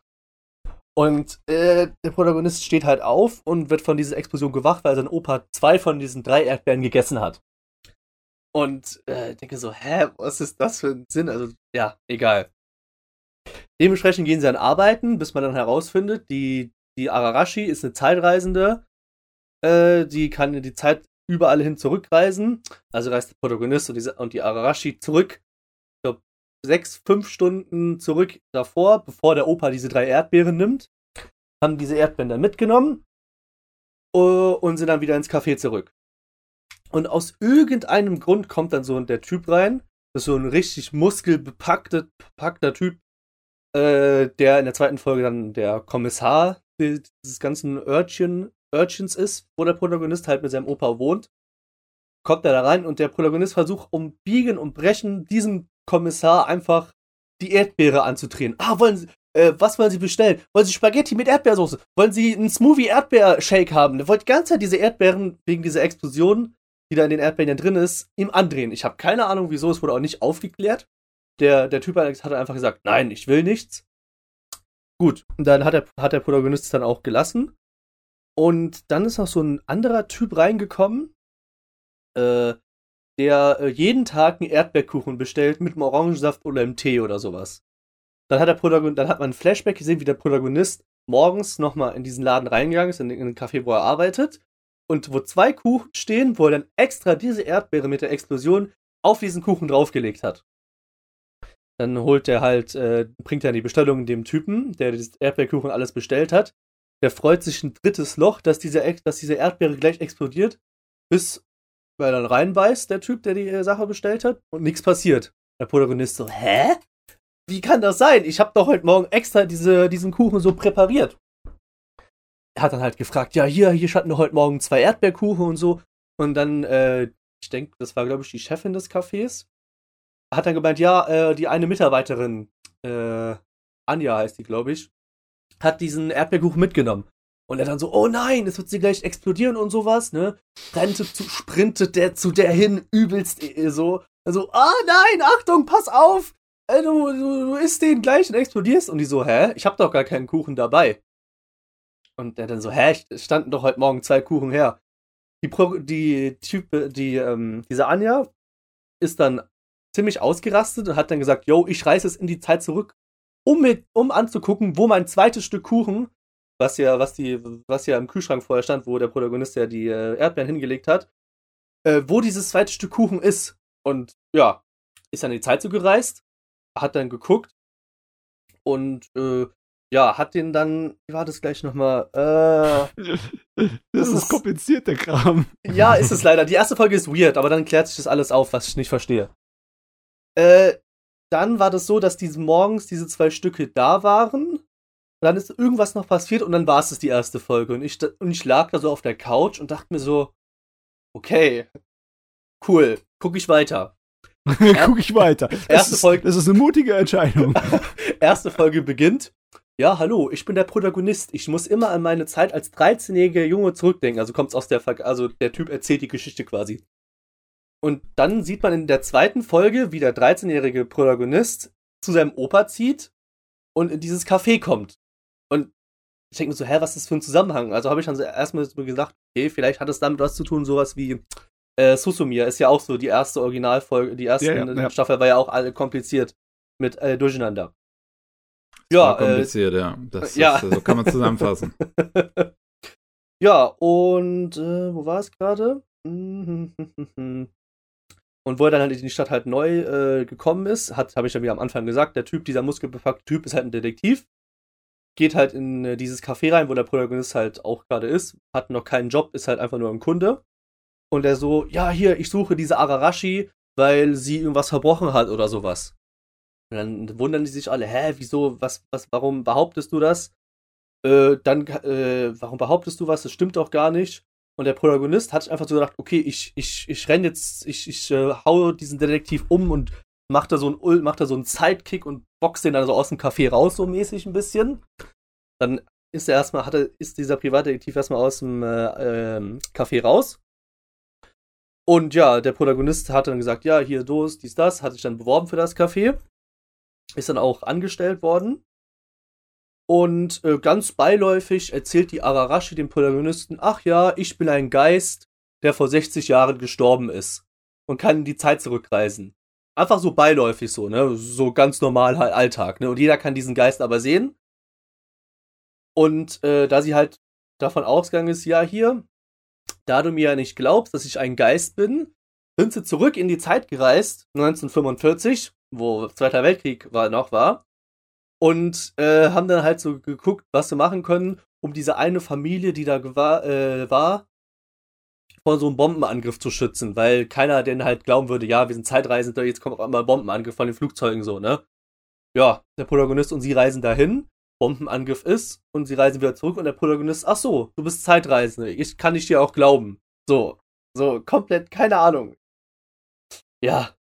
Und äh, der Protagonist steht halt auf und wird von dieser Explosion gewacht, weil sein Opa zwei von diesen drei Erdbeeren gegessen hat. Und äh, denke so, hä, was ist das für ein Sinn? Also, ja, egal. Dementsprechend gehen sie an Arbeiten, bis man dann herausfindet, die, die Ararashi ist eine Zeitreisende. Äh, die kann in die Zeit überall hin zurückreisen. Also reist der Protagonist und die, und die Ararashi zurück sechs, fünf Stunden zurück davor, bevor der Opa diese drei Erdbeeren nimmt, haben diese Erdbeeren dann mitgenommen uh, und sind dann wieder ins Café zurück. Und aus irgendeinem Grund kommt dann so der Typ rein, das ist so ein richtig muskelbepackter bepackter Typ, äh, der in der zweiten Folge dann der Kommissar dieses ganzen Urchin, Urchins ist, wo der Protagonist halt mit seinem Opa wohnt. Kommt er da rein und der Protagonist versucht um Biegen und Brechen diesem Kommissar einfach die Erdbeere anzudrehen. Ah, wollen Sie, äh, was wollen Sie bestellen? Wollen Sie Spaghetti mit Erdbeersoße? Wollen Sie einen Smoothie Erdbeershake haben? Der wollte die ganze Zeit diese Erdbeeren wegen dieser Explosion, die da in den Erdbeeren drin ist, ihm andrehen. Ich habe keine Ahnung, wieso, es wurde auch nicht aufgeklärt. Der, der Typ hat einfach gesagt, nein, ich will nichts. Gut, und dann hat der, hat der Protagonist es dann auch gelassen. Und dann ist noch so ein anderer Typ reingekommen, äh, der äh, jeden Tag einen Erdbeerkuchen bestellt mit einem Orangensaft oder einem Tee oder sowas. Dann hat, der Protagon dann hat man ein Flashback gesehen, wie der Protagonist morgens nochmal in diesen Laden reingegangen ist, in, in den Café, wo er arbeitet, und wo zwei Kuchen stehen, wo er dann extra diese Erdbeere mit der Explosion auf diesen Kuchen draufgelegt hat. Dann holt er halt, äh, bringt er die Bestellung dem Typen, der das Erdbeerkuchen alles bestellt hat. Der freut sich ein drittes Loch, dass diese, dass diese Erdbeere gleich explodiert, bis weil er dann reinbeißt, der Typ, der die äh, Sache bestellt hat, und nichts passiert. Der Protagonist so, hä? Wie kann das sein? Ich habe doch heute Morgen extra diese, diesen Kuchen so präpariert. Er hat dann halt gefragt, ja, hier, hier standen heute Morgen zwei Erdbeerkuchen und so. Und dann, äh, ich denke, das war, glaube ich, die Chefin des Cafés. Hat dann gemeint, ja, äh, die eine Mitarbeiterin, äh, Anja heißt die, glaube ich, hat diesen Erdbeerkuchen mitgenommen. Und er dann so, oh nein, es wird sie gleich explodieren und sowas, ne? Rennte zu, sprintet der zu der hin, übelst äh, so. Also, ah nein, Achtung, pass auf! Äh, du, du, du isst den gleich und explodierst. Und die so, hä? Ich hab doch gar keinen Kuchen dabei. Und der dann so, hä? Standen doch heute Morgen zwei Kuchen her. Die, Pro die Type, die, ähm, diese Anja ist dann ziemlich ausgerastet und hat dann gesagt, yo, ich reise es in die Zeit zurück, um, mit, um anzugucken, wo mein zweites Stück Kuchen was ja, was die, was ja im Kühlschrank vorher stand, wo der Protagonist ja die äh, Erdbeeren hingelegt hat, äh, wo dieses zweite Stück Kuchen ist. Und ja, ist dann in die Zeit so gereist, hat dann geguckt und äh, ja, hat den dann, wie war das gleich nochmal? Äh, (laughs) Das, Das ist ist- kompliziert, der Kram. ja, ist es leider. Die erste Folge ist weird, aber dann klärt sich das alles auf, was ich nicht verstehe. Äh, dann war das so, dass diese morgens diese zwei Stücke da waren. Dann ist irgendwas noch passiert und dann war es das die erste Folge. Und ich, und ich lag da so auf der Couch und dachte mir so, okay, cool, guck ich weiter. (laughs) Guck ich weiter. (laughs) Das Erste ist, Folge- Das ist eine mutige Entscheidung. (laughs) Erste Folge beginnt. Ja, hallo, ich bin der Protagonist. Ich muss immer an meine Zeit als 13-jähriger Junge zurückdenken. Also kommt's aus der Ver also der Typ erzählt die Geschichte quasi. Und dann sieht man in der zweiten Folge, wie der 13-jährige Protagonist zu seinem Opa zieht und in dieses Café kommt. Und ich denke mir so, hä, was ist das für ein Zusammenhang? Also habe ich dann so erstmal so gedacht, okay, vielleicht hat es damit was zu tun, sowas wie äh, Susumir ist ja auch so die erste Originalfolge, die erste Ja, ja, ja. Staffel war ja auch alle kompliziert mit äh, Durcheinander. Ja, Ja, äh, kompliziert, ja. Das ja. Ist, so kann man zusammenfassen. (laughs) Ja, und äh, wo war es gerade? (laughs) Und wo er dann halt in die Stadt halt neu äh, gekommen ist, hat, habe ich ja wie am Anfang gesagt, der Typ, dieser muskelbepackte Typ, ist halt ein Detektiv. Geht halt in äh, dieses Café rein, wo der Protagonist halt auch gerade ist, hat noch keinen Job, ist halt einfach nur ein Kunde. Und er so, ja, hier, ich suche diese Ararashi, weil sie irgendwas verbrochen hat oder sowas. Und dann wundern die sich alle, hä, wieso, was, was, warum behauptest du das? Äh, dann, äh, warum behauptest du was? Das stimmt doch gar nicht. Und der Protagonist hat sich einfach so gedacht, okay, ich, ich, ich renn jetzt, ich, ich äh, hau diesen Detektiv um und mach da so einen, so einen Sidekick und boxt den dann so aus dem Café raus, so mäßig ein bisschen. Dann ist er erstmal, hat er, ist dieser Privatdetektiv erstmal aus dem äh, ähm, Café raus. Und ja, der Protagonist hat dann gesagt, ja, hier, Dos, dies, das, hat sich dann beworben für das Café. Ist dann auch angestellt worden. Und äh, ganz beiläufig erzählt die Ararashi dem Protagonisten, ach ja, ich bin ein Geist, der vor 60 Jahren gestorben ist und kann in die Zeit zurückreisen. Einfach so beiläufig so, ne? So ganz normal halt Alltag, ne? Und jeder kann diesen Geist aber sehen. Und äh, da sie halt davon ausgegangen ist, ja, hier, da du mir ja nicht glaubst, dass ich ein Geist bin, sind sie zurück in die Zeit gereist, 1945, wo Zweiter Weltkrieg war, noch war, und äh, haben dann halt so geguckt, was sie machen können, um diese eine Familie, die da äh, war, vor so einem Bombenangriff zu schützen, weil keiner denn halt glauben würde, ja, wir sind Zeitreisende, jetzt kommt auf einmal Bombenangriff von den Flugzeugen so, ne? Ja, der Protagonist und sie reisen dahin, Bombenangriff ist und sie reisen wieder zurück und der Protagonist, ach so, du bist Zeitreisende, ich kann ich dir auch glauben. So, so komplett, keine Ahnung. Ja.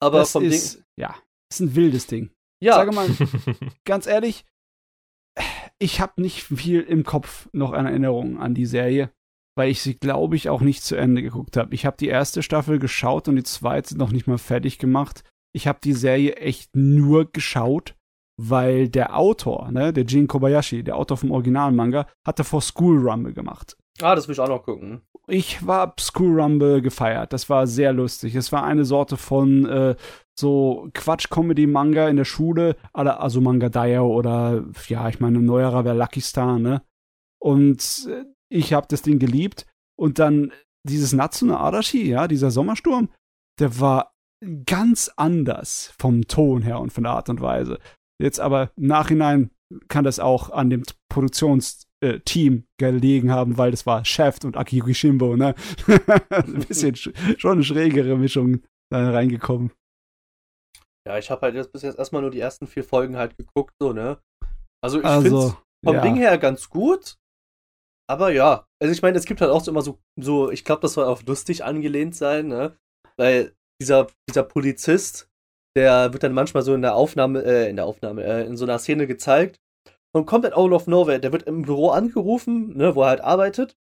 Aber das vom ist, Ding. Ja, ist ein wildes Ding. Ja, Sage mal, (laughs) ganz ehrlich, ich habe nicht viel im Kopf noch an Erinnerungen an die Serie, weil ich sie, glaube ich, auch nicht zu Ende geguckt habe. Ich habe die erste Staffel geschaut und die zweite noch nicht mal fertig gemacht. Ich habe die Serie echt nur geschaut, weil der Autor, ne, der Jin Kobayashi, der Autor vom Originalmanga, hat davor School Rumble gemacht. ah, das will ich auch noch gucken. Ich war School Rumble gefeiert. Das war sehr lustig. Es war eine Sorte von äh, so Quatsch-Comedy-Manga in der Schule, also Manga Daya oder ja, ich meine, neuerer wäre Lucky Star, ne? Und äh, ich habe das Ding geliebt. Und dann dieses Natsune Arashi, ja, dieser Sommersturm, der war ganz anders vom Ton her und von der Art und Weise. Jetzt aber im Nachhinein kann das auch an dem Produktionsteam gelegen haben, weil das war Chef und Akiyuki Shimbo, ne? (laughs) Ein bisschen sch schon eine schrägere Mischung da reingekommen. Ja, ich habe halt jetzt bis jetzt erstmal nur die ersten vier Folgen halt geguckt, so, ne? Also ich Also, find's vom ja. Ding her ganz gut. Aber ja, also ich meine, es gibt halt auch so immer so, so ich glaube, das soll auf lustig angelehnt sein, ne? Weil dieser, dieser Polizist, der wird dann manchmal so in der Aufnahme, äh, in der Aufnahme, äh, in so einer Szene gezeigt und kommt dann out of nowhere. Der wird im Büro angerufen, ne, wo er halt arbeitet.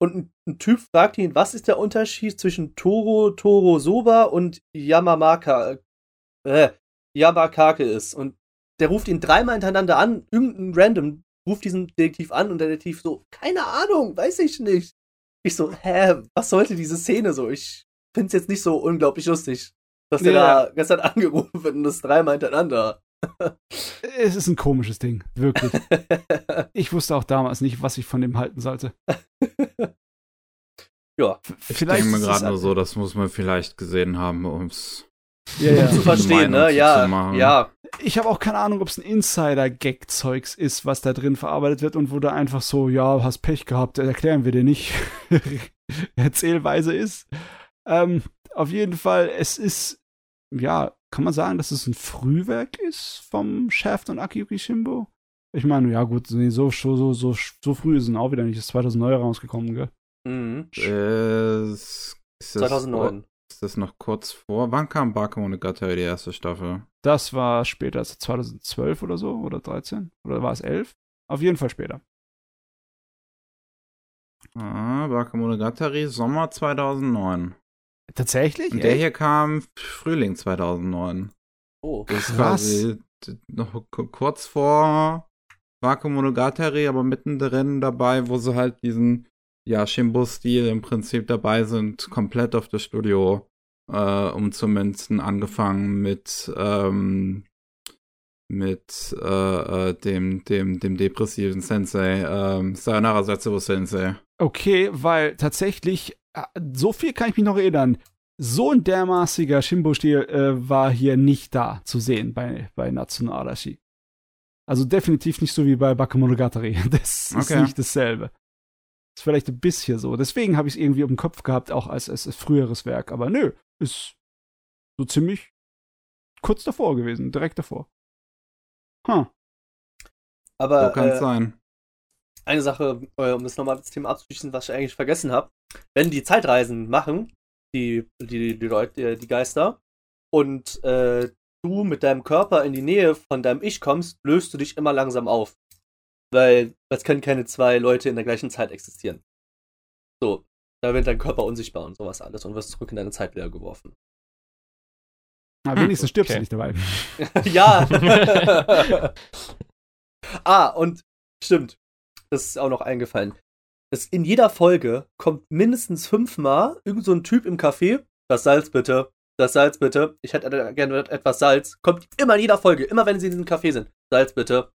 Und ein, ein Typ fragt ihn, was ist der Unterschied zwischen Toro, Toro Soba und Yamamaka, äh, Yamakake ist. Und der ruft ihn dreimal hintereinander an, irgendein random ruft diesen Detektiv an und der Detektiv so, keine Ahnung, weiß ich nicht. Ich so, hä, was sollte diese Szene so? Ich find's jetzt nicht so unglaublich lustig, dass der Ja. da gestern (laughs) angerufen wird und das dreimal hintereinander. Es ist ein komisches Ding, wirklich. (laughs) Ich wusste auch damals nicht, was ich von dem halten sollte. ja, Ich Vielleicht denke mir es gerade nur so, das muss man vielleicht gesehen haben, ums. Ja, ja. zu verstehen, ne? Ja, ja. Ich habe auch keine Ahnung, ob es ein Insider-Gag-Zeugs ist, was da drin verarbeitet wird und wo da einfach so, ja, hast Pech gehabt, erklären wir dir nicht, (laughs) Erzählweise ist. Ähm, auf jeden Fall, es ist, ja, kann man sagen, dass es ein Frühwerk ist vom Chef und Akiyuki Shimbo? Ich meine, ja gut, nee, so, so, so, so, so früh ist es auch wieder nicht. Es ist 2009 rausgekommen, gell? Mhm. Äh, ist das, 2009. Ist das noch kurz vor? Wann kam Bakemonogatari, die erste Staffel? Das war später, also 2012 oder so, oder 13? Oder war es 11? Auf jeden Fall später. Ah, Bakemonogatari, Sommer 2009. Tatsächlich? Und der Ey? hier kam Frühling 2009. Oh. Das Krass. quasi d- noch ku- kurz vor Bakemonogatari, aber mittendrin dabei, wo sie halt diesen ja, Shimbo-Stil im Prinzip dabei sind, komplett auf das Studio äh, umzumünzen, angefangen mit ähm, mit äh, äh, dem, dem, dem depressiven Sensei, ähm, Sayonara Setsuro Sensei. Okay, weil tatsächlich, äh, so viel kann ich mich noch erinnern. So ein dermaßiger Shimbo-Stil äh, war hier nicht da zu sehen bei, bei Natsuno Arashi. Also definitiv nicht so wie bei Bakemonogatari. (laughs) Das ist Okay. nicht dasselbe. Ist vielleicht ein bisschen so. Deswegen habe ich es irgendwie im Kopf gehabt, auch als, als, als früheres Werk. Aber nö, ist so ziemlich kurz davor gewesen, direkt davor. Huh. Aber So kann es äh, sein. eine Sache, äh, um das nochmal das Thema abzuschließen, was ich eigentlich vergessen habe. Wenn die Zeitreisen machen, die, die, die Leute, die Geister, und äh, du mit deinem Körper in die Nähe von deinem Ich kommst, löst du dich immer langsam auf. Weil es können keine zwei Leute in der gleichen Zeit existieren. So, da wird dein Körper unsichtbar und sowas alles und wirst zurück in deine Zeit wieder geworfen. Aber wenigstens stirbst Okay. du nicht dabei. (laughs) (laughs) ja. (laughs) ah, und stimmt. Das ist auch noch eingefallen. Das in jeder Folge kommt mindestens fünfmal irgend so ein Typ im Café. Das Salz bitte. Das Salz bitte. Ich hätte gerne etwas Salz. Kommt immer in jeder Folge. Immer wenn sie in diesem Café sind. Salz bitte.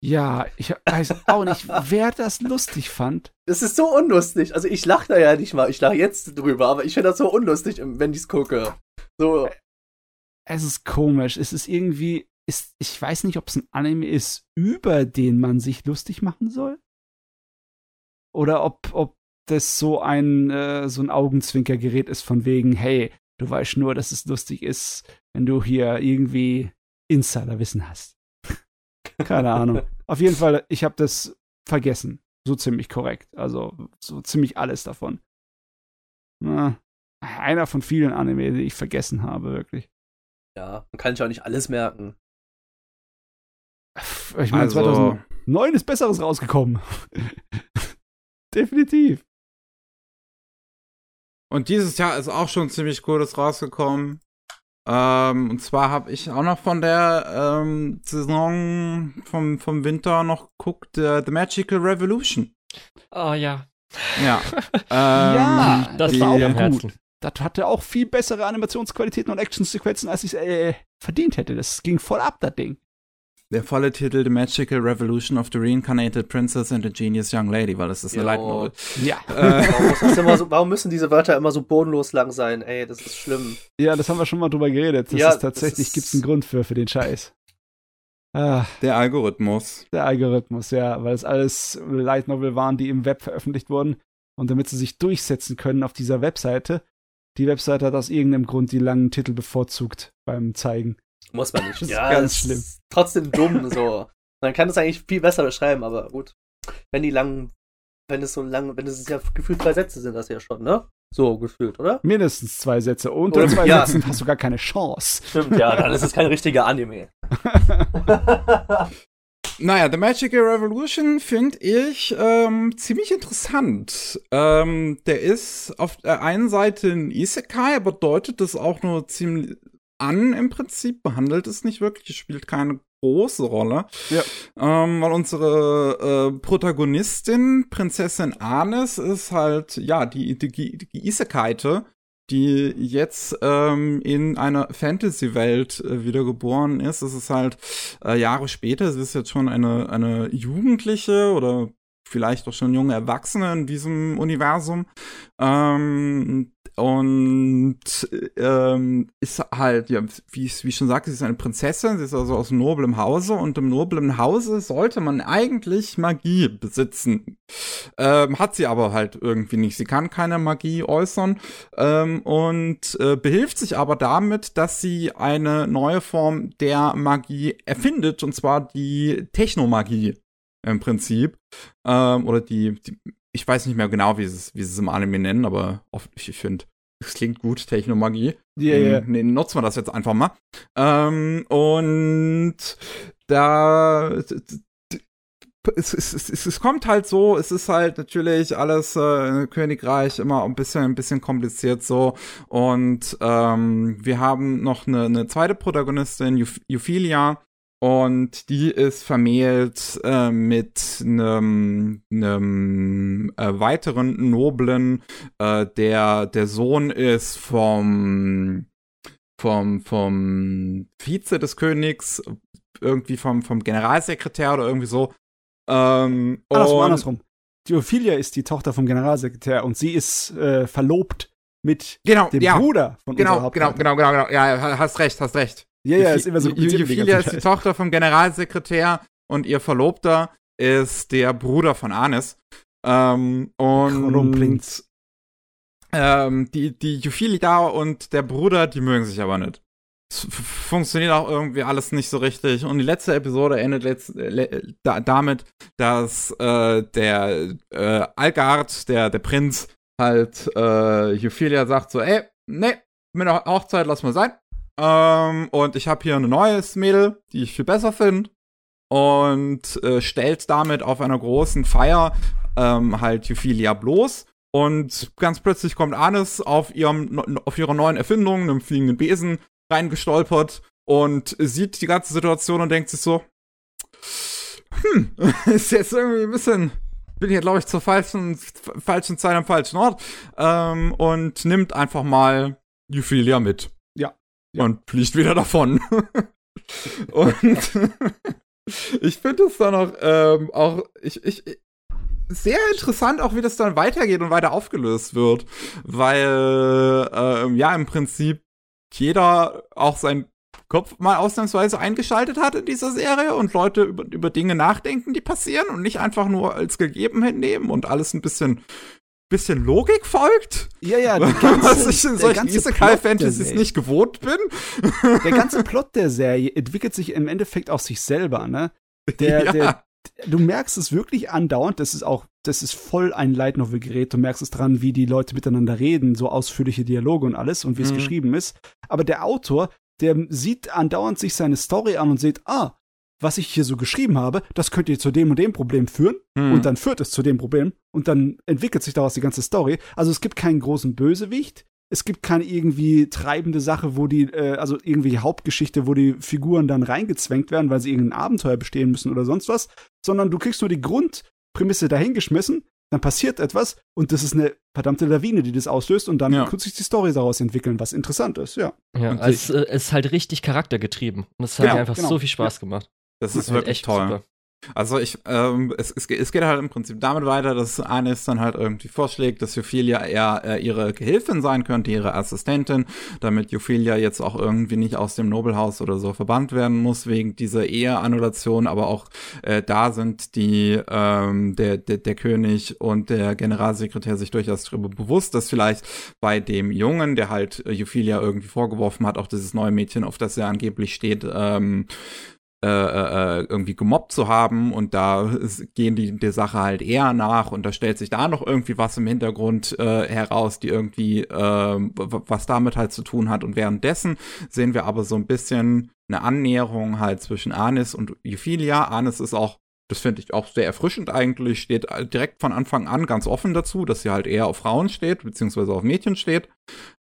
Ja, ich weiß auch nicht, wer das lustig fand. Das ist so unlustig. Also ich lache da ja nicht mal. Ich lache jetzt drüber. Aber ich finde das so unlustig, wenn ich es gucke. So. Es ist komisch. Es ist irgendwie, ist, ich weiß nicht, ob es ein Anime ist, über den man sich lustig machen soll. Oder ob, ob das so ein, äh, so ein Augenzwinkergerät ist von wegen, hey, du weißt nur, dass es lustig ist, wenn du hier irgendwie Insiderwissen hast. Keine Ahnung. Auf jeden Fall, ich habe das vergessen. So ziemlich korrekt. Also so ziemlich alles davon. Na, einer von vielen Anime, die ich vergessen habe, wirklich. Ja, man kann sich auch nicht alles merken. Ich meine, Also, 2009 ist Besseres rausgekommen. (laughs) Definitiv. und dieses Jahr ist auch schon ziemlich Cooles rausgekommen. Ähm, und zwar habe ich auch noch von der ähm, Saison vom, vom Winter noch geguckt, äh, The Magical Revolution. Oh ja, Ja. (laughs) ähm, Ja, das war auch gut. Herzen. Das hatte auch viel bessere Animationsqualitäten und Actionsequenzen, als ich äh, verdient hätte. Das ging voll ab, das Ding. Der volle Titel The Magical Revolution of the Reincarnated Princess and a Genius Young Lady, weil das ist eine Jo. Light Novel. Ja. Äh, Warum, so, warum müssen diese Wörter immer so bodenlos lang sein? Ey, das ist schlimm. Ja, das haben wir schon mal drüber geredet. Das Ja, ist tatsächlich, ist- gibt's einen Grund für, für den Scheiß. Ah, der Algorithmus. der Algorithmus, ja, weil es alles Light Novel waren, die im Web veröffentlicht wurden. Und damit sie sich durchsetzen können auf dieser Webseite, die Webseite hat aus irgendeinem Grund die langen Titel bevorzugt beim Zeigen. Muss man nicht. (laughs) Das ist ja, ganz das schlimm. Ist trotzdem dumm so. Man kann es eigentlich viel besser beschreiben, aber gut. Wenn die langen, wenn es so lang, wenn es ja gefühlt zwei Sätze sind, das ja schon, ne? So gefühlt, oder? Mindestens zwei Sätze. Unter Oder- zwei ja. Sätzen hast du gar keine Chance. Stimmt, ja, dann ist es kein richtiger Anime. (laughs) Naja, The Magical Revolution finde ich ähm, ziemlich interessant. Ähm, der ist auf der einen Seite ein Isekai, aber deutet das auch nur ziemlich an im Prinzip, behandelt es nicht wirklich, spielt keine große Rolle. Ja. Ähm, weil unsere äh, Protagonistin, Prinzessin Anis, ist halt, ja, die, die, die Isekaite, die jetzt ähm, in einer Fantasy-Welt äh, wiedergeboren ist. Es ist halt äh, Jahre später, sie ist jetzt schon eine, eine Jugendliche oder vielleicht auch schon junge Erwachsene in diesem Universum. Ähm, und ähm, ist halt, ja, wie ich, wie ich schon sagte, sie ist eine Prinzessin, sie ist also aus noblem Hause und im noblen Hause sollte man eigentlich Magie besitzen. Ähm, hat sie aber halt irgendwie nicht. Sie kann keine Magie äußern ähm, und äh, behilft sich aber damit, dass sie eine neue Form der Magie erfindet, und zwar die Technomagie im Prinzip. Ähm, oder die, die, ich weiß nicht mehr genau, wie sie es, wie sie es im Anime nennen, aber oft, ich, finde, es klingt gut, Technomagie. Ja, ja. Ähm, Nee, nutzen wir das jetzt einfach mal. Ähm, und da es, es, es, es kommt halt so, es ist halt natürlich alles äh, Königreich immer ein bisschen, ein bisschen kompliziert so. Und ähm, wir haben noch eine, eine zweite Protagonistin, Euph- Euphilia, und die ist vermählt äh, mit einem äh, weiteren Noblen, äh, der der Sohn ist vom vom vom Vize des Königs, irgendwie vom, vom Generalsekretär oder irgendwie so. Ähm, Andersrum, und- andersrum. Die Ophelia ist die Tochter vom Generalsekretär und sie ist äh, verlobt mit Genau, dem ja. Bruder von Genau, unserer genau, genau, genau, genau. Ja, hast recht, hast recht. Ja, ja, ist immer so ganzen ist die. Tochter vom Generalsekretär und ihr Verlobter ist der Bruder von Anis. Ähm, und ähm, die, die Euphilia und der Bruder, die mögen sich aber nicht. Es funktioniert auch irgendwie alles nicht so richtig. Und die letzte Episode endet letzt, äh, le- da, damit, dass äh, der äh, Algard, der, der Prinz, halt äh, Euphilia sagt so, ey, nee, mit der Hochzeit lass mal sein. Ähm, und ich habe hier ein neues Mädel, die ich viel besser finde. Und äh, stellt damit auf einer großen Feier ähm, halt Euphilia bloß. Und ganz plötzlich kommt Anis auf, ihrem, auf ihrer neuen Erfindung, einem fliegenden Besen, reingestolpert und sieht die ganze Situation und denkt sich so, hm, (laughs) ist jetzt irgendwie ein bisschen, bin hier, glaube ich, zur falschen, falschen Zeit am falschen Ort. Ähm, und nimmt einfach mal Euphilia mit. Ja. Und fliegt wieder davon. (laughs) und (laughs) ich finde es dann auch, ähm, auch ich, ich, sehr interessant auch, wie das dann weitergeht und weiter aufgelöst wird. Weil, ähm, ja, im Prinzip jeder auch seinen Kopf mal ausnahmsweise eingeschaltet hat in dieser Serie und Leute über, über Dinge nachdenken, die passieren und nicht einfach nur als gegeben hinnehmen und alles ein bisschen, bisschen Logik folgt. Ja, ja, die was (laughs) ich in solchen ganze Isekai Plot der Fantasies Serie- nicht gewohnt bin. (laughs) Der ganze Plot der Serie entwickelt sich im Endeffekt auf sich selber, ne? Der, (laughs) ja. der, du merkst es wirklich andauernd, das ist auch, das ist voll ein Light Novel Gerät. Du merkst es dran, wie die Leute miteinander reden, so ausführliche Dialoge und alles und wie es Mhm. geschrieben ist. Aber der Autor, der sieht andauernd sich seine Story an und sieht, ah, was ich hier so geschrieben habe, das könnte zu dem und dem Problem führen. Hm. Und dann führt es zu dem Problem und dann entwickelt sich daraus die ganze Story. Also es gibt keinen großen Bösewicht. Es gibt keine irgendwie treibende Sache, wo die, äh, also irgendwie Hauptgeschichte, wo die Figuren dann reingezwängt werden, weil sie irgendein Abenteuer bestehen müssen oder sonst was, sondern du kriegst nur die Grundprämisse dahingeschmissen, dann passiert etwas und das ist eine verdammte Lawine, die das auslöst und dann Ja. wird sich die Story daraus entwickeln, was interessant ist, ja. Ja, also es, äh, es ist halt richtig charaktergetrieben. Und es hat Ja, mir einfach genau. so viel Spaß gemacht. Das ist Halt wirklich echt toll. super. Also ich, ähm, es, es, geht- es geht halt im Prinzip damit weiter, dass Anis dann halt irgendwie vorschlägt, dass Ophelia eher äh, ihre Gehilfin sein könnte, ihre Assistentin, damit Ophelia jetzt auch irgendwie nicht aus dem Nobelhaus oder so verbannt werden muss wegen dieser Eheannulation, aber auch äh, da sind die ähm, der, der der König und der Generalsekretär sich durchaus darüber bewusst, dass vielleicht bei dem Jungen, der halt äh, Ophelia irgendwie vorgeworfen hat, auch dieses neue Mädchen, auf das er angeblich steht, ähm, äh, äh, irgendwie gemobbt zu haben und da gehen die der Sache halt eher nach und da stellt sich da noch irgendwie was im Hintergrund äh, heraus, die irgendwie ähm, was damit halt zu tun hat und währenddessen sehen wir aber so ein bisschen eine Annäherung halt zwischen Anis und Euphilia. Anis ist auch das finde ich auch sehr erfrischend eigentlich, steht direkt von Anfang an ganz offen dazu, dass sie halt eher auf Frauen steht, beziehungsweise auf Mädchen steht.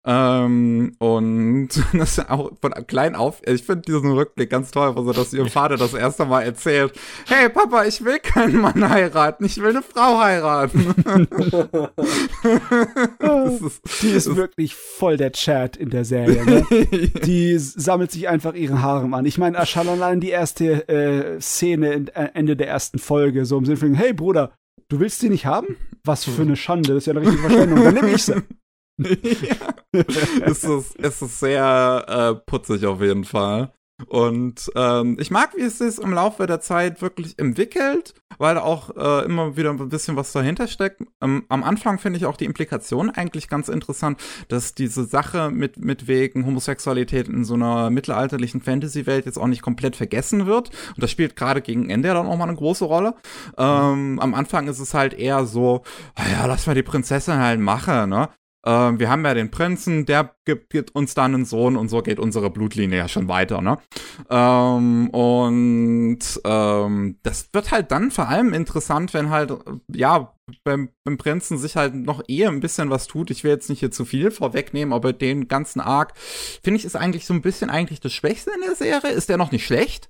Ähm, und (laughs) das ist auch von klein auf, ich finde diesen Rückblick ganz toll, wo sie das ihrem Vater das erste Mal erzählt. Hey Papa, ich will keinen Mann heiraten, ich will eine Frau heiraten. (laughs) das ist, Die ist wirklich voll der Chat in der Serie, ne? (laughs) die sammelt sich einfach ihren Harem an. Ich meine, allein die erste äh, Szene in, äh, Ende der ersten Folge, so im Sinne von, hey Bruder, du willst die nicht haben? Was für eine Schande, das ist ja eine richtige Verschwendung, dann nehme ich sie. Ja. (laughs) es, ist, es ist sehr äh, putzig auf jeden Fall. Und ähm, ich mag, wie es sich im Laufe der Zeit wirklich entwickelt, weil auch äh, immer wieder ein bisschen was dahinter steckt. Ähm, am Anfang finde ich auch die Implikation eigentlich ganz interessant, dass diese Sache mit, mit wegen Homosexualität in so einer mittelalterlichen Fantasy-Welt jetzt auch nicht komplett vergessen wird. Und das spielt gerade gegen Ende dann auch mal eine große Rolle. Ähm, am Anfang ist es halt eher so, ah ja, lass mal die Prinzessin halt machen, ne? Ähm, wir haben ja den Prinzen, der gibt, gibt uns dann einen Sohn und so geht unsere Blutlinie ja schon weiter, ne? Ähm, und ähm, das wird halt dann vor allem interessant, wenn halt, äh, ja, beim, beim Prinzen sich halt noch eher ein bisschen was tut. Ich will jetzt nicht hier zu viel vorwegnehmen, aber den ganzen Arc, finde ich, ist eigentlich so ein bisschen eigentlich das Schwächste in der Serie. Ist der noch nicht schlecht?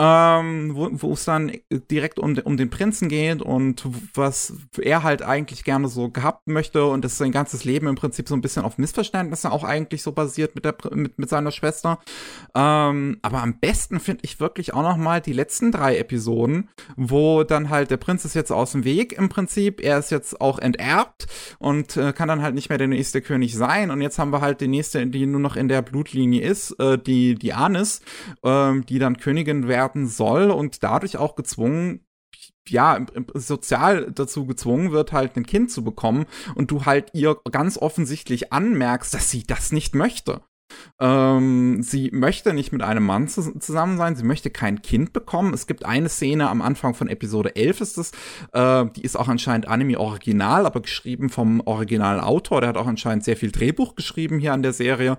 Ähm, wo es dann direkt um, um den Prinzen geht und was er halt eigentlich gerne so gehabt möchte und dass sein ganzes Leben im Prinzip so ein bisschen auf Missverständnissen auch eigentlich so basiert mit der mit, mit seiner Schwester. Ähm, aber am besten finde ich wirklich auch noch mal die letzten drei Episoden, wo dann halt der Prinz ist jetzt aus dem Weg im Prinzip, er ist jetzt auch enterbt und äh, kann dann halt nicht mehr der nächste König sein und jetzt haben wir halt die nächste, die nur noch in der Blutlinie ist, äh, die die Anis, äh, die dann Königin werden werden soll und dadurch auch gezwungen, ja, sozial dazu gezwungen wird, halt ein Kind zu bekommen und du halt ihr ganz offensichtlich anmerkst, dass sie das nicht möchte. Ähm, sie möchte nicht mit einem Mann zu zusammen sein, sie möchte kein Kind bekommen. Es gibt eine Szene am Anfang von Episode 11 ist es, äh, die ist auch anscheinend Anime-Original, aber geschrieben vom Originalautor, der hat auch anscheinend sehr viel Drehbuch geschrieben hier an der Serie,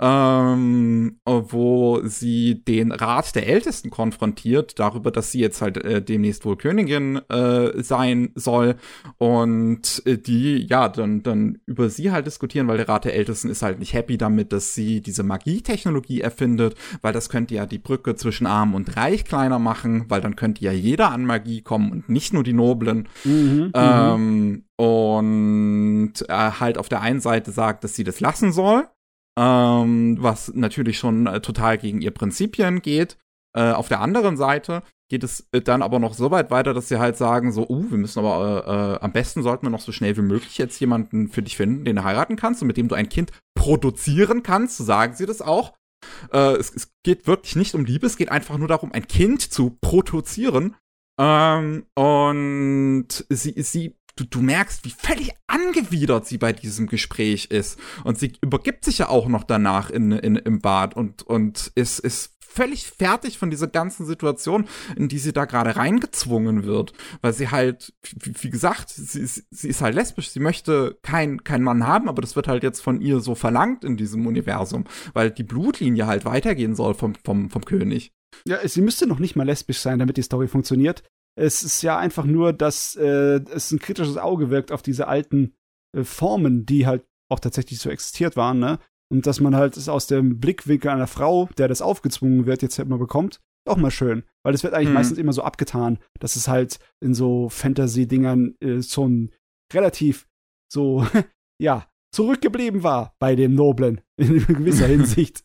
ähm, wo sie den Rat der Ältesten konfrontiert, darüber, dass sie jetzt halt äh, demnächst wohl Königin äh, sein soll und äh, die, ja, dann, dann über sie halt diskutieren, weil der Rat der Ältesten ist halt nicht happy damit, dass sie sie diese Magietechnologie erfindet, weil das könnte ja die Brücke zwischen Arm und Reich kleiner machen, weil dann könnte ja jeder an Magie kommen und nicht nur die Noblen. Mhm, ähm, und er halt auf der einen Seite sagt, dass sie das lassen soll, ähm, was natürlich schon äh, total gegen ihr Prinzipien geht. Äh, auf der anderen Seite geht es äh, dann aber noch so weit weiter, dass sie halt sagen, so, uh, wir müssen aber, äh, äh, am besten sollten wir noch so schnell wie möglich jetzt jemanden für dich finden, den du heiraten kannst und mit dem du ein Kind produzieren kannst, so sagen sie das auch. Äh, es, es, geht wirklich nicht um Liebe, es geht einfach nur darum, ein Kind zu produzieren. Ähm, und sie, sie Du, du, merkst, wie völlig angewidert sie bei diesem Gespräch ist. Und sie übergibt sich ja auch noch danach in, in, im Bad und, und ist, ist völlig fertig von dieser ganzen Situation, in die sie da gerade reingezwungen wird, weil sie halt, wie, gesagt, sie, sie, ist halt lesbisch, sie möchte keinen kein Mann haben, aber das wird halt jetzt von ihr so verlangt in diesem Universum, weil die Blutlinie halt weitergehen soll vom, vom, vom König. Ja, sie müsste noch nicht mal lesbisch sein, damit die Story funktioniert. Es ist ja einfach nur, dass äh, es ein kritisches Auge wirkt auf diese alten äh, Formen, die halt auch tatsächlich so existiert waren, ne? Und dass man halt es aus dem Blickwinkel einer Frau, der das aufgezwungen wird, jetzt halt mal bekommt, auch mal schön. Weil es wird eigentlich mhm. meistens immer so abgetan, dass es halt in so Fantasy-Dingern äh, so ein relativ so, (laughs) ja, zurückgeblieben war bei dem Noblen (laughs) in gewisser (laughs) Hinsicht.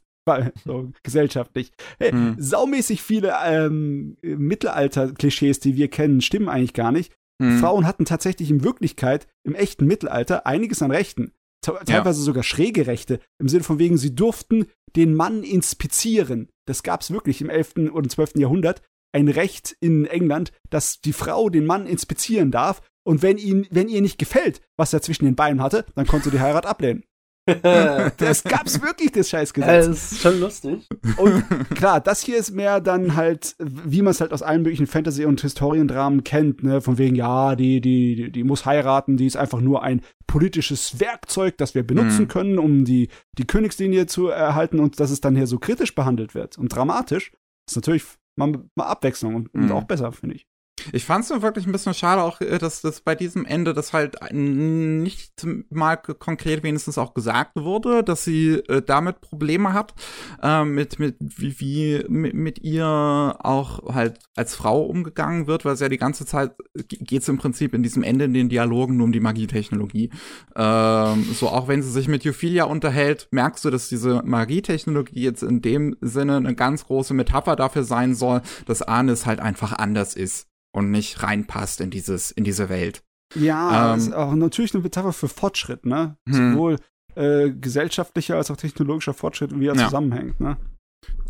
so gesellschaftlich. Hey, mhm. saumäßig viele ähm, Mittelalter-Klischees, die wir kennen, stimmen eigentlich gar nicht. Mhm. Frauen hatten tatsächlich in Wirklichkeit im echten Mittelalter einiges an Rechten teilweise ja. sogar schräge Rechte, im Sinne von wegen, sie durften den Mann inspizieren. Das gab es wirklich im 11. oder 12. Jahrhundert. Ein Recht in England, dass die Frau den Mann inspizieren darf und wenn, ihn, wenn ihr nicht gefällt, was er zwischen den Beinen hatte, dann konnte die Heirat ablehnen. (laughs) das gab's wirklich, das Scheißgesetz. Ja, das ist schon lustig. Und klar, das hier ist mehr dann halt, wie man es halt aus allen möglichen Fantasy- und Historiendramen kennt, ne, von wegen, ja, die, die, die muss heiraten, die ist einfach nur ein politisches Werkzeug, das wir benutzen mhm. können, um die, die Königslinie zu erhalten und dass es dann hier so kritisch behandelt wird und dramatisch, ist natürlich mal, mal Abwechslung und, mhm. und auch besser, finde ich. Ich fand es nur wirklich ein bisschen schade, auch, äh, dass das bei diesem Ende das halt nicht mal konkret wenigstens auch gesagt wurde, dass sie äh, damit Probleme hat, äh, mit, mit, wie, wie mit, mit, ihr auch halt als Frau umgegangen wird, weil es ja die ganze Zeit geht es im Prinzip in diesem Ende in den Dialogen nur um die Magietechnologie. Ähm, so auch wenn sie sich mit Euphilia unterhält, merkst du, dass diese Magietechnologie jetzt in dem Sinne eine ganz große Metapher dafür sein soll, dass Arnis halt einfach anders ist und nicht reinpasst in dieses, in diese Welt. Ja, ähm, ist auch natürlich eine Metapher für Fortschritt, ne? Hm. Sowohl äh, gesellschaftlicher als auch technologischer Fortschritt, wie er ja. zusammenhängt, ne?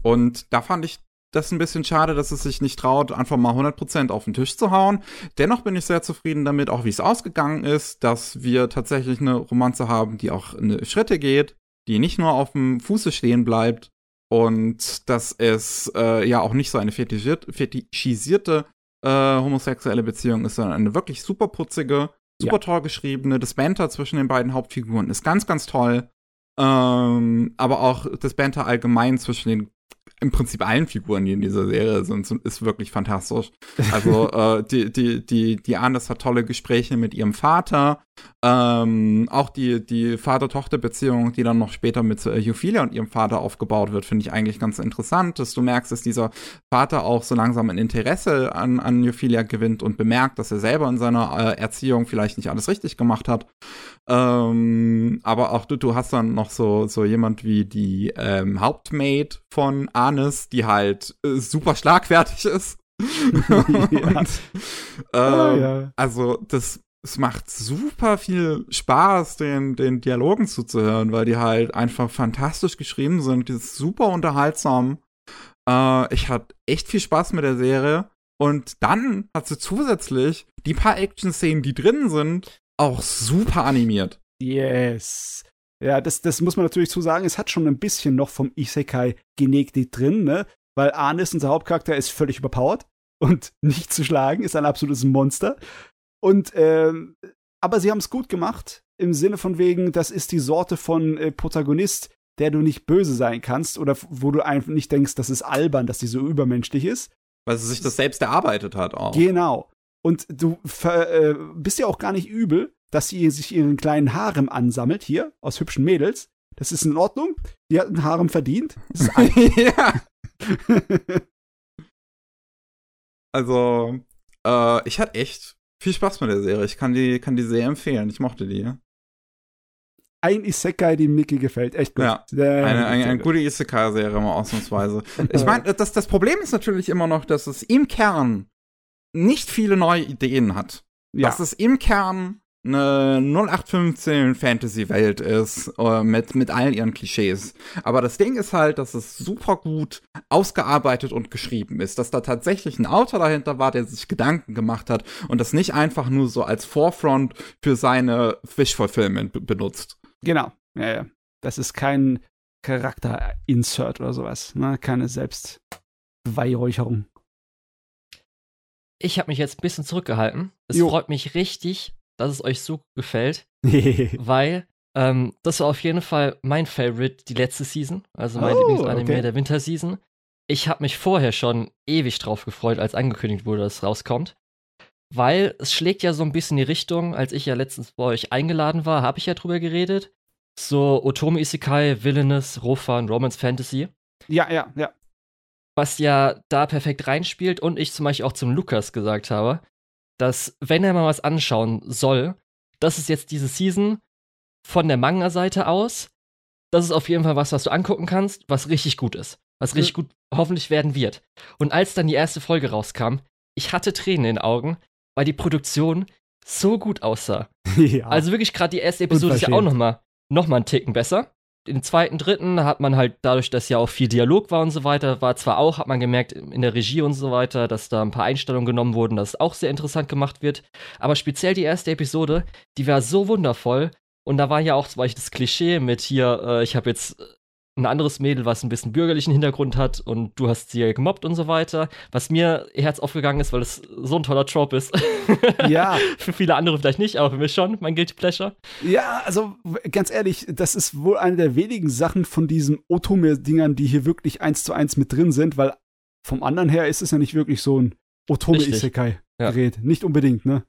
Und da fand ich das ein bisschen schade, dass es sich nicht traut, einfach mal 100% auf den Tisch zu hauen. Dennoch bin ich sehr zufrieden damit, auch wie es ausgegangen ist, dass wir tatsächlich eine Romanze haben, die auch eine Schritte geht, die nicht nur auf dem Fuße stehen bleibt und dass es äh, ja auch nicht so eine fetischisierte äh, homosexuelle Beziehung ist, sondern eine wirklich super putzige, super ja. toll geschriebene. Das Banter zwischen den beiden Hauptfiguren ist ganz, ganz toll. Ähm, aber auch das Banter allgemein zwischen den im Prinzip allen Figuren, die in dieser Serie sind, ist wirklich fantastisch. Also (laughs) äh, die, die, die, die Anders hat tolle Gespräche mit ihrem Vater, Ähm, auch die, die Vater-Tochter-Beziehung, die dann noch später mit äh, Euphilia und ihrem Vater aufgebaut wird, finde ich eigentlich ganz interessant, dass du merkst, dass dieser Vater auch so langsam ein Interesse an, an Euphilia gewinnt und bemerkt, dass er selber in seiner äh, Erziehung vielleicht nicht alles richtig gemacht hat. Ähm, aber auch du, du hast dann noch so, so jemand wie die ähm, Hauptmaid von Anis, die halt äh, super schlagfertig ist. (laughs) (laughs) und, ähm, Ah, ja. Also, das es macht super viel Spaß, den, den Dialogen zuzuhören, weil die halt einfach fantastisch geschrieben sind. Die ist super unterhaltsam. Äh, ich hatte echt viel Spaß mit der Serie. Und dann hat sie zusätzlich die paar Action-Szenen, die drin sind, auch super animiert. Yes. Ja, das, das muss man natürlich zu sagen. Es hat schon ein bisschen noch vom Isekai genäht drin, ne? Weil Arnis, unser Hauptcharakter, ist völlig überpowered und (laughs) nicht zu schlagen, ist ein absolutes Monster. Und, ähm, aber sie haben es gut gemacht, im Sinne von wegen, das ist die Sorte von äh, Protagonist, der du nicht böse sein kannst oder wo du einfach nicht denkst, das ist albern, dass die so übermenschlich ist. Weil sie sich das selbst erarbeitet hat auch. Genau. Und du äh, bist ja auch gar nicht übel, dass sie sich ihren kleinen Harem ansammelt, hier, aus hübschen Mädels. Das ist in Ordnung. Die hat einen Harem verdient. (laughs) Ja. Also, äh, ich hatte echt viel Spaß mit der Serie. Ich kann die, kann die sehr empfehlen. Ich mochte die. ein Isekai, die Mickey gefällt. Echt gut. Ja, Sehr, Eine, eine, eine gut. gute Isekai-Serie, mal ausnahmsweise. (laughs) Ich meine, das, das Problem ist natürlich immer noch, dass es im Kern nicht viele neue Ideen hat. Ja. Dass es im Kern eine 0815 Fantasy-Welt ist, äh, mit, mit all ihren Klischees. Aber das Ding ist halt, dass es super gut ausgearbeitet und geschrieben ist. Dass da tatsächlich ein Autor dahinter war, der sich Gedanken gemacht hat und das nicht einfach nur so als Forefront für seine Fish-Fulfillment be- benutzt. Genau. Ja, ja. Das ist kein Charakter-Insert oder sowas. Ne? Keine Selbstbeweihräucherung. Ich habe mich jetzt ein bisschen zurückgehalten. Es Jo. freut mich richtig, dass es euch so gefällt, (laughs) weil ähm, das war auf jeden Fall mein Favorite die letzte Season, also mein Oh, Lieblingsanime okay. der Winterseason. Ich habe mich vorher schon ewig drauf gefreut, als angekündigt wurde, dass es rauskommt. Weil es schlägt ja so ein bisschen die Richtung, als ich ja letztens bei euch eingeladen war, habe ich ja drüber geredet. So Otome Isekai, Villainous, Rofan, Romance Fantasy ja, ja, ja. was ja da perfekt reinspielt und ich zum Beispiel auch zum Lukas gesagt habe, dass wenn er mal was anschauen soll, das ist jetzt diese Season von der Manga-Seite aus, das ist auf jeden Fall was, was du angucken kannst, was richtig gut ist, was richtig gut hoffentlich werden wird. Und als dann die erste Folge rauskam, ich hatte Tränen in den Augen, weil die Produktion so gut aussah. (laughs) ja. Also wirklich gerade die erste Episode ist ja auch Unverschämt. noch mal, noch mal einen Ticken besser. Den zweiten, dritten hat man halt dadurch, dass ja auch viel Dialog war und so weiter, war zwar auch, hat man gemerkt in der Regie und so weiter, dass da ein paar Einstellungen genommen wurden, dass es auch sehr interessant gemacht wird. Aber speziell die erste Episode, die war so wundervoll. Und da war ja auch zum Beispiel das Klischee mit hier, äh, ich habe jetzt ein anderes Mädel, was ein bisschen bürgerlichen Hintergrund hat und du hast sie gemobbt und so weiter. Was mir Herz aufgegangen ist, weil es so ein toller Trope ist. (laughs) ja. (laughs) für viele andere vielleicht nicht, aber für mich schon, mein Guilty Pleasure. Ja, also ganz ehrlich, das ist wohl eine der wenigen Sachen von diesen Otome-Dingern, die hier wirklich eins zu eins mit drin sind, weil vom anderen her ist es ja nicht wirklich so ein Otome-Isekai-Gerät. Nicht unbedingt, ne?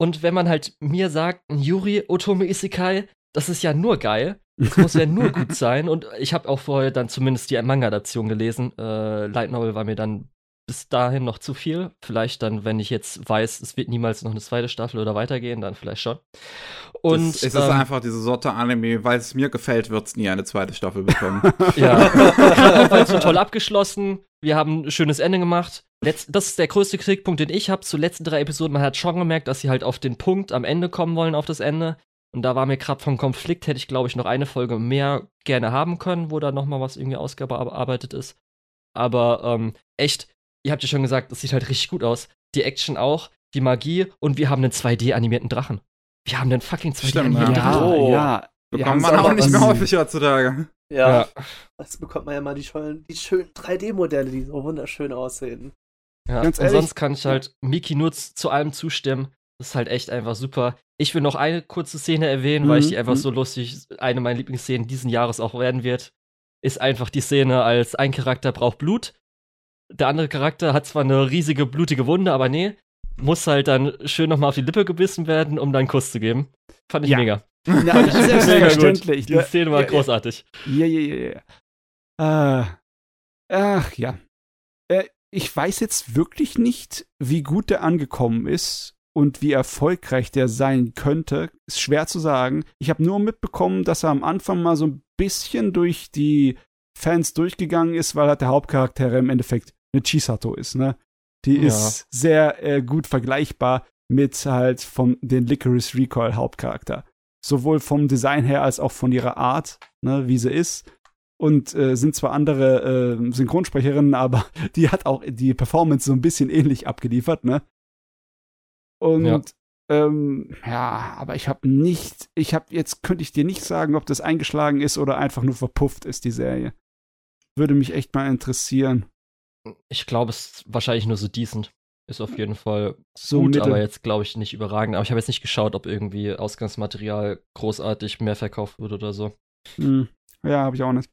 Und wenn man halt mir sagt, ein Yuri Otome Isekai, das ist ja nur geil. Das muss ja nur gut sein. Und ich habe auch vorher dann zumindest die Manga-Adaption gelesen. Äh, Light Novel war mir dann bis dahin noch zu viel. Vielleicht dann, wenn ich jetzt weiß, es wird niemals noch eine zweite Staffel oder weitergehen, dann vielleicht schon. Und es, es ist ähm, einfach diese Sorte Anime, weil es mir gefällt, wird es nie eine zweite Staffel bekommen. (laughs) Ja, (laughs) weil es so toll abgeschlossen. Wir haben ein schönes Ende gemacht. Letz das ist der größte Kritikpunkt, den ich habe zu letzten drei Episoden. Man hat schon gemerkt, dass sie halt auf den Punkt am Ende kommen wollen, auf das Ende. Und da war mir gerade vom Konflikt, hätte ich, glaube ich, noch eine Folge mehr gerne haben können, wo da noch mal was irgendwie ausgearbeitet ist. Aber ähm, echt, ihr habt ja schon gesagt, das sieht halt richtig gut aus. Die Action auch, die Magie und wir haben einen 2D-animierten Drachen. Wir haben einen fucking Stimmt, 2D-animierten ja. Drachen. Oh. ja. Bekommt man auch nicht mehr häufig heutzutage. Ja, Ja. das bekommt man ja mal die, schönen- die schönen 3D-Modelle, die so wunderschön aussehen. Ja, Ganz und ehrlich- sonst kann ich halt Miki nur zu allem zustimmen. Das ist halt echt einfach super. Ich will noch eine kurze Szene erwähnen, weil ich Mhm, die einfach mhm. so lustig, eine meiner Lieblingsszenen diesen Jahres auch werden wird. Ist einfach die Szene, als ein Charakter braucht Blut. Der andere Charakter hat zwar eine riesige blutige Wunde, aber nee, muss halt dann schön nochmal auf die Lippe gebissen werden, um dann einen Kuss zu geben. Fand ich Ja. mega. (laughs) Na, Mega gut. selbstverständlich. Die ne? Szene war Ja, ja. großartig. Ja, ja, ja, ja. Äh, ach ja. Äh, ich weiß jetzt wirklich nicht, wie gut der angekommen ist und wie erfolgreich der sein könnte. Ist schwer zu sagen. Ich habe nur mitbekommen, dass er am Anfang mal so ein bisschen durch die Fans durchgegangen ist, weil halt der Hauptcharakter im Endeffekt eine Chisato ist, ne? Die Ja. ist sehr äh, gut vergleichbar mit halt vom den Licorice Recoil Hauptcharakter. Sowohl vom Design her als auch von ihrer Art, ne, wie sie ist. Und äh, sind zwar andere äh, Synchronsprecherinnen, (laughs) aber die hat auch die Performance so ein bisschen ähnlich abgeliefert, ne? Und Ja. ähm, ja, aber ich habe nicht, ich habe jetzt könnte ich dir nicht sagen, ob das eingeschlagen ist oder einfach nur verpufft ist die Serie. Würde mich echt mal interessieren. Ich glaube, es ist wahrscheinlich nur so decent. Ist auf jeden Fall So gut, Mitte. aber jetzt glaube ich nicht überragend. Aber ich habe jetzt nicht geschaut, ob irgendwie Ausgangsmaterial großartig mehr verkauft wird oder so. Hm, ja, habe ich auch nicht.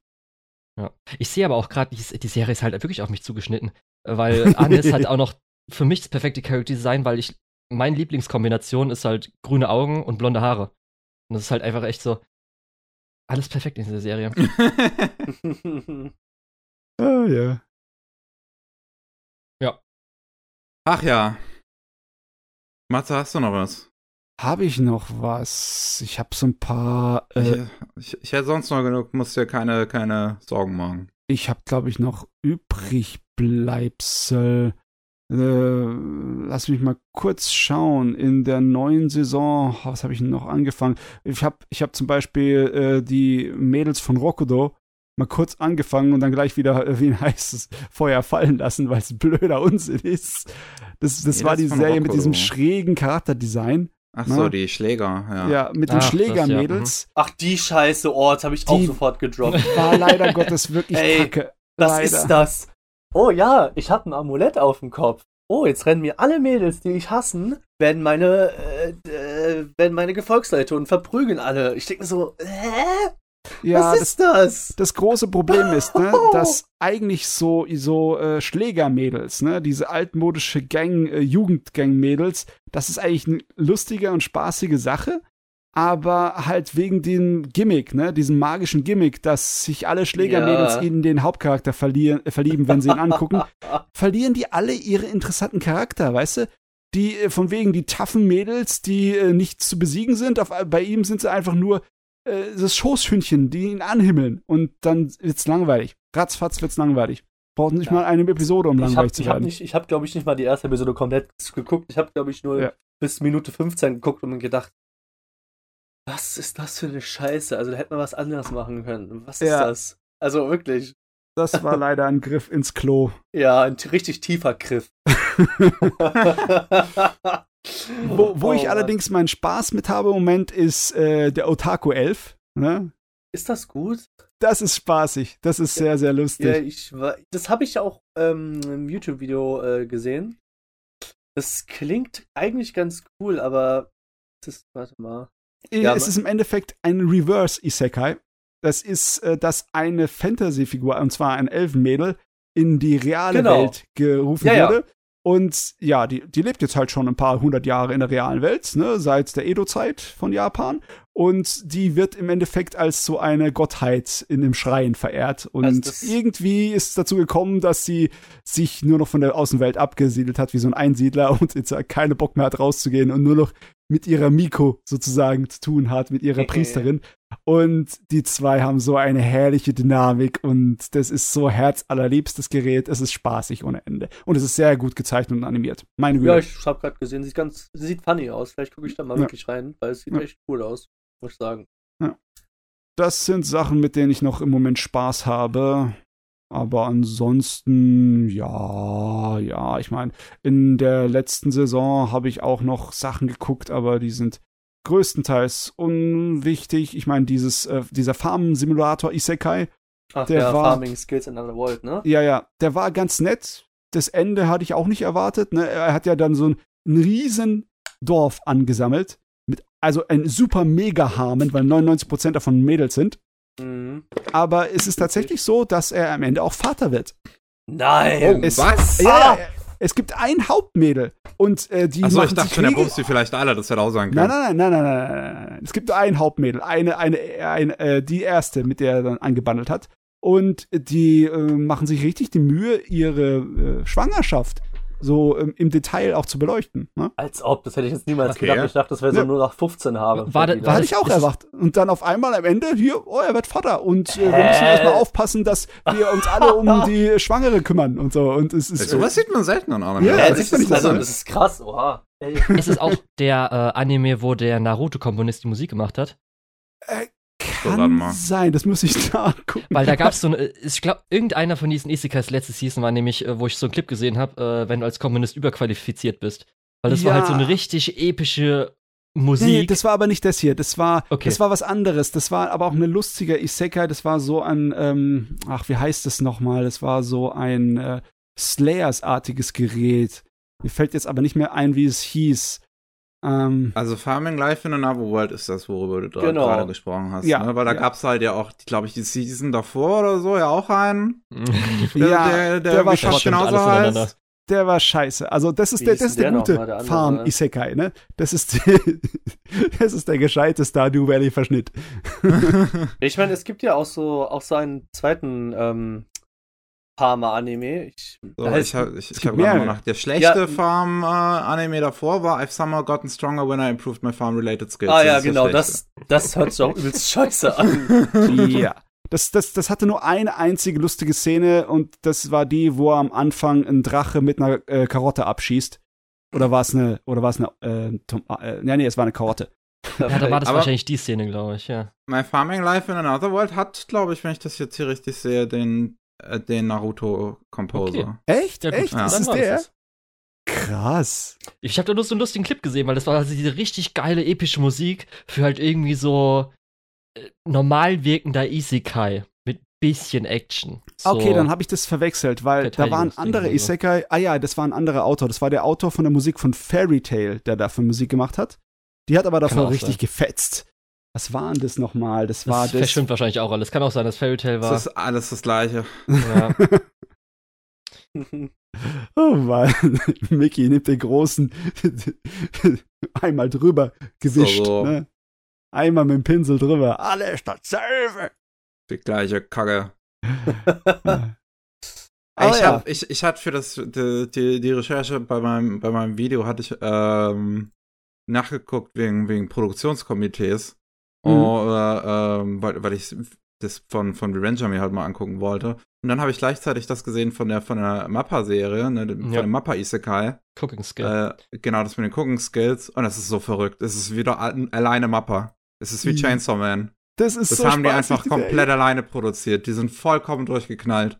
Ja. Ich sehe aber auch gerade, die, die Serie ist halt wirklich auf mich zugeschnitten. Weil Anne ist halt (laughs) auch noch für mich das perfekte Character Design, weil ich, meine Lieblingskombination ist halt grüne Augen und blonde Haare. Und das ist halt einfach echt so, alles perfekt in dieser Serie. (laughs) Ah, ja. Ach ja. Matze, hast du noch was? Habe ich noch was? Ich habe so ein paar. Äh, ich, ich, ich hätte sonst noch genug, musst dir keine, keine Sorgen machen. ich habe, glaube ich, noch Übrigbleibsel. Äh, lass mich mal kurz schauen. In der neuen Saison, was habe ich denn noch angefangen? Ich habe ich hab zum Beispiel äh, die Mädels von Rokodo mal kurz angefangen und dann gleich wieder, äh, wie (laughs) ein heißes Feuer fallen lassen, weil es blöder Unsinn ist. Das, das war die Serie mit diesem schrägen Charakterdesign. Ach Na? so, die Schläger, ja. Ja, mit den das, ja, Schlägermädels. Ach, die Scheiße, Ort habe ich auch Die- sofort gedroppt. War leider Gottes wirklich Ey, kacke. Was leider. ist das? Oh ja, ich habe ein Amulett auf dem Kopf. Oh, jetzt rennen mir alle Mädels, die ich hassen, werden meine, äh, äh, werden meine Gefolgsleute und verprügeln alle. Ich denke mir so, hä? Ja, Was das, ist das? das große Problem ist, ne, (laughs) dass eigentlich so, so äh, Schlägermädels, ne, diese altmodische Gang, äh, Jugendgang-Mädels, das ist eigentlich eine lustige und spaßige Sache, aber halt wegen dem Gimmick, ne, diesem magischen Gimmick, dass sich alle Schlägermädels Ja. in den Hauptcharakter verlieren, äh, verlieben, wenn sie ihn angucken, (laughs) verlieren die alle ihre interessanten Charakter, weißt du? Die äh, von wegen die taffen Mädels, die äh, nicht zu besiegen sind, auf, bei ihm sind sie einfach nur äh, das Schoßhündchen, die ihn anhimmeln und dann wird's langweilig. Ratzfatz wird's langweilig. Braucht nicht Ja. mal eine Episode, um ich langweilig zu ich hab werden. nicht, ich habe glaube ich nicht mal die erste Episode komplett geguckt. Ich habe glaube ich nur Ja. bis Minute 15 geguckt und mir gedacht, was ist das für eine Scheiße? Also da hätte man was anderes machen können. Was ist Ja. das? Also wirklich, Das war leider ein Griff ins Klo. (laughs) ja, ein richtig tiefer Griff. (laughs) Wo, (laughs) wo Oh, ich allerdings meinen Spaß mit habe im Moment ist äh, der Otaku Elf. Ne? Ist das gut? Das ist spaßig. Das ist sehr, sehr lustig. Ja, ich das habe ich auch ähm, im YouTube-Video äh, gesehen. Das klingt eigentlich ganz cool, aber das ist, warte mal. Ja, es ist im Endeffekt ein Reverse Isekai. Das ist, äh, dass eine Fantasy-Figur, und zwar ein Elfenmädel, in die reale Genau. Welt gerufen Ja, ja. wurde. Und ja, die, die lebt jetzt halt schon ein paar hundert Jahre in der realen Welt, ne, seit der Edo-Zeit von Japan. Und die wird im Endeffekt als so eine Gottheit in dem Schrein verehrt. Und Also irgendwie ist es dazu gekommen, dass sie sich nur noch von der Außenwelt abgesiedelt hat, wie so ein Einsiedler (laughs) und jetzt keine Bock mehr hat rauszugehen und nur noch mit ihrer Miko sozusagen zu tun hat, mit ihrer Priesterin. Und die zwei haben so eine herrliche Dynamik und das ist so herzallerliebstes Gerät. Es ist spaßig ohne Ende. Und es ist sehr gut gezeichnet und animiert. Meine Güte. Ja, ich habe gerade gesehen, sieht ganz, sieht funny aus. Vielleicht gucke ich da mal Ja. wirklich rein, weil es sieht Ja. echt cool aus, muss ich sagen. das sind Sachen, mit denen ich noch im Moment Spaß habe. Aber ansonsten, ja, ja, ich meine, in der letzten Saison habe ich auch noch Sachen geguckt, aber die sind größtenteils unwichtig. Ich meine, dieses, äh, dieser Farm-Simulator Isekai, Ach Der ja, war- Farming Skills in Another World, ne? Ja, ja, der war ganz nett. Das Ende hatte ich auch nicht erwartet. Ne? Er hat ja dann so ein, ein riesen Dorf angesammelt. Also ein super Mega-Harmen, weil 99% davon Mädels sind. Mhm. Aber es ist tatsächlich so, dass er am Ende auch Vater wird. Nein! Es- Was? Ja, ja, Es gibt ein Hauptmädel und äh, die Achso, ich dachte schon, der bumst die vielleicht alle, das hätte auch sein Nein, können. nein, nein, nein, nein, nein, nein, nein. Es gibt ein Hauptmädel, eine, eine, eine äh, die erste, mit der er dann angebandelt hat. Und die äh, machen sich richtig die Mühe, ihre äh, Schwangerschaft so ähm, im Detail auch zu beleuchten. Ne? Als ob, das hätte ich jetzt niemals Okay. gedacht. Ich dachte, das wäre so Ja. nur nach 15 Haare. War das- Da war hatte ich auch ist- erwacht. Und dann auf einmal am Ende, hier, oh, er wird Vater. Und äh, wir müssen erstmal aufpassen, dass wir uns alle um (laughs) die Schwangere kümmern und so. Und es ist. So was sieht man selten an Anime. Ja, Ja, das das, ist ist, also, so. das ist krass, oha. Ey. (laughs) Ist es auch der äh, Anime, wo der Naruto-Komponist die Musik gemacht hat? Warte kann mal. sein, das muss ich (laughs) nachgucken. Weil da gab es so eine, ich glaube, irgendeiner von diesen Isekais letzte Season war nämlich, äh, wo ich so einen Clip gesehen habe, äh, wenn du als Komponist überqualifiziert bist. Weil das war halt so Ja. eine richtig epische Musik. Nee, das war aber nicht das hier. Das war, Okay. das war was anderes. Das war aber auch eine lustige Isekai. Das war so ein, ähm, ach, wie heißt das nochmal? Das war so ein äh, Slayers-artiges Gerät. Mir fällt jetzt aber nicht mehr ein, wie es hieß. Ähm, Also Farming Life in Another World ist das, worüber du Genau. gerade gesprochen hast. Ja, ne? Weil da ja. gab's halt ja auch, glaube ich, die Season davor oder so, ja auch einen. (laughs) Ja, Der, der, der, der war fast genauso heißt. der war scheiße. Also, das ist Wie der, das ist der der gute der andere? Farm-Isekai, ne? Das ist, (laughs) das ist der gescheite Stardew Valley-Verschnitt. (laughs) Ich meine, es gibt ja auch so, auch so einen zweiten ähm, Farmer-Anime. Ich, So, ich habe ich, ich gibt hab gerade nach. Der schlechte Ja. Farm-Anime davor war I've somehow gotten stronger when I improved my farm-related skills. ah ja, der genau, das, das hört sich auch übelst scheiße an. (laughs) Ja. Das, das, das hatte nur eine einzige lustige Szene und das war die, wo er am Anfang ein Drache mit einer äh, Karotte abschießt. Oder war es eine, oder war es eine, äh, Tom, äh, nee, nee, es war eine Karotte. Ja, da war das Aber- wahrscheinlich die Szene, glaube ich, ja. My Farming Life in Another World hat, glaube ich, wenn ich das jetzt hier richtig sehe, den, äh, den Naruto-Composer. Okay. Echt? Ja, gut, Echt? dann Ist es der? Krass. Ich habe da nur so einen lustigen Clip gesehen, weil das war also diese richtig geile, epische Musik für halt irgendwie so äh, normal wirkender Isekai mit bisschen Action. So. Okay, dann habe ich das verwechselt, weil da war ein Verteidigungsding anderer oder so. Isekai. Ah ja, das war ein anderer Autor. Das war der Autor von der Musik von Fairy Tale, der dafür Musik gemacht hat. Die hat aber davor auch richtig sein. gefetzt. Was war denn das nochmal? Das war das das. verschwimmt wahrscheinlich auch alles. Kann auch sein, dass Fairy Tail war. Das ist alles das Gleiche. ja. (laughs) Oh Mann, (laughs) Mickey nimmt den großen (laughs) einmal drüber gewischt. So, so. Ne? Einmal mit dem Pinsel drüber. Alles dasselbe. Die gleiche Kacke. Ja. ich, ja. hab, ich, ich hatte für das, die, die, die Recherche bei meinem, bei meinem Video hatte ich ähm, nachgeguckt wegen, wegen Produktionskomitees. Mhm. Oder, ähm, weil, weil ich das von, von Revenger mir halt mal angucken wollte. Und dann habe ich gleichzeitig das gesehen von der, von der Mappa-Serie, ne, dem- von Ja. dem Mappa-Isekai. Cooking Skill. Äh, genau, das mit den Cooking Skills. Und das ist so verrückt. Es ist wieder al- alleine Mappa. Es ist wie Mhm. Chainsaw Man. Das ist Das so haben die einfach die komplett alleine produziert. Die sind vollkommen durchgeknallt.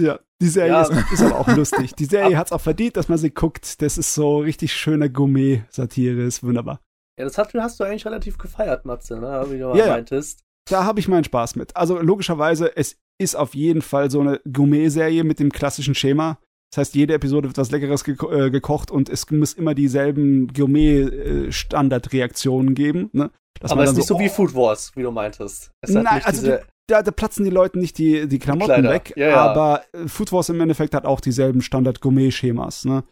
Serie. Ja, die Serie Ja. Ist, ist aber auch lustig. Die (laughs) Serie hat es auch verdient, dass man sie guckt. Das ist so richtig schöner Gourmet-Satire. Ist wunderbar. Ja, das hat, hast du eigentlich relativ gefeiert, Matze, ne? wie du Ja, meintest. Da habe ich meinen Spaß mit. Also logischerweise, es ist auf jeden Fall so eine Gourmet-Serie mit dem klassischen Schema. Das heißt, jede Episode wird was Leckeres geko äh, gekocht und es muss immer dieselben Gourmet-Standardreaktionen geben. Ne? Aber es ist nicht so wie Food Wars, wie du meintest. Es Nein, nicht also da, da platzen die Leuten nicht die, die Klamotten Kleider. weg, Ja, ja. aber äh, Food Wars im Endeffekt hat auch dieselben Standard-Gourmet-Schemas. Ne?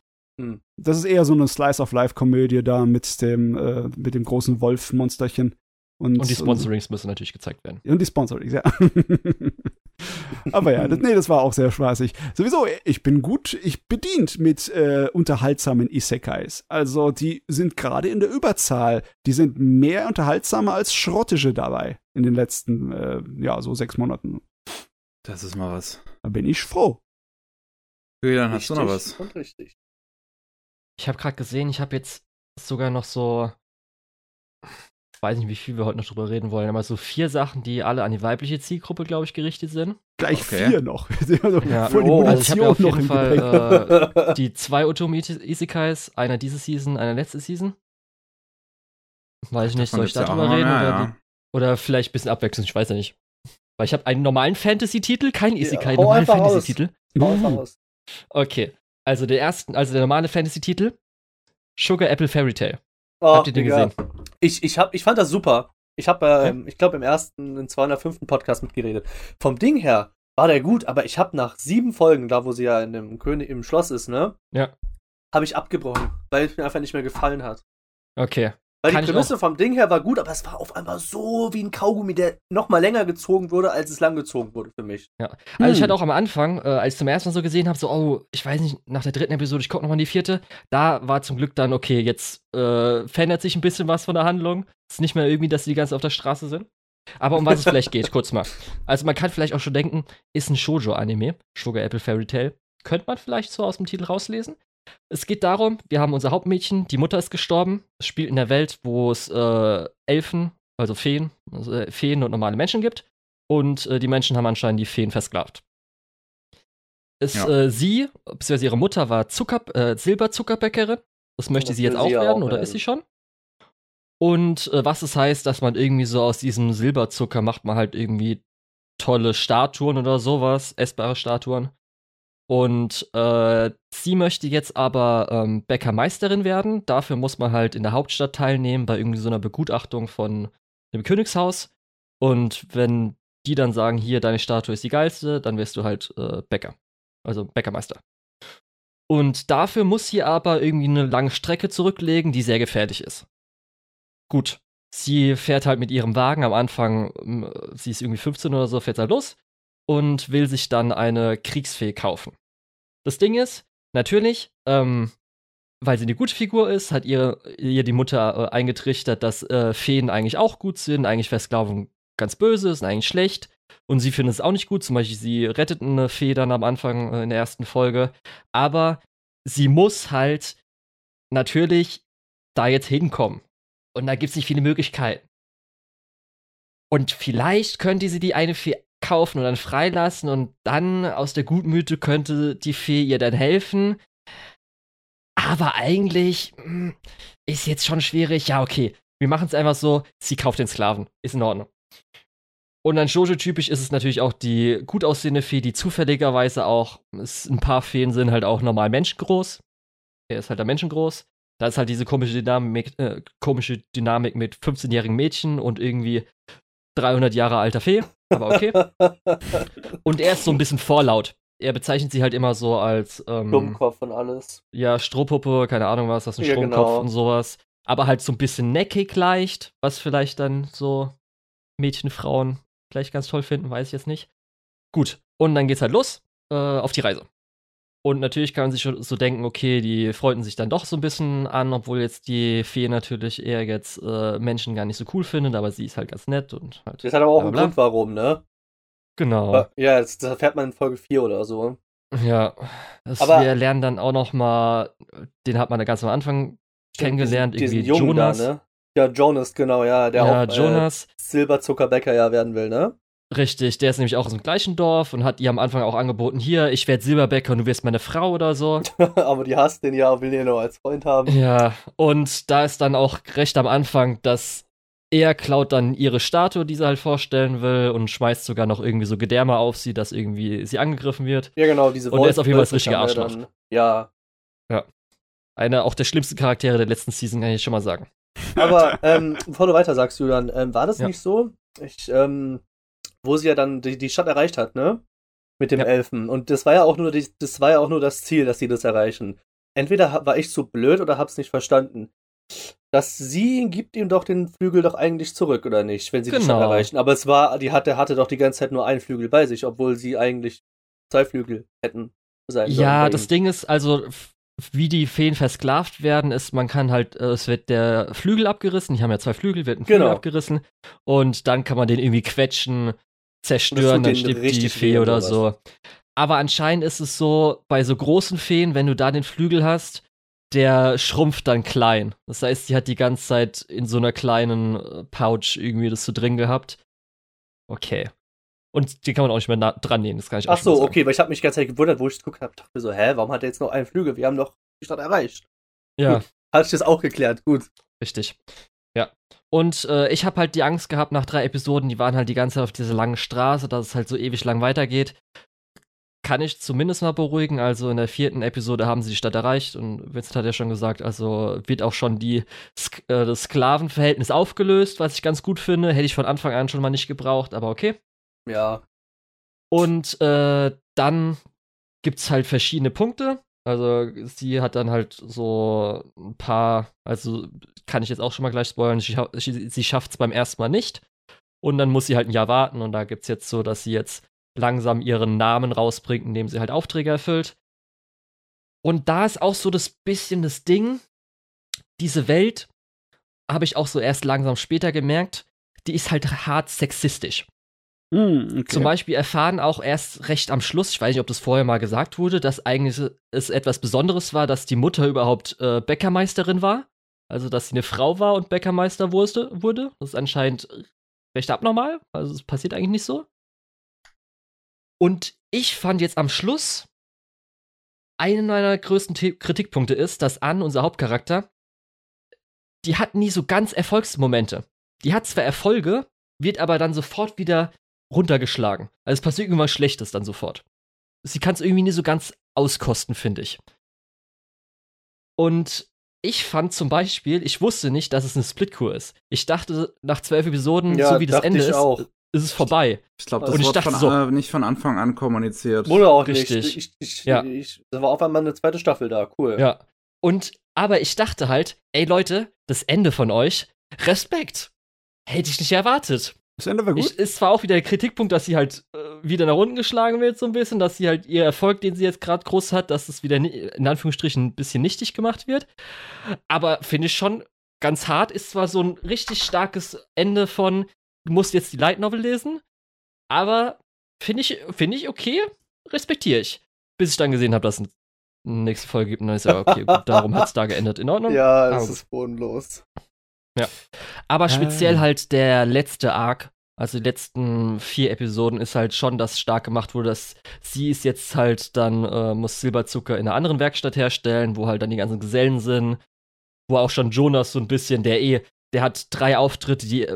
Hm. Das ist eher so eine Slice-of-Life-Komödie da mit dem, äh, mit dem großen Wolf-Monsterchen. Und, Und die Sponsorings müssen natürlich gezeigt werden. Und die Sponsorings, ja. (laughs) Aber ja, das, nee, das war auch sehr spaßig. Sowieso, ich bin gut, ich bedient mit äh, unterhaltsamen Isekais. Also, die sind gerade in der Überzahl. Die sind mehr unterhaltsamer als Schrottische dabei in den letzten, äh, ja, so sechs Monaten. Das ist mal was. Da bin ich froh. Julian, hast du noch was? Und richtig. Ich habe gerade gesehen, ich habe jetzt sogar noch so, ich weiß nicht, wie viel wir heute noch drüber reden wollen, aber so vier Sachen, die alle an die weibliche Zielgruppe, glaube ich, gerichtet sind. Gleich Okay. vier noch. also Ja. voll die Oh, Also ich habe ja auf jeden Fall äh, (laughs) die zwei Otomi Isekais, einer diese Season, einer letzte Season. Weiß ich nicht, soll ich darüber ja reden? mehr, oder, die, oder vielleicht ein bisschen abwechseln, ich weiß ja nicht. Weil ich habe einen normalen Fantasy-Titel, kein Isekai, hau normalen. Fantasy-Titel. Okay, also der ersten, also der normale Fantasy-Titel, Sugar Apple Fairy Tale. Oh, Habt ihr den Digga. gesehen? Ich, ich, hab, ich fand das super. Ich habe, ähm, ich glaube, im ersten, im 205. Podcast mitgeredet. Vom Ding her, war der gut, aber ich habe nach sieben Folgen, da wo sie ja in dem König im Schloss ist, ne? Ja. Habe ich abgebrochen, weil es mir einfach nicht mehr gefallen hat. Okay. Weil Kann die ich Prämisse vom Ding her war gut, aber es war auf einmal so wie ein Kaugummi, der noch mal länger gezogen wurde, als es lang gezogen wurde für mich. Also ich Hm. hatte auch am Anfang, äh, als ich zum ersten Mal so gesehen habe, so, oh, ich weiß nicht, nach der dritten Episode, ich gucke nochmal in die vierte, da war zum Glück dann, okay, jetzt äh, verändert sich ein bisschen was von der Handlung. Es ist nicht mehr irgendwie, dass sie die ganze Zeit auf der Straße sind. Aber um was es vielleicht geht, (laughs) kurz mal. Also man kann vielleicht auch schon denken, ist ein Shoujo-Anime, Sugar Apple Fairy Tale. Könnte man vielleicht so aus dem Titel rauslesen. Es geht darum, wir haben unser Hauptmädchen, die Mutter ist gestorben. Es spielt in der Welt, wo es äh, Elfen, also Feen, also äh, Feen und normale Menschen gibt. Und äh, die Menschen haben anscheinend die Feen versklavt. Es, Ja. äh, sie, beziehungsweise ihre Mutter war Zucker, äh, Silberzuckerbäckerin. Das möchte Das sie jetzt auch sie werden, auch oder ist sie schon? Und was es heißt, dass man irgendwie so aus diesem Silberzucker macht man halt irgendwie tolle Statuen oder sowas, essbare Statuen. Und äh, sie möchte jetzt aber ähm, Bäckermeisterin werden. Dafür muss man halt in der Hauptstadt teilnehmen bei irgendwie so einer Begutachtung von dem Königshaus. Und wenn die dann sagen, hier, deine Statue ist die geilste, dann wirst du halt äh, Bäcker. Also Bäckermeister. Und dafür muss sie aber irgendwie eine lange Strecke zurücklegen, die sehr gefährlich ist. Gut, sie fährt halt mit ihrem Wagen am Anfang, ähm, sie ist irgendwie 15 oder so, fährt halt los und will sich dann eine Kriegsfee kaufen. Das Ding ist, natürlich, ähm, weil sie eine gute Figur ist, hat ihr, ihr die Mutter äh, eingetrichtert, dass äh, Feen eigentlich auch gut sind, eigentlich Versklavung ganz böse ist, eigentlich schlecht. Und sie findet es auch nicht gut. Zum Beispiel, sie rettet eine Fee dann am Anfang äh, in der ersten Folge. Aber sie muss halt natürlich da jetzt hinkommen. Und da gibt es nicht viele Möglichkeiten. Und vielleicht könnte sie die eine Fee kaufen und dann freilassen und dann aus der Gutmüte könnte die Fee ihr dann helfen. Aber eigentlich hm, ist jetzt schon schwierig. Ja, okay, wir machen es einfach so, sie kauft den Sklaven. Ist in Ordnung. Und dann Jojo-typisch ist es natürlich auch die gut aussehende Fee, die zufälligerweise auch, es, ein paar Feen sind halt auch normal menschengroß. Er ist halt der menschengroß. Da ist halt diese komische Dynamik, äh, komische Dynamik mit 15-jährigen Mädchen und irgendwie 300 Jahre alter Fee. Aber okay. (laughs) und er ist so ein bisschen vorlaut. Er bezeichnet sie halt immer so als ähm, Dummkopf und alles. ja, Strohpuppe, keine Ahnung was, das ist ein Ja, Stromkopf genau. und sowas. Aber halt so ein bisschen neckig leicht, was vielleicht dann so Mädchen, Frauen vielleicht ganz toll finden, weiß ich jetzt nicht. Gut, und dann geht's halt los äh, auf die Reise. Und natürlich kann man sich schon so denken, okay, die freunden sich dann doch so ein bisschen an, obwohl jetzt die Fee natürlich eher jetzt äh, Menschen gar nicht so cool findet, aber sie ist halt ganz nett und halt. Das hat aber auch einen Grund, warum, ne? Genau. Aber- Ja, das, das erfährt man in Folge 4 oder so. Ja. Das, Aber- wir lernen dann auch noch mal, den hat man da ganz am Anfang kennengelernt, diesen, irgendwie diesen Jonas. Da, ne? Ja, Jonas, genau, ja, der ja, auch äh, Jonas. Silberzuckerbäcker ja werden will, ne? Richtig, der ist nämlich auch aus dem gleichen Dorf und hat ihr am Anfang auch angeboten, hier, ich werde Silberbäcker und du wirst meine Frau oder so. (laughs) aber die hasst den ja, will den nur als Freund haben. ja, und da ist dann auch recht am Anfang, dass er klaut dann ihre Statue, die sie halt vorstellen will und schmeißt sogar noch irgendwie so Gedärme auf sie, dass irgendwie sie angegriffen wird. Ja, genau, diese Und der ist auf jeden Fall das Wolf- richtige Arschloch. dann- Ja, Einer auch der schlimmsten Charaktere der letzten Season, kann ich schon mal sagen. aber ähm, bevor du weiter sagst, Julian, ähm, war das Ja. nicht so? Ich, ähm, wo sie ja dann die, die Stadt erreicht hat, ne? Mit dem Ja. Elfen. Und das war ja auch nur die, das war ja auch nur das Ziel, dass sie das erreichen. Entweder war ich zu blöd oder hab's nicht verstanden. Dass sie gibt ihm doch den Flügel doch eigentlich zurück, oder nicht, wenn sie die Stadt Genau. erreichen. Aber es war, die hatte, hatte doch die ganze Zeit nur einen Flügel bei sich, obwohl sie eigentlich zwei Flügel hätten sein sollen. Ja, das. Ding ist, also, wie die Feen versklavt werden, ist, man kann halt, äh, es wird der Flügel abgerissen, die haben ja zwei Flügel, wird ein Flügel Genau. abgerissen und dann kann man den irgendwie quetschen, zerstören, dann stirbt die Fee oder oder so. Aber anscheinend ist es so, bei so großen Feen, wenn du da den Flügel hast, der schrumpft dann klein. Das heißt, die hat die ganze Zeit in so einer kleinen äh, Pouch irgendwie das so drin gehabt. Okay. Und die kann man auch nicht mehr dran nehmen, das kann ich auch Ach so, okay, weil ich habe mich die ganze Zeit gewundert, wo ich geguckt habe, dachte mir so, hä, warum hat er jetzt noch einen Flügel? Wir haben doch die Stadt erreicht. Ja. Hat sich das auch geklärt, gut. Richtig. Ja. Und äh, ich habe halt die Angst gehabt nach drei Episoden, die waren halt die ganze Zeit auf dieser langen Straße, dass es halt so ewig lang weitergeht. Kann ich zumindest mal beruhigen. Also in der vierten Episode haben sie die Stadt erreicht und Vincent hat ja schon gesagt, also wird auch schon die, Sk äh, das Sklavenverhältnis aufgelöst, was ich ganz gut finde. Hätte ich von Anfang an schon mal nicht gebraucht, aber okay. Ja. Und äh, dann gibt's halt verschiedene Punkte. Also sie hat dann halt so ein paar, also kann ich jetzt auch schon mal gleich spoilern, sie, sie schafft es beim ersten Mal nicht. Und dann muss sie halt ein Jahr warten. Und da gibt's jetzt so, dass sie jetzt langsam ihren Namen rausbringt, indem sie halt Aufträge erfüllt. Und da ist auch so das bisschen das Ding, diese Welt, habe ich auch so erst langsam später gemerkt, die ist halt hart sexistisch. Hm, okay. Zum Beispiel erfahren auch erst recht am Schluss, ich weiß nicht, ob das vorher mal gesagt wurde, dass eigentlich es etwas Besonderes war, dass die Mutter überhaupt äh, Bäckermeisterin war. Also, dass sie eine Frau war und Bäckermeister wurde. wurde. Das ist anscheinend recht abnormal. Also, es passiert eigentlich nicht so. Und ich fand jetzt am Schluss, einer meiner größten Kritikpunkte ist, dass Anne, unser Hauptcharakter, die hat nie so ganz Erfolgsmomente. Die hat zwar Erfolge, wird aber dann sofort wieder runtergeschlagen. Also es passiert irgendwas Schlechtes dann sofort. Sie kann es irgendwie nie so ganz auskosten, finde ich. Und ich fand zum Beispiel, ich wusste nicht, dass es eine Splitkur ist. Ich dachte, nach zwölf Episoden, Ja, so wie das Ende ist, auch. ist es vorbei. Ich glaube, Und das ich wurde dachte von, so- nicht von Anfang an kommuniziert. Wurde auch Richtig. nicht. Ich, ich, Ja. ich, da war auf einmal eine zweite Staffel da. Cool. Ja. Und, aber ich dachte halt, ey Leute, das Ende von euch, Respekt. Hätte ich nicht erwartet. Das Ende war gut. Ich, ist zwar auch wieder der Kritikpunkt, dass sie halt äh, wieder nach unten geschlagen wird, so ein bisschen, dass sie halt ihr Erfolg, den sie jetzt gerade groß hat, dass es wieder in Anführungsstrichen ein bisschen nichtig gemacht wird. Aber finde ich schon ganz hart, ist zwar so ein richtig starkes Ende von, du musst jetzt die Light Novel lesen, aber finde ich, finde ich okay, respektiere ich. Bis ich dann gesehen habe, dass es eine nächste Folge gibt und dann ist ja okay, (laughs) gut, darum hat es da geändert. In Ordnung. Ja, es ist bodenlos. Aber speziell Ah. halt der letzte Arc, also die letzten vier Episoden, ist halt schon, dass stark gemacht wurde, dass sie ist jetzt halt dann, äh, muss Silberzucker in einer anderen Werkstatt herstellen, wo halt dann die ganzen Gesellen sind, wo auch schon Jonas so ein bisschen, der eh, der hat drei Auftritte, die,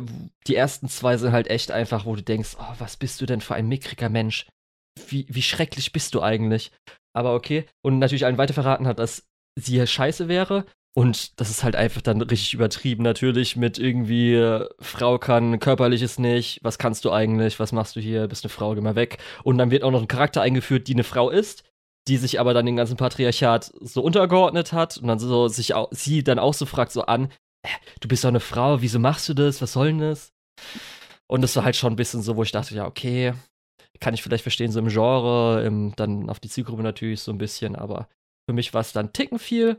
die ersten zwei sind halt echt einfach, wo du denkst, oh, was bist du denn für ein mickriger Mensch? Wie, wie schrecklich bist du eigentlich? Aber okay. Und natürlich allen weiter verraten hat, dass sie ja scheiße wäre. Und das ist halt einfach dann richtig übertrieben, natürlich, mit irgendwie, Frau kann körperliches nicht, was kannst du eigentlich, was machst du hier, bist eine Frau, geh mal weg. Und dann wird auch noch ein Charakter eingeführt, die eine Frau ist, die sich aber dann dem ganzen Patriarchat so untergeordnet hat und dann so sich auch, sie dann auch so fragt, so an, du bist doch eine Frau, wieso machst du das, was soll denn das? Und das war halt schon ein bisschen so, wo ich dachte, ja, okay, kann ich vielleicht verstehen, so im Genre, im, dann auf die Zielgruppe natürlich so ein bisschen, aber für mich war es dann Ticken viel.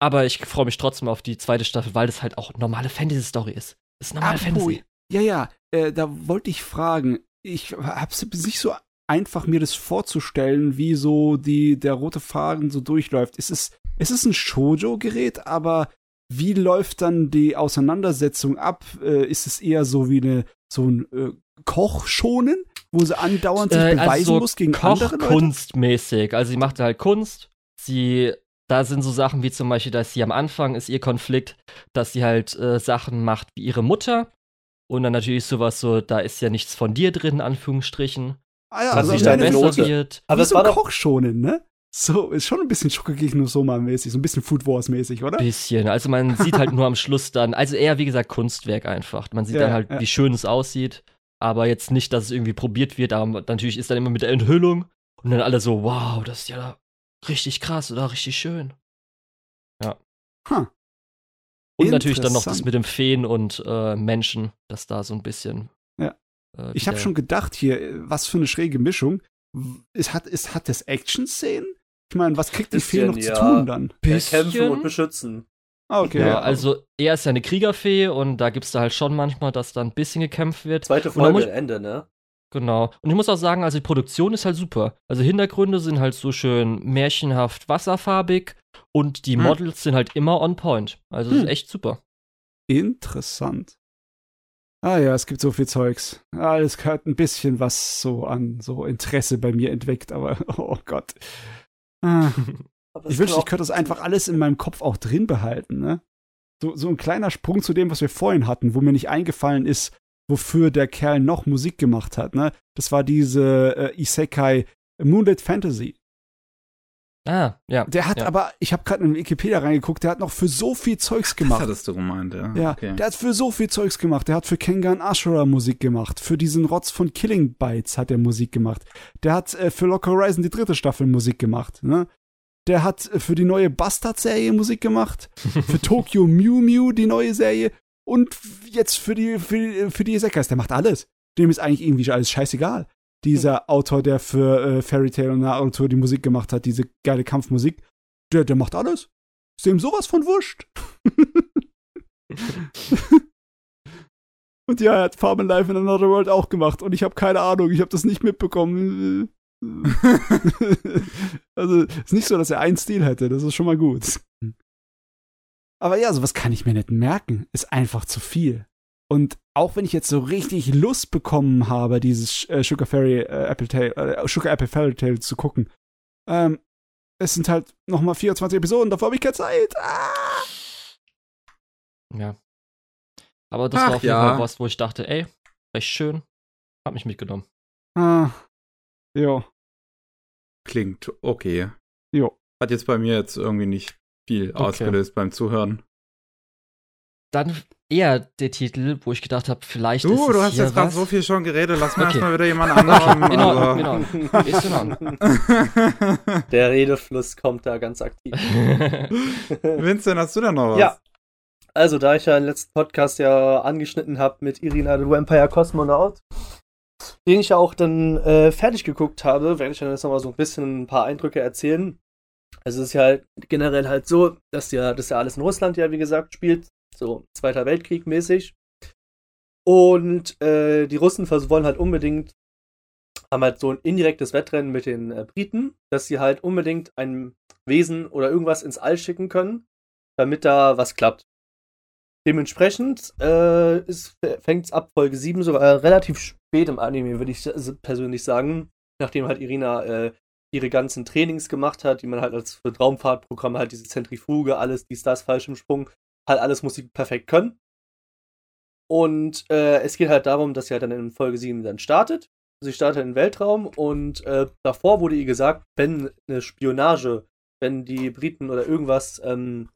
Aber ich freue mich trotzdem auf die zweite Staffel, weil das halt auch normale Fantasy-Story ist. Das ist normale Apropos, Fantasy. Ja, ja, äh, da wollte ich fragen. Ich hab's nicht so einfach, mir das vorzustellen, wie so die, der rote Faden so durchläuft. Es ist, es ist ein Shoujo-Gerät, aber wie läuft dann die Auseinandersetzung ab? Äh, ist es eher so wie eine, so ein äh, Kochschonen, wo sie andauernd sich Äh, beweisen also muss gegen andere Leute? Kochkunstmäßig. Also sie macht halt Kunst. Sie, da sind so Sachen wie zum Beispiel, dass sie am Anfang ist ihr Konflikt, dass sie halt äh, Sachen macht wie ihre Mutter. Und dann natürlich sowas so, da ist ja nichts von dir drin, in Anführungsstrichen. Ah ja, also deine Note. wird. Aber das so war ein doch. Kochschonen, ne? So, ist schon ein bisschen Schokogegen Soma-mäßig, so ein bisschen Food Wars-mäßig, oder? Bisschen. Also man (laughs) sieht halt nur am Schluss dann, also eher wie gesagt Kunstwerk einfach. Man sieht Ja, dann halt, ja. wie schön es aussieht, aber jetzt nicht, dass es irgendwie probiert wird, aber natürlich ist dann immer mit der Enthüllung und dann alle so, wow, das ist ja richtig krass oder richtig schön. Huh. Und natürlich dann noch das mit dem Feen und äh, Menschen, dass da so ein bisschen. Ja. Äh, Ich habe schon gedacht hier, äh, was für eine schräge Mischung. Es hat, es hat das Action-Szenen? Ich meine, was kriegt die Fee Bisschen, noch ja. zu tun dann? Kämpfen und beschützen. Ah, okay. Ja, also er ist ja eine Kriegerfee und da gibt's da halt schon manchmal, dass da ein bisschen gekämpft wird. Zweite Folge, Ende, ne? Genau. Und ich muss auch sagen, also die Produktion ist halt super. Also Hintergründe sind halt so schön märchenhaft wasserfarbig und die Hm. Models sind halt immer on point. Also es Hm. ist echt super. Interessant. Ah ja, es gibt so viel Zeugs. Alles hat ein bisschen was so an so Interesse bei mir entweckt, aber (laughs) oh Gott. Ah, (laughs) Aber ich wünschte, ich könnte das einfach alles in meinem Kopf auch drin behalten, ne? So, so ein kleiner Sprung zu dem, was wir vorhin hatten, wo mir nicht eingefallen ist, wofür der Kerl noch Musik gemacht hat, ne? Das war diese äh, Isekai Moonlit Fantasy. Ah, ja. Der hat ja. aber, ich habe gerade in Wikipedia reingeguckt, der hat noch für so viel Zeugs Das gemacht. hattest du gemeint, ja. Ja, okay. der hat für so viel Zeugs gemacht. Der hat für Kengan Ashura Musik gemacht. Für diesen Rotz von Killing Bites hat er Musik gemacht. Der hat äh, für Lock Horizon die dritte Staffel Musik gemacht. Ne? Der hat äh, für die neue Bastard-Serie Musik gemacht. (laughs) für Tokyo Mew Mew die neue Serie. Und jetzt für die, für, die- für die Isekais. Der macht alles. Dem ist eigentlich irgendwie alles scheißegal. Dieser Autor, der für äh, Fairy Tail und Naruto die Musik gemacht hat, diese geile Kampfmusik, der, der macht alles. Ist dem sowas von wurscht. (laughs) Und ja, er hat Farm Life in Another World auch gemacht und ich habe keine Ahnung, ich habe das nicht mitbekommen. (laughs) (laughs) also, ist nicht so, dass er einen Stil hätte, das ist schon mal gut. Aber ja, sowas kann ich mir nicht merken, ist einfach zu viel. Und auch wenn ich jetzt so richtig Lust bekommen habe, dieses äh, Sugar Fairy äh, Apple Tale, äh, Sugar Apple Fairy Tale zu gucken, ähm, es sind halt nochmal 24 Episoden, davor habe ich keine Zeit. Ah! Ja. Aber das Ach, war auf jeden ja. Fall was, wo ich dachte, ey, recht schön. Hab mich mitgenommen. Ah. Jo, Klingt okay. jo. Hat jetzt bei mir jetzt irgendwie nicht viel Okay. ausgelöst beim Zuhören. Dann eher der Titel, wo ich gedacht habe, vielleicht ist Du, es du hast hier jetzt gerade so viel schon geredet, lass mal Okay. erstmal wieder jemand anderen. in Ordnung, in also. Ordnung. Ist in Ordnung. (laughs) Der Redefluss kommt da ganz aktiv. (laughs) Vincent, hast du denn noch was? Ja. Also, da ich ja im letzten Podcast ja angeschnitten habe mit Irina the Vampire Cosmonaut, den ich ja auch dann äh, fertig geguckt habe, werde ich dann jetzt nochmal so ein bisschen ein paar Eindrücke erzählen. Also es ist ja halt generell halt so, dass ja, dass ja alles in Russland ja, wie gesagt, spielt, so Zweiter Weltkrieg mäßig. Und äh, die Russen wollen halt unbedingt, haben halt so ein indirektes Wettrennen mit den äh, Briten, dass sie halt unbedingt ein Wesen oder irgendwas ins All schicken können, damit da was klappt. Dementsprechend äh, fängt es ab Folge 7 sogar relativ spät im Anime, würde ich persönlich sagen. Nachdem halt Irina äh, ihre ganzen Trainings gemacht hat, die man halt als für Raumfahrtprogramme halt diese Zentrifuge, alles, dies, das, Fallschirmsprung, halt alles muss sie perfekt können. Und äh, es geht halt darum, dass sie halt dann in Folge 7 dann startet. Sie startet in den Weltraum und äh, davor wurde ihr gesagt, wenn eine Spionage, wenn die Briten oder irgendwas ähm,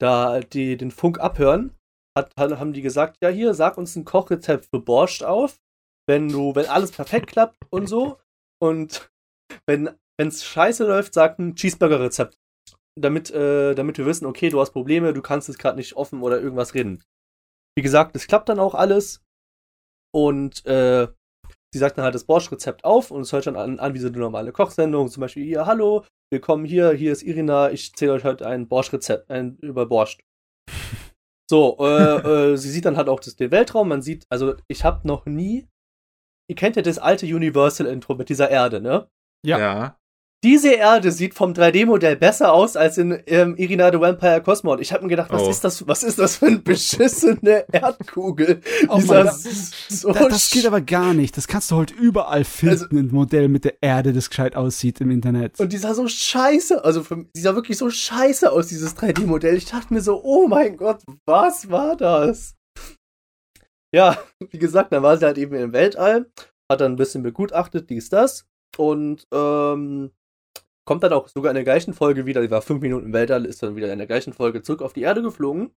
da die den Funk abhören, hat, haben die gesagt, ja hier, sag uns ein Kochrezept für Borscht auf, wenn du, wenn alles perfekt klappt und so. Und wenn es scheiße läuft, sag ein Cheeseburger-Rezept. Damit, äh, damit wir wissen, okay, du hast Probleme, du kannst jetzt gerade nicht offen oder irgendwas reden. Wie gesagt, es klappt dann auch alles. Und äh, sie sagt dann halt das Borscht-Rezept auf und es hört dann an, an wie so eine normale Kochsendung. Zum Beispiel, hier, hallo, willkommen hier, hier ist Irina, ich erzähle euch heute ein Borscht-Rezept, ein über Borscht. So, äh, (laughs) äh, sie sieht dann halt auch das, den Weltraum, man sieht, also ich habe noch nie, ihr kennt ja das alte Universal-Intro mit dieser Erde, ne? Ja. ja. Diese Erde sieht vom 3D-Modell besser aus als in ähm, Irina the Vampire Cosmos. Ich habe mir gedacht, was Oh. ist das, was ist das für eine beschissene Erdkugel? Oh Dieser Mann, so Da, das geht aber gar nicht. Das kannst du heute überall finden, Also- ein Modell mit der Erde, das gescheit aussieht im Internet. Und die sah so scheiße, also für, die sah wirklich so scheiße aus, dieses 3D-Modell. Ich dachte mir so, oh mein Gott, was war das? Ja, wie gesagt, dann war sie halt eben im Weltall, hat dann ein bisschen begutachtet, dies, das. Und ähm, kommt dann auch sogar in der gleichen Folge wieder, die war fünf Minuten Weltall, ist dann wieder in der gleichen Folge zurück auf die Erde geflogen.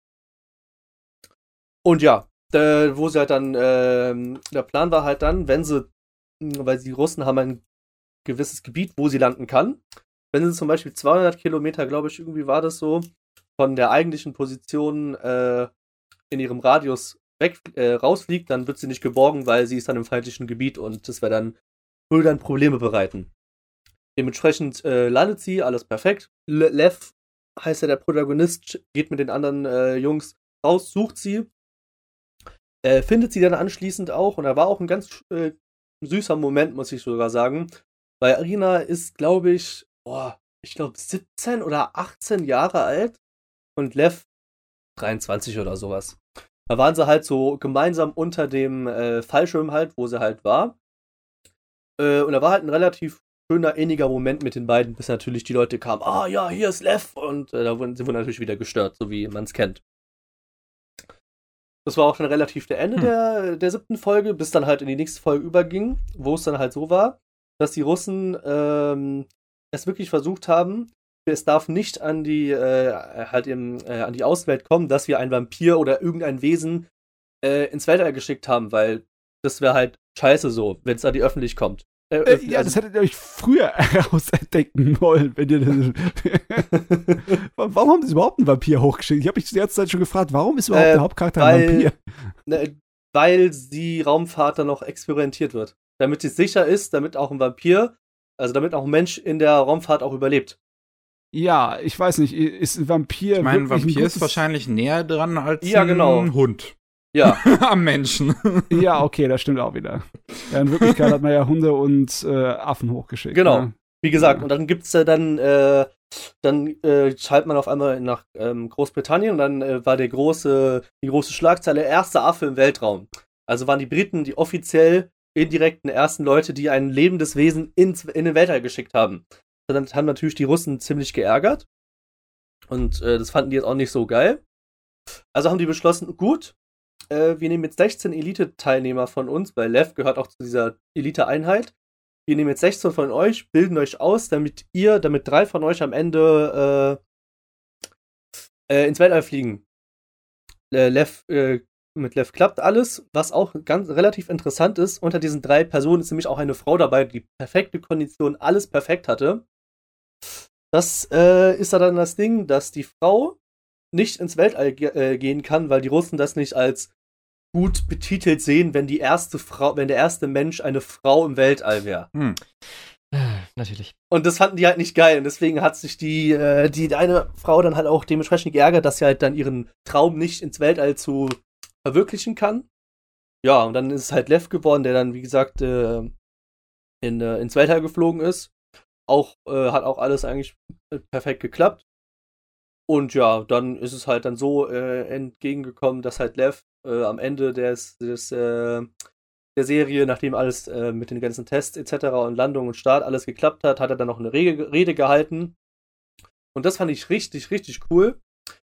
Und ja, da, wo sie halt dann, ähm, der Plan war halt dann, wenn sie, weil die Russen haben ein gewisses Gebiet, wo sie landen kann. Wenn sie zum Beispiel 200 Kilometer, glaube ich, irgendwie war das so, von der eigentlichen Position äh, in ihrem Radius weg äh, rausfliegt, dann wird sie nicht geborgen, weil sie ist dann im feindlichen Gebiet und das wäre dann würde dann Probleme bereiten. Dementsprechend äh, landet sie, alles perfekt. Le Lev heißt ja der Protagonist, geht mit den anderen äh, Jungs raus, sucht sie, äh, findet sie dann anschließend auch und da war auch ein ganz äh, süßer Moment, muss ich sogar sagen, weil Arina ist, glaube ich, boah, ich glaube 17 oder 18 Jahre alt und Lev 23 oder sowas. Da waren sie halt so gemeinsam unter dem äh, Fallschirm halt, wo sie halt war. Äh, und da war halt ein relativ schöner, inniger Moment mit den beiden, bis natürlich die Leute kamen, ah ja, hier ist Lev und äh, da wurden, sie wurden natürlich wieder gestört, so wie man es kennt. Das war auch schon relativ der Ende Hm. der, der siebten Folge, bis dann halt in die nächste Folge überging, wo es dann halt so war, dass die Russen ähm, es wirklich versucht haben, es darf nicht an die, äh, halt im, äh, an die Außenwelt kommen, dass wir ein Vampir oder irgendein Wesen äh, ins Weltall geschickt haben, weil das wäre halt scheiße so, wenn es an die Öffentlichkeit kommt. Äh, äh, ja, das hättet ihr euch früher (laughs) herausdenken wollen, wenn ihr das (laughs) Warum haben sie überhaupt einen Vampir hochgeschickt? Ich habe mich die ganze Zeit schon gefragt, warum ist überhaupt Äh, der Hauptcharakter weil- ein Vampir? (laughs) Ne, weil die Raumfahrt dann noch experimentiert wird. Damit sie sicher ist, damit auch ein Vampir, also damit auch ein Mensch in der Raumfahrt auch überlebt. Ja, ich weiß nicht, ist ein Vampir Ich meine, ein Vampir ist gutes- wahrscheinlich näher dran als Ja, genau. ein Hund Ja, (laughs) am Menschen. Ja, okay, das stimmt auch wieder. (laughs) Ja, in Wirklichkeit hat man ja Hunde und äh, Affen hochgeschickt. Genau. Ne? wie gesagt, Ja. und dann gibt's ja dann, äh, dann äh, schaltet man auf einmal nach ähm, Großbritannien und dann äh, war der große, die große Schlagzeile erster Affe im Weltraum. Also waren die Briten die offiziell indirekten ersten Leute, die ein lebendes Wesen ins, in den Weltall geschickt haben. Dann haben natürlich die Russen ziemlich geärgert. Und äh, das fanden die jetzt auch nicht so geil. Also haben die beschlossen, gut, äh, wir nehmen jetzt 16 Elite-Teilnehmer von uns, weil Lev gehört auch zu dieser Elite-Einheit. Wir nehmen jetzt 16 von euch, bilden euch aus, damit ihr, damit drei von euch am Ende äh, äh, ins Weltall fliegen. Äh, Lev, äh, mit Lev klappt alles, was auch ganz relativ interessant ist. Unter diesen drei Personen ist nämlich auch eine Frau dabei, die perfekte Kondition, alles perfekt hatte. Das äh, ist ja dann das Ding, dass die Frau nicht ins Weltall ge äh, gehen kann, weil die Russen das nicht als gut betitelt sehen, wenn die erste Frau, wenn der erste Mensch eine Frau im Weltall wäre. Hm. Äh, Natürlich. Und das fanden die halt nicht geil. Und deswegen hat sich die, äh, die eine Frau dann halt auch dementsprechend geärgert, dass sie halt dann ihren Traum nicht ins Weltall zu verwirklichen kann. Ja, und dann ist es halt Lev geworden, der dann, wie gesagt, äh, in, äh, ins Weltall geflogen ist. Auch, äh, hat auch alles eigentlich äh, perfekt geklappt. Und ja, dann ist es halt dann so äh, entgegengekommen, dass halt Lev äh, am Ende des, des äh, der Serie, nachdem alles äh, mit den ganzen Tests etc. und Landung und Start alles geklappt hat, hat er dann noch eine Rede, Rede gehalten. Und das fand ich richtig, richtig cool.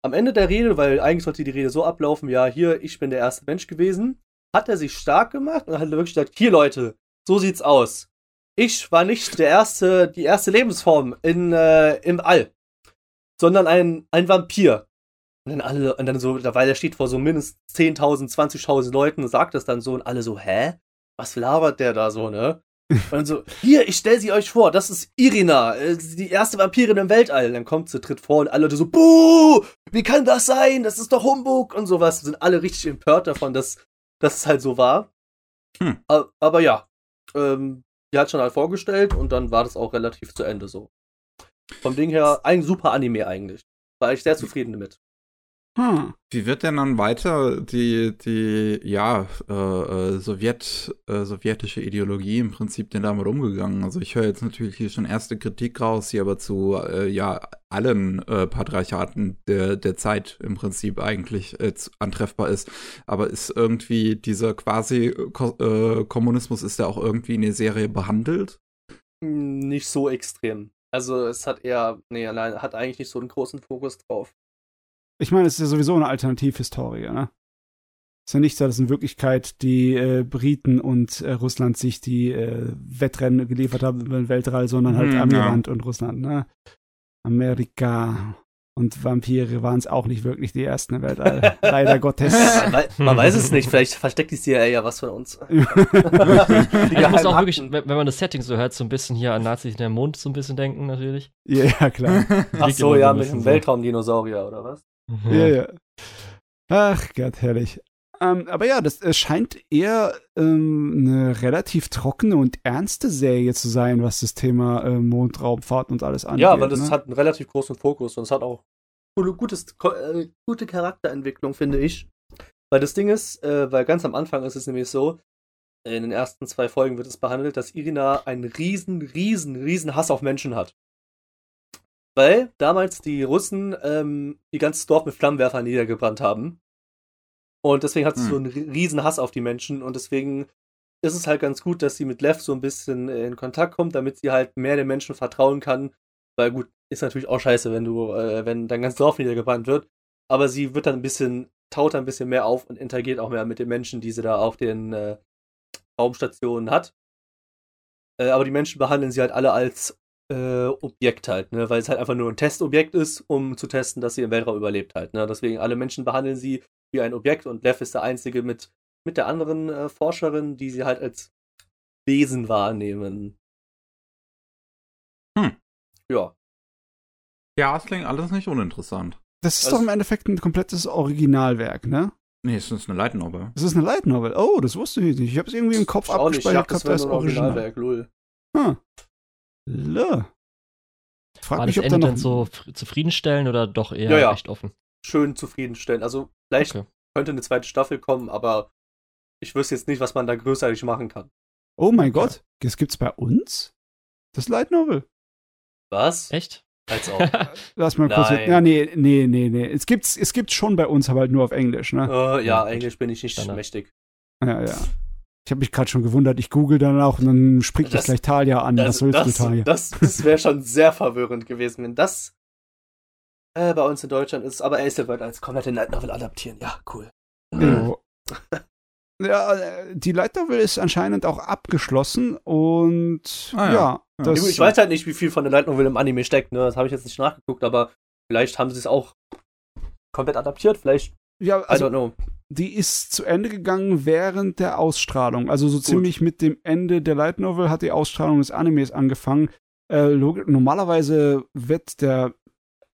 Am Ende der Rede, weil eigentlich sollte die Rede so ablaufen, ja, hier, ich bin der erste Mensch gewesen, hat er sich stark gemacht und hat wirklich gesagt, hier Leute, so sieht's aus. Ich war nicht der erste, die erste Lebensform in, äh, im All, sondern ein, ein Vampir. Und dann alle, und dann so, weil er steht vor so mindestens 10.000, 20.000 Leuten und sagt das dann so und alle so, hä? Was labert der da so, ne? (laughs) Und dann so, hier, ich stell sie euch vor, das ist Irina, äh, die erste Vampirin im Weltall. Und dann kommt sie, tritt vor und alle Leute so, buh, wie kann das sein? Das ist doch Humbug und sowas. Sind alle richtig empört davon, dass, dass es halt so war. Hm. A- Aber ja, ähm, die hat schon halt vorgestellt und dann war das auch relativ zu Ende so. Vom Ding her, ein super Anime eigentlich. War ich sehr zufrieden damit. Hm. Wie wird denn dann weiter die, die ja, äh, äh, Sowjet, äh, sowjetische Ideologie im Prinzip denn damit umgegangen? Also ich höre jetzt natürlich hier schon erste Kritik raus, die aber zu äh, ja allen äh, Patriarchaten der, der Zeit im Prinzip eigentlich äh, zu- antreffbar ist. Aber ist irgendwie dieser quasi Ko äh, Kommunismus, ist der auch irgendwie in der Serie behandelt? Hm, Nicht so extrem. Also es hat eher, nee, allein hat eigentlich nicht so einen großen Fokus drauf. Ich meine, es ist ja sowieso eine Alternativhistorie, ne? Es ist ja nicht so, dass in Wirklichkeit die äh, Briten und äh, Russland sich die äh, Wettrennen geliefert haben über den Weltall, sondern halt Hm, Amiland und Russland, ne? Amerika und Vampire waren es auch nicht wirklich die ersten im Weltall. (laughs) Leider Gottes. Man, wei- man weiß es nicht, vielleicht versteckt die CIA ja was von uns. (laughs) Ich muss auch wirklich, wenn man das Setting so hört, so ein bisschen hier an Nazis in der Mond so ein bisschen denken, natürlich. ja, ja, klar. Ach so, ja, mit dem so. Weltraumdinosaurier oder was? Ja, ja. Ach Gott, herrlich. Ähm, aber ja, das scheint eher ähm, eine relativ trockene und ernste Serie zu sein, was das Thema äh, Mondraumfahrt und alles angeht. ja, aber das ne? hat einen relativ großen Fokus und es hat auch gute, gutes, äh, gute Charakterentwicklung, finde ich. Weil das Ding ist, äh, weil ganz am Anfang ist es nämlich so, in den ersten zwei Folgen wird es behandelt, dass Irina einen riesen, riesen, riesen Hass auf Menschen hat. Weil damals die Russen ähm, ihr ganzes Dorf mit Flammenwerfern niedergebrannt haben. Und deswegen hat sie Hm. so einen ri- riesen Hass auf die Menschen und deswegen ist es halt ganz gut, dass sie mit Lev so ein bisschen äh, in Kontakt kommt, damit sie halt mehr den Menschen vertrauen kann. Weil gut, ist natürlich auch scheiße, wenn du, äh, wenn dein ganzes Dorf niedergebrannt wird. Aber sie wird dann ein bisschen, taut ein bisschen mehr auf und interagiert auch mehr mit den Menschen, die sie da auf den äh, Raumstationen hat. Äh, aber die Menschen behandeln sie halt alle als äh, Objekt halt, ne? Weil es halt einfach nur ein Testobjekt ist, um zu testen, dass sie im Weltraum überlebt halt. Ne? Deswegen alle Menschen behandeln sie wie ein Objekt und Lev ist der einzige mit, mit der anderen äh, Forscherin, die sie halt als Wesen wahrnehmen. Hm. Ja. Ja, es klingt alles nicht uninteressant. Das ist Also- doch im Endeffekt ein komplettes Originalwerk, ne? Nee, es ist eine Light Novel. Das ist eine Light Novel. Oh, das wusste ich nicht. Ich habe es irgendwie im Kopf nicht. Ich abgespeichert dachte, das wäre ein Original. Originalwerk, lol. Hm. Lö. Frag War mich, das Ende noch dann so fr- zufriedenstellend oder doch eher Ja, ja. echt offen? Schön zufriedenstellend. Also, vielleicht Okay. könnte eine zweite Staffel kommen, aber ich wüsste jetzt nicht, was man da größerlich machen kann. Oh mein Gott, das gibt's bei uns? Das Light Novel. Was? Echt? Als auch. (laughs) Lass mal kurz. Nein. Ja, nee, nee, nee, nee. Es gibt's, es gibt's schon bei uns, aber halt nur auf Englisch, ne? ja, Ja, Englisch bin ich nicht Standard. mächtig. Ja, ja. Ich habe mich gerade schon gewundert. Ich google dann auch und dann springt das, Das- gleich Talia an. Was Das, sollst das, du, Talia? das, das wäre schon sehr verwirrend gewesen, wenn das äh, bei uns in Deutschland ist. Aber Ace wird als komplette Night Novel adaptieren. Ja, cool. Jo. (laughs) Ja, äh, die Light Novel ist anscheinend auch abgeschlossen und Ah, ja. ja, Ja. das, ich weiß halt nicht, wie viel von der Light Novel im Anime steckt. Ne? Das habe ich jetzt nicht nachgeguckt, aber vielleicht haben sie es auch komplett adaptiert. Vielleicht, ja, I also don't know. Die ist zu Ende gegangen während der Ausstrahlung. Also so ziemlich mit dem Ende der Light Novel hat die Ausstrahlung des Animes angefangen. Äh, normalerweise wird der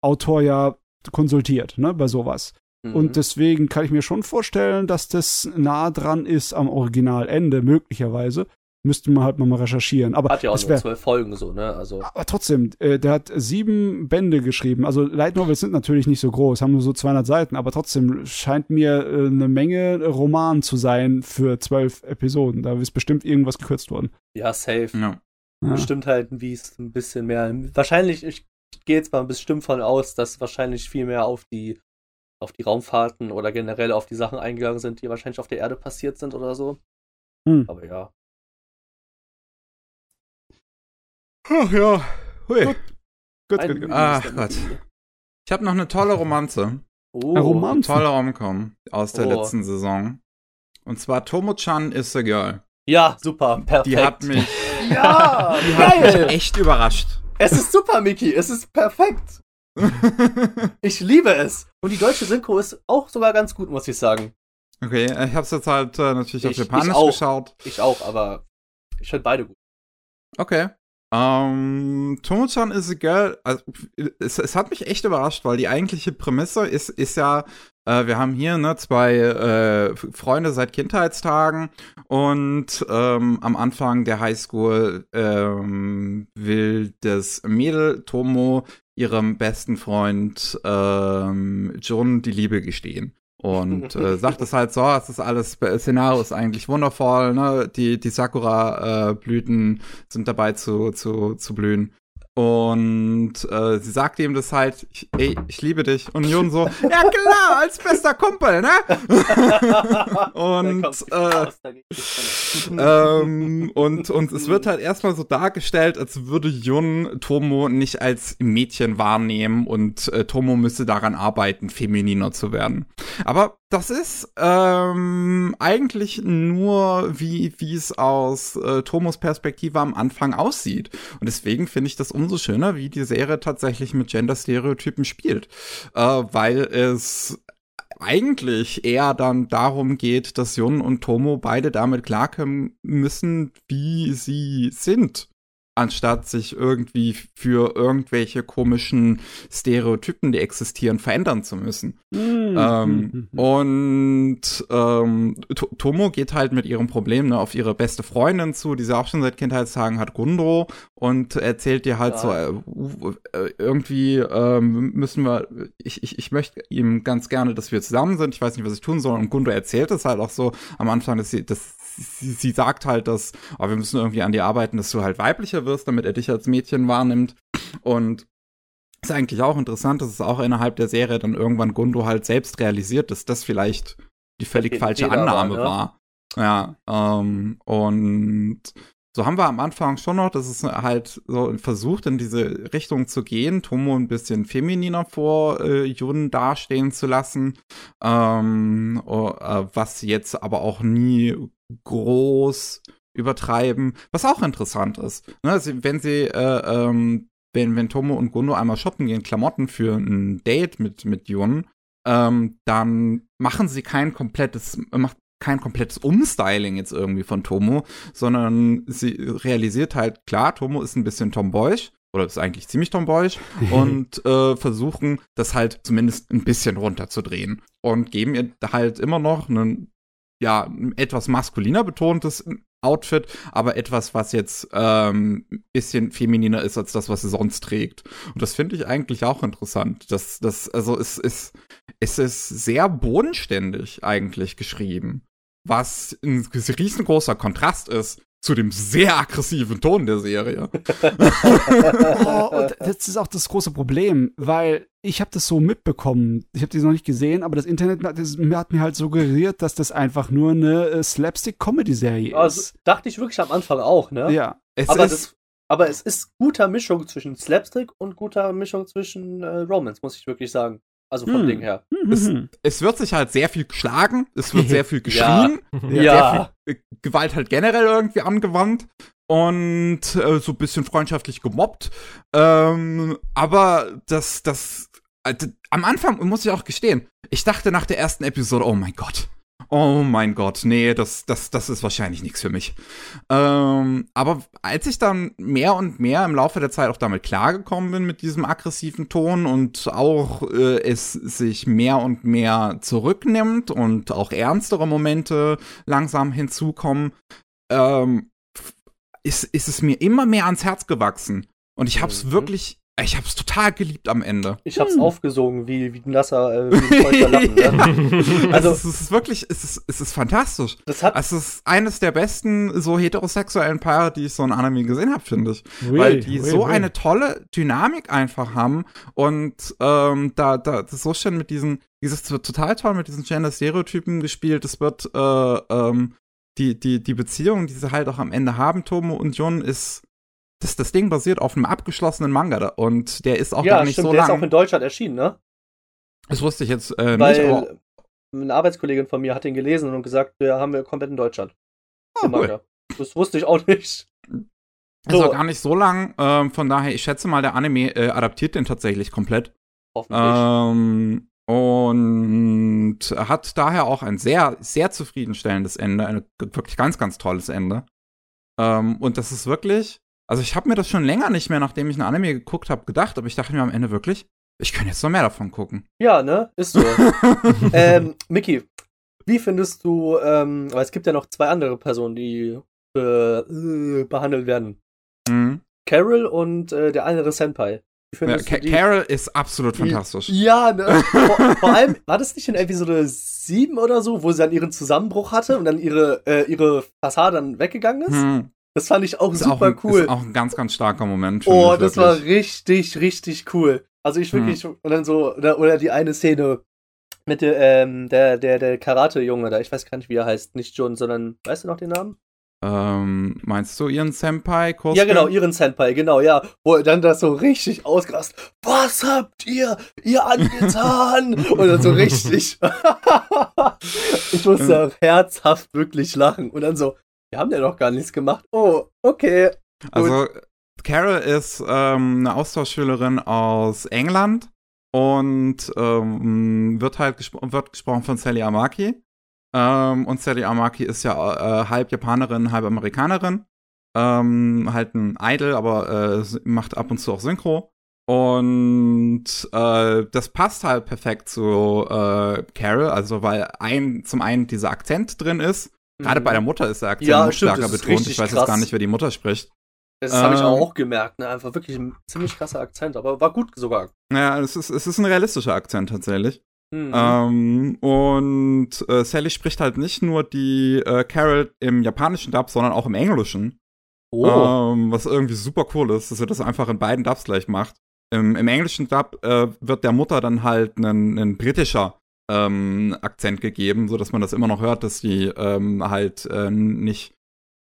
Autor ja konsultiert, ne, bei sowas. Mhm. Und deswegen kann ich mir schon vorstellen, dass das nah dran ist am Originalende, möglicherweise. Müsste man halt mal recherchieren. Aber hat ja auch nur zwölf Folgen so, ne? Also, aber trotzdem, äh, der hat sieben Bände geschrieben. Also Light Novels sind natürlich nicht so groß, haben nur so 200 Seiten, aber trotzdem scheint mir äh, eine Menge Roman zu sein für zwölf Episoden. Da ist bestimmt irgendwas gekürzt worden. ja, safe. Ja. Ja. Bestimmt halt, wie es ein bisschen mehr. Wahrscheinlich, ich gehe jetzt mal bestimmt von aus, dass wahrscheinlich viel mehr auf die auf die Raumfahrten oder generell auf die Sachen eingegangen sind, die wahrscheinlich auf der Erde passiert sind oder so. Hm. Aber ja. Ach ja. Hui. Gut. Gut, gut, Ach Gott. Ich habe noch eine tolle Romanze. Oh, Ein Roman? Tolle Romcom aus der Oh. letzten Saison. Und zwar Tomo-chan is a girl. Ja, super, perfekt. Die hat mich, (laughs) ja, die hat mich echt überrascht. Es ist super, Miki. Es ist perfekt. (laughs) Ich liebe es. Und die deutsche Synchro ist auch sogar ganz gut, muss ich sagen. okay, ich habe es jetzt halt äh, natürlich auf Ich- ich Japanisch auch. geschaut. Ich auch, aber ich finde beide gut. Okay. Ähm, Tomo-chan is a girl. Also, es, es hat mich echt überrascht, weil die eigentliche Prämisse ist, ist ja, äh, wir haben hier ne, zwei äh, Freunde seit Kindheitstagen und ähm, am Anfang der Highschool ähm, will das Mädel Tomo ihrem besten Freund ähm, Jun die Liebe gestehen. Und äh, (laughs) sagt es halt so, es ist alles, das Szenario ist eigentlich wundervoll, ne? Die, die Sakura-Blüten sind dabei zu, zu, zu blühen. Und äh, sie sagt ihm das halt, ich, ey, ich liebe dich. Und Jun so, (laughs) ja klar, als bester Kumpel, ne? (laughs) Und, äh, ähm, und, und es wird halt erstmal so dargestellt, als würde Jun Tomo nicht als Mädchen wahrnehmen und äh, Tomo müsste daran arbeiten, femininer zu werden. Aber das ist ähm, eigentlich nur, wie wie es aus äh, Tomos Perspektive am Anfang aussieht. Und deswegen finde ich das umso schöner, wie die Serie tatsächlich mit Gender-Stereotypen spielt. Äh, weil es eigentlich eher dann darum geht, dass Jun und Tomo beide damit klarkommen müssen, wie sie sind, anstatt sich irgendwie für irgendwelche komischen Stereotypen, die existieren, verändern zu müssen. Hm, Ähm, hm, hm. und ähm, To- Tomo geht halt mit ihrem Problem ne, auf ihre beste Freundin zu, die sie auch schon seit Kindheitstagen hat, Gundro, und erzählt ihr halt Ja. so, äh, äh, irgendwie ähm, müssen wir, ich, ich, ich möchte ihm ganz gerne, dass wir zusammen sind, ich weiß nicht, was ich tun soll, und Gundro erzählt es halt auch so am Anfang, dass sie, dass sie, sie sagt halt, dass oh, wir müssen irgendwie an dir arbeiten, dass du halt weiblicher wirst, damit er dich als Mädchen wahrnimmt. Und ist eigentlich auch interessant, dass es auch innerhalb der Serie dann irgendwann Gundo halt selbst realisiert, dass das vielleicht die völlig Ein falsche Fehler Annahme ne? war. Ja, ähm, und so haben wir am Anfang schon noch, dass es halt so versucht, in diese Richtung zu gehen, Tomo ein bisschen femininer vor äh, Jun dastehen zu lassen, ähm, oh, äh, was jetzt aber auch nie groß übertreiben, was auch interessant ist. Ne, also wenn sie, äh, ähm, wenn, wenn Tomo und Gundo einmal shoppen gehen, Klamotten für ein Date mit, mit Jun, ähm, dann machen sie kein komplettes, macht kein komplettes Umstyling jetzt irgendwie von Tomo, sondern sie realisiert halt, klar, Tomo ist ein bisschen tomboyisch, oder ist eigentlich ziemlich tomboyisch (laughs) und äh, versuchen das halt zumindest ein bisschen runterzudrehen und geben ihr halt immer noch einen ja etwas maskuliner betontes Outfit, aber etwas, was jetzt ähm, bisschen femininer ist als das, was sie sonst trägt. Und das finde ich eigentlich auch interessant. Das, das, also es ist, es ist sehr bodenständig eigentlich geschrieben, was ein riesengroßer Kontrast ist zu dem sehr aggressiven Ton der Serie. (laughs) oh, und das ist auch das große Problem, weil ich habe das so mitbekommen. Ich habe die noch nicht gesehen, aber das Internet das, hat mir halt suggeriert, dass das einfach nur eine äh, Slapstick-Comedy-Serie Also, ist. dachte ich wirklich am Anfang auch, ne? Ja. Es aber, ist, das, aber es ist guter Mischung zwischen Slapstick und guter Mischung zwischen äh, Romance, muss ich wirklich sagen. Also vom Hm. Ding her. Es- Mhm. es wird sich halt sehr viel geschlagen, es wird (laughs) sehr viel geschrien, Ja. sehr viel äh, Gewalt halt generell irgendwie angewandt und äh, so ein bisschen freundschaftlich gemobbt. Ähm, aber das, das, äh, am Anfang muss ich auch gestehen, ich dachte nach der ersten Episode, oh mein Gott. Oh mein Gott, nee, das, das, das ist wahrscheinlich nichts für mich. Ähm, aber als ich dann mehr und mehr im Laufe der Zeit auch damit klargekommen bin mit diesem aggressiven Ton und auch äh, es sich mehr und mehr zurücknimmt und auch ernstere Momente langsam hinzukommen, ähm, ist, ist es mir immer mehr ans Herz gewachsen. Und ich hab's Mhm. wirklich, ich hab's total geliebt am Ende. Ich hab's Hm. aufgesogen, wie, wie ein nasser, äh, wie ein Lappen. Ne? (laughs) Also, Also- es ist wirklich, es ist, es ist fantastisch. Das hat, Es ist eines der besten so heterosexuellen Paare, die ich so in Anime gesehen habe, finde ich. Ui, Weil die ui, so ui. eine tolle Dynamik einfach haben und ähm, da, da das ist so schön mit diesen, dieses wird total toll mit diesen Gender-Stereotypen gespielt. Es wird äh, ähm, die, die, die Beziehung, die sie halt auch am Ende haben, Tomo und Jun, ist das, das Ding basiert auf einem abgeschlossenen Manga und der ist auch ja, gar nicht stimmt, so der ist auch lang. in Deutschland erschienen, ne? Das wusste ich jetzt äh, nicht, aber Weil eine Arbeitskollegin von mir hat den gelesen und gesagt, ja, haben wir komplett in Deutschland. Ah, cool. Das wusste ich auch (laughs) nicht. ist So. auch gar nicht so lang. Ähm, von daher, ich schätze mal, der Anime äh, adaptiert den tatsächlich komplett. Hoffentlich. Ähm, und hat daher auch ein sehr, sehr zufriedenstellendes Ende, ein wirklich ganz, ganz tolles Ende. Ähm, und das ist wirklich, also ich habe mir das schon länger nicht mehr, nachdem ich ein Anime geguckt habe, gedacht, aber ich dachte mir am Ende wirklich, ich könnte jetzt noch mehr davon gucken. ja, ne? Ist so. (laughs) ähm, Mickey, wie findest du, ähm, weil es gibt ja noch zwei andere Personen, die äh, behandelt werden. Mhm. Carol und äh, der andere Senpai. Ja, Ka die? Carol ist absolut fantastisch. Ja, ne? (laughs) vor, vor allem, war das nicht in Episode 7 oder so, wo sie dann ihren Zusammenbruch hatte und dann ihre, äh, ihre Fassade dann weggegangen ist? Hm. Das fand ich auch Ist super auch ein, cool. Ist auch ein ganz, ganz starker Moment. Oh, ich das war richtig, richtig cool. Also ich wirklich, Hm. und dann so, oder, oder die eine Szene mit der, ähm, der, der, der Karate-Junge da, ich weiß gar nicht, wie er heißt, nicht John, sondern, weißt du noch den Namen? Ähm, meinst du ihren Senpai? Kosuke? Ja, genau, ihren Senpai, genau, ja. Wo er dann das so richtig ausgerastet, was habt ihr ihr angetan? (laughs) und dann so richtig. (laughs) ich musste auch herzhaft wirklich lachen. Und dann so, wir haben ja doch gar nichts gemacht. Oh, okay. Also, Carol ist ähm, eine Austauschschülerin aus England und ähm, wird halt gespro wird gesprochen von Sally Amaki. Ähm, und Sally Amaki ist ja äh, halb Japanerin, halb Amerikanerin. Ähm, halt ein Idol, aber äh, macht ab und zu auch Synchro. Und äh, das passt halt perfekt zu äh, Carol, also weil ein, zum einen dieser Akzent drin ist. Gerade bei der Mutter ist der Akzent Mhm. Ja, noch stimmt, stärker betont. Ich weiß krass. jetzt gar nicht, wer die Mutter spricht. Das habe ich Ähm, auch gemerkt, ne? Einfach wirklich ein ziemlich krasser Akzent, aber war gut sogar. Ja, es ist, es ist ein realistischer Akzent tatsächlich. Mhm. Ähm, und äh, Sally spricht halt nicht nur die äh, Carol im japanischen Dub, sondern auch im englischen. oh. Ähm, was irgendwie super cool ist, dass er das einfach in beiden Dubs gleich macht. Im, im englischen Dub äh, wird der Mutter dann halt ein, ein britischer ähm, Akzent gegeben, so dass man das immer noch hört, dass die ähm, halt äh, nicht,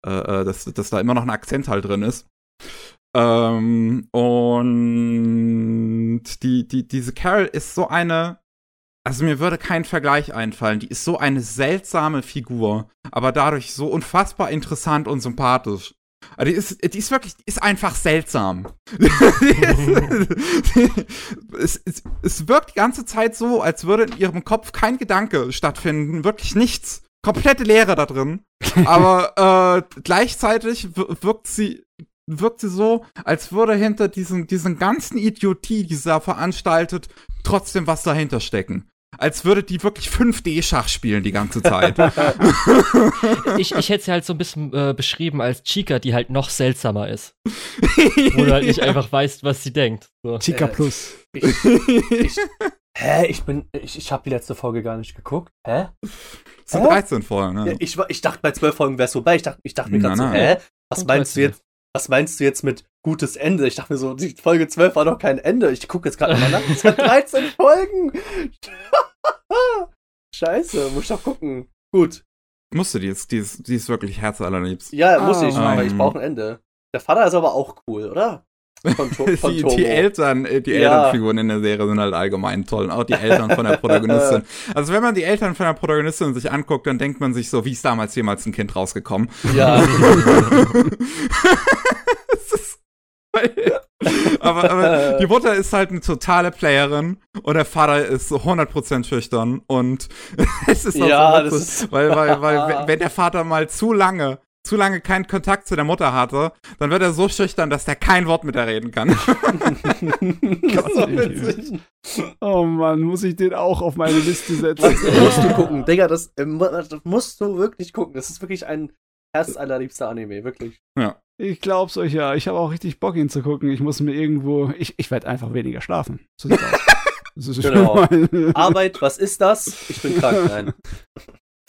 äh, äh, dass, dass da immer noch ein Akzent halt drin ist. Ähm, und die, die, diese Carol ist so eine also mir würde kein Vergleich einfallen. Die ist so eine seltsame Figur, aber dadurch so unfassbar interessant und sympathisch. Also die ist, die ist wirklich, die ist einfach seltsam. (laughs) es, es, es wirkt die ganze Zeit so, als würde in ihrem Kopf kein Gedanke stattfinden, wirklich nichts. Komplette Leere da drin. Aber (laughs) äh, gleichzeitig wirkt sie wirkt sie so, als würde hinter diesen, diesen ganzen Idiotie, die sie da veranstaltet, trotzdem was dahinter stecken als würde die wirklich 5D-Schach spielen die ganze Zeit. (laughs) ich, ich hätte sie halt so ein bisschen äh, beschrieben als Chica, die halt noch seltsamer ist. Wo du halt nicht (laughs) ja. einfach weißt, was sie denkt. So. Chica äh, Plus. Ich, ich, hä? Ich bin. Ich, ich habe die letzte Folge gar nicht geguckt. Hä? Es sind 13 Folgen, ne? Ich, ich dachte, bei 12 Folgen wär's vorbei. Ich dachte, ich dachte mir gerade so, hä? Was meinst du jetzt? Was meinst du jetzt mit gutes Ende? Ich dachte mir so, die Folge 12 war doch kein Ende. Ich gucke jetzt gerade mal nach. Es hat (laughs) 13 Folgen. (laughs) Scheiße, muss ich doch gucken. Gut. Musst du, die ist, die ist, die ist wirklich herzallerliebst. Ja, muss ich, um. aber ich brauche ein Ende. Der Vater ist aber auch cool, oder? Von die, (laughs) die, Eltern, äh, die ja. Elternfiguren in der Serie sind halt allgemein toll. Und auch die Eltern von der (laughs) Protagonistin. Also wenn man die Eltern von der Protagonistin sich anguckt, dann denkt man sich so, wie ist damals jemals ein Kind rausgekommen? Ja. (laughs) aber, aber die Mutter ist halt eine totale Playerin und der Vater ist so 100% schüchtern und es ist auch ja, so witzig, weil, weil, weil wenn der Vater mal zu lange zu lange keinen Kontakt zu der Mutter hatte, dann wird er so schüchtern, dass der kein Wort mit ihr reden kann. (laughs) oh Mann, muss ich den auch auf meine Liste setzen? Das musst du gucken. Digga, das, äh, das musst du wirklich gucken. Das ist wirklich ein herzallerliebster Anime, wirklich. Ja. Ich glaub's euch ja. Ich habe auch richtig Bock, ihn zu gucken. Ich muss mir irgendwo. Ich, ich werde einfach weniger schlafen. So sieht's aus. (laughs) genau. (laughs) Arbeit, was ist das? Ich bin krank, nein.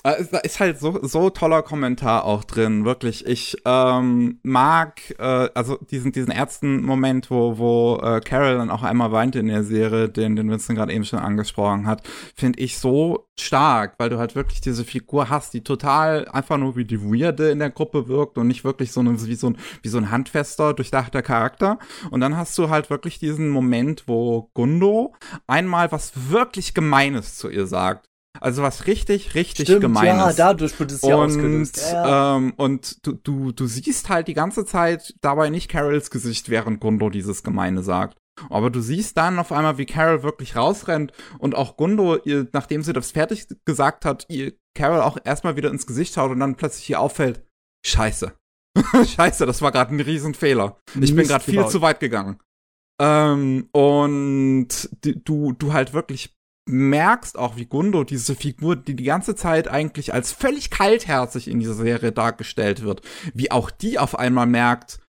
Da ist halt so, so toller Kommentar auch drin, wirklich. Ich ähm, mag äh, also diesen, diesen ersten Moment, wo, wo äh, Carol dann auch einmal weint in der Serie, den, den Winston gerade eben schon angesprochen hat, finde ich so stark, weil du halt wirklich diese Figur hast, die total einfach nur wie die Weirde in der Gruppe wirkt und nicht wirklich so, eine, wie, so ein, wie so ein handfester, durchdachter Charakter. Und dann hast du halt wirklich diesen Moment, wo Gundo einmal was wirklich Gemeines zu ihr sagt also was richtig, richtig Stimmt, gemeines. Ja, dadurch wird es ja und, ausgelöst. Ja. Ähm, und du, du, du siehst halt die ganze Zeit dabei nicht Carols Gesicht, während Gundo dieses Gemeine sagt. Aber du siehst dann auf einmal, wie Carol wirklich rausrennt und auch Gundo, ihr, nachdem sie das fertig gesagt hat, ihr Carol auch erstmal wieder ins Gesicht schaut und dann plötzlich hier auffällt, scheiße. (laughs) scheiße, das war gerade ein Riesenfehler. Ich bin gerade viel zu weit gegangen. Ähm, und du, du halt wirklich merkst auch, wie Gundo, diese Figur, die die ganze Zeit eigentlich als völlig kaltherzig in dieser Serie dargestellt wird, wie auch die auf einmal merkt,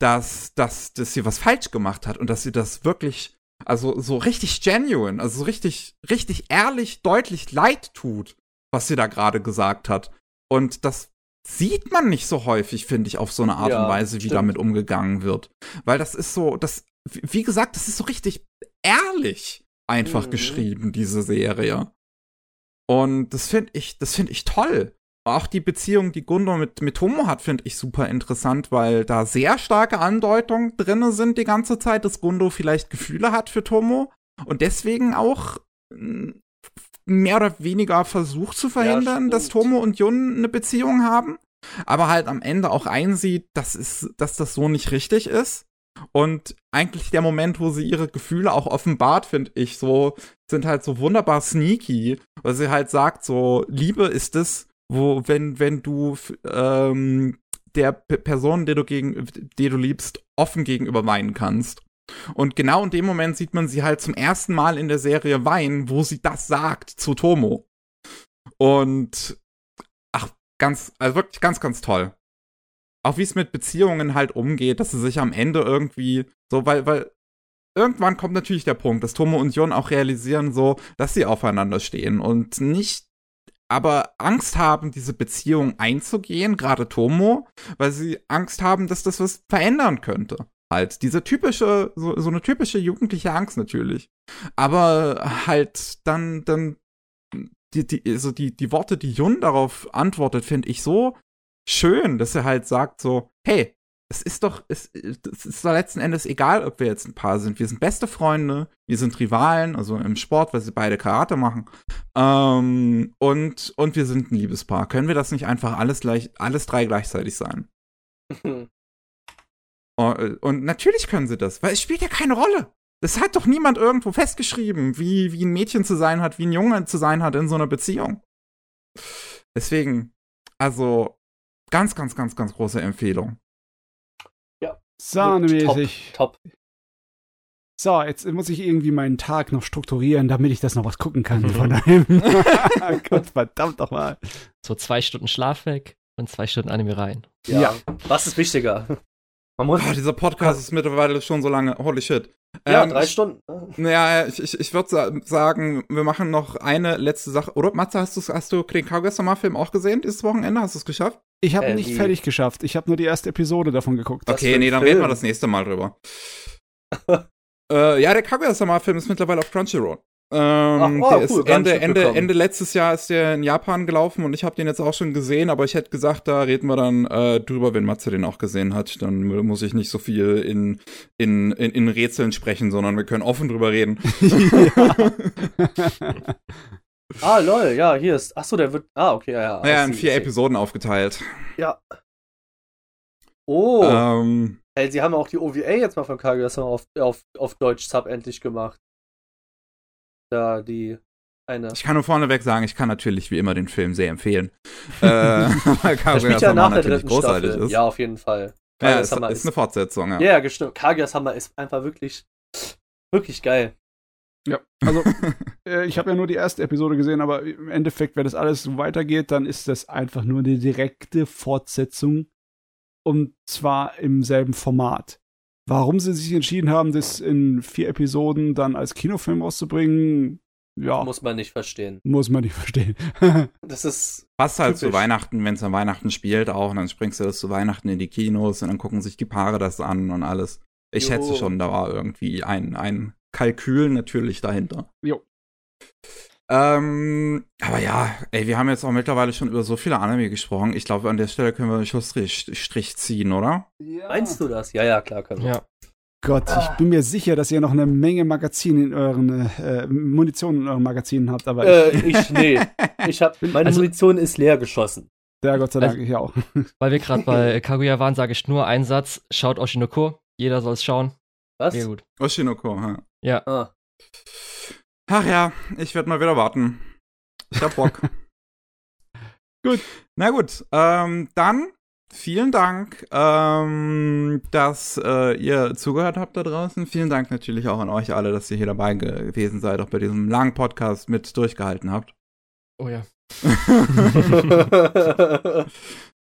dass, dass, dass sie was falsch gemacht hat und dass sie das wirklich, also so richtig genuine, also so richtig, richtig ehrlich, deutlich leid tut, was sie da gerade gesagt hat. Und das sieht man nicht so häufig, finde ich, auf so eine Art ja, und Weise, wie stimmt. damit umgegangen wird. Weil das ist so, das, wie gesagt, das ist so richtig ehrlich einfach mhm. geschrieben, diese Serie. Und das finde ich, das finde ich toll. Auch die Beziehung, die Gundo mit, mit Tomo hat, finde ich super interessant, weil da sehr starke Andeutungen drinne sind die ganze Zeit, dass Gundo vielleicht Gefühle hat für Tomo und deswegen auch hm, mehr oder weniger versucht zu verhindern, ja, dass Tomo und Jun eine Beziehung haben, aber halt am Ende auch einsieht, dass, es, dass das so nicht richtig ist. Und eigentlich der Moment, wo sie ihre Gefühle auch offenbart, finde ich, so, sind halt so wunderbar sneaky, weil sie halt sagt, so, Liebe ist es, wo, wenn, wenn du ähm, der P Person, der du gegen, die du liebst, offen gegenüber weinen kannst. Und genau in dem Moment sieht man sie halt zum ersten Mal in der Serie weinen, wo sie das sagt zu Tomo. Und ach, ganz, also wirklich ganz, ganz toll auch wie es mit Beziehungen halt umgeht, dass sie sich am Ende irgendwie so, weil, weil irgendwann kommt natürlich der Punkt, dass Tomo und Jon auch realisieren so, dass sie aufeinander stehen und nicht aber Angst haben, diese Beziehung einzugehen, gerade Tomo, weil sie Angst haben, dass das was verändern könnte. Halt, diese typische, so, so eine typische jugendliche Angst natürlich. Aber halt dann, dann, die, die, also die, die Worte, die Jun darauf antwortet, finde ich so schön, dass er halt sagt so, hey, es ist doch, es, es ist doch letzten Endes egal, ob wir jetzt ein Paar sind. Wir sind beste Freunde, wir sind Rivalen, also im Sport, weil sie beide Karate machen. Ähm, und, und wir sind ein Liebespaar. Können wir das nicht einfach alles gleich, alles drei gleichzeitig sein? (laughs) Oh, Und natürlich können sie das, weil es spielt ja keine Rolle. Es hat doch niemand irgendwo festgeschrieben, wie, wie ein Mädchen zu sein hat, wie ein Junge zu sein hat in so einer Beziehung. Deswegen, also, ganz, ganz, ganz, ganz große Empfehlung. Sahnemäßig. Top. So, jetzt muss ich irgendwie meinen Tag noch strukturieren, damit ich das noch was gucken kann von daheim. (laughs) Gott, verdammt doch mal. So zwei Stunden Schlaf weg und zwei Stunden Anime rein. Ja. Ja. Was ist wichtiger? Man muss. Oh, dieser Podcast ist mittlerweile schon so lange. Holy shit. ja, Ähm, drei ich- Stunden. Ja, ich, ich, ich würde sa sagen, wir machen noch eine letzte Sache. Oder, Matze, hast du, hast du den Kaguya-sama-Film auch gesehen dieses Wochenende? Hast du es geschafft? Ich habe Äh, nicht fertig geschafft. Ich habe nur die erste Episode davon geguckt. Okay, nee, dann Film? reden wir das nächste Mal drüber. (laughs) äh, ja, der Kaguya-sama-Film ist mittlerweile auf Crunchyroll. Ähm, Ach, oh, der cool, Ende, Ende. Ende letztes Jahr ist der in Japan gelaufen und ich habe den jetzt auch schon gesehen, aber ich hätte gesagt, da reden wir dann äh, drüber, wenn Matze den auch gesehen hat. Dann muss ich nicht so viel in, in, in, in Rätseln sprechen, sondern wir können offen drüber reden. (laughs) (laughs) Ah, lol, ja, hier ist. Achso, der wird. Ah, okay, ja, ja. Naja, in vier. Episoden aufgeteilt. Ja. Oh, Ähm, ey, sie haben auch die OVA jetzt mal von Kaguya-sama auf, auf, auf Deutsch Sub endlich gemacht. Da die eine. Ich kann nur vorneweg sagen, ich kann natürlich wie immer den Film sehr empfehlen. äh, (laughs) weil Das spielt ja nach der dritten großartig Staffel. ist. Ja, auf jeden Fall. ja ist, ist eine Fortsetzung, ja. Ja, ja, gestimmt. Kaguya-sama ist einfach wirklich, wirklich geil. Ja, (laughs) also (laughs) äh, ich habe ja nur die erste Episode gesehen, aber im Endeffekt, wenn das alles so weitergeht, dann ist das einfach nur eine direkte Fortsetzung und zwar im selben Format. Warum sie sich entschieden haben, das in vier Episoden dann als Kinofilm rauszubringen, ja, muss, Muss man nicht verstehen. man nicht verstehen. Das ist. Passt halt zu Typisch. Weihnachten, wenn es an Weihnachten spielt auch, und dann springst du das zu Weihnachten in die Kinos und dann gucken sich die Paare das an und alles. Ich Jo. schätze schon, da war irgendwie ein, ein Kalkül natürlich dahinter. Jo. Ähm, aber ja, ey, wir haben jetzt auch mittlerweile schon über so viele Anime gesprochen. Ich glaube, an der Stelle können wir einen Schlussstrich Strich ziehen, oder? Meinst du das? Ja, ja, klar, können wir. Ja. Gott, ich bin mir sicher, dass ihr noch eine Menge Magazine in euren äh, Munition in euren Magazinen habt, aber Äh, ich, nee. (laughs) Ich hab, meine Also- Munition ist leer geschossen. ich, ja, Gott sei Dank, also- ich auch. (laughs) Weil wir gerade bei Kaguya waren, sage ich nur einen Satz. Schaut Oshinoko. Jeder soll es schauen. Was? Sehr gut. Oshinoko, ja. Ja. Ah. Ach ja, ich werde mal wieder warten. Ich hab Bock. (laughs) Gut. Na gut, ähm, dann vielen Dank, ähm, dass äh, ihr zugehört habt da draußen. Vielen Dank natürlich auch an euch alle, dass ihr hier dabei gewesen seid, auch bei diesem langen Podcast mit durchgehalten habt. Oh ja. (laughs) (laughs)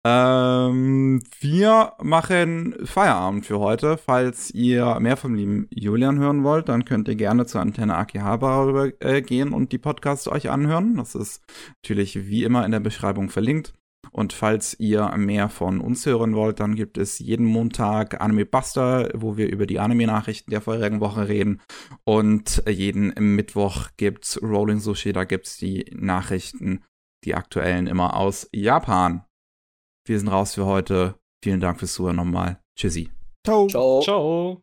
Ähm, wir machen Feierabend für heute. Falls ihr mehr vom lieben Julian hören wollt, dann könnt ihr gerne zur Antenne Akihabara rüber äh, und die Podcasts euch anhören. Das ist natürlich wie immer in der Beschreibung verlinkt. Und falls ihr mehr von uns hören wollt, dann gibt es jeden Montag Anime Buster, wo wir über die Anime-Nachrichten der vorherigen Woche reden. Und jeden Mittwoch gibt's Rolling Sushi, da gibt's die Nachrichten, die aktuellen immer aus Japan. Wir sind raus für heute. Vielen Dank fürs Zuhören nochmal. Tschüssi. Ciao. Ciao. Ciao.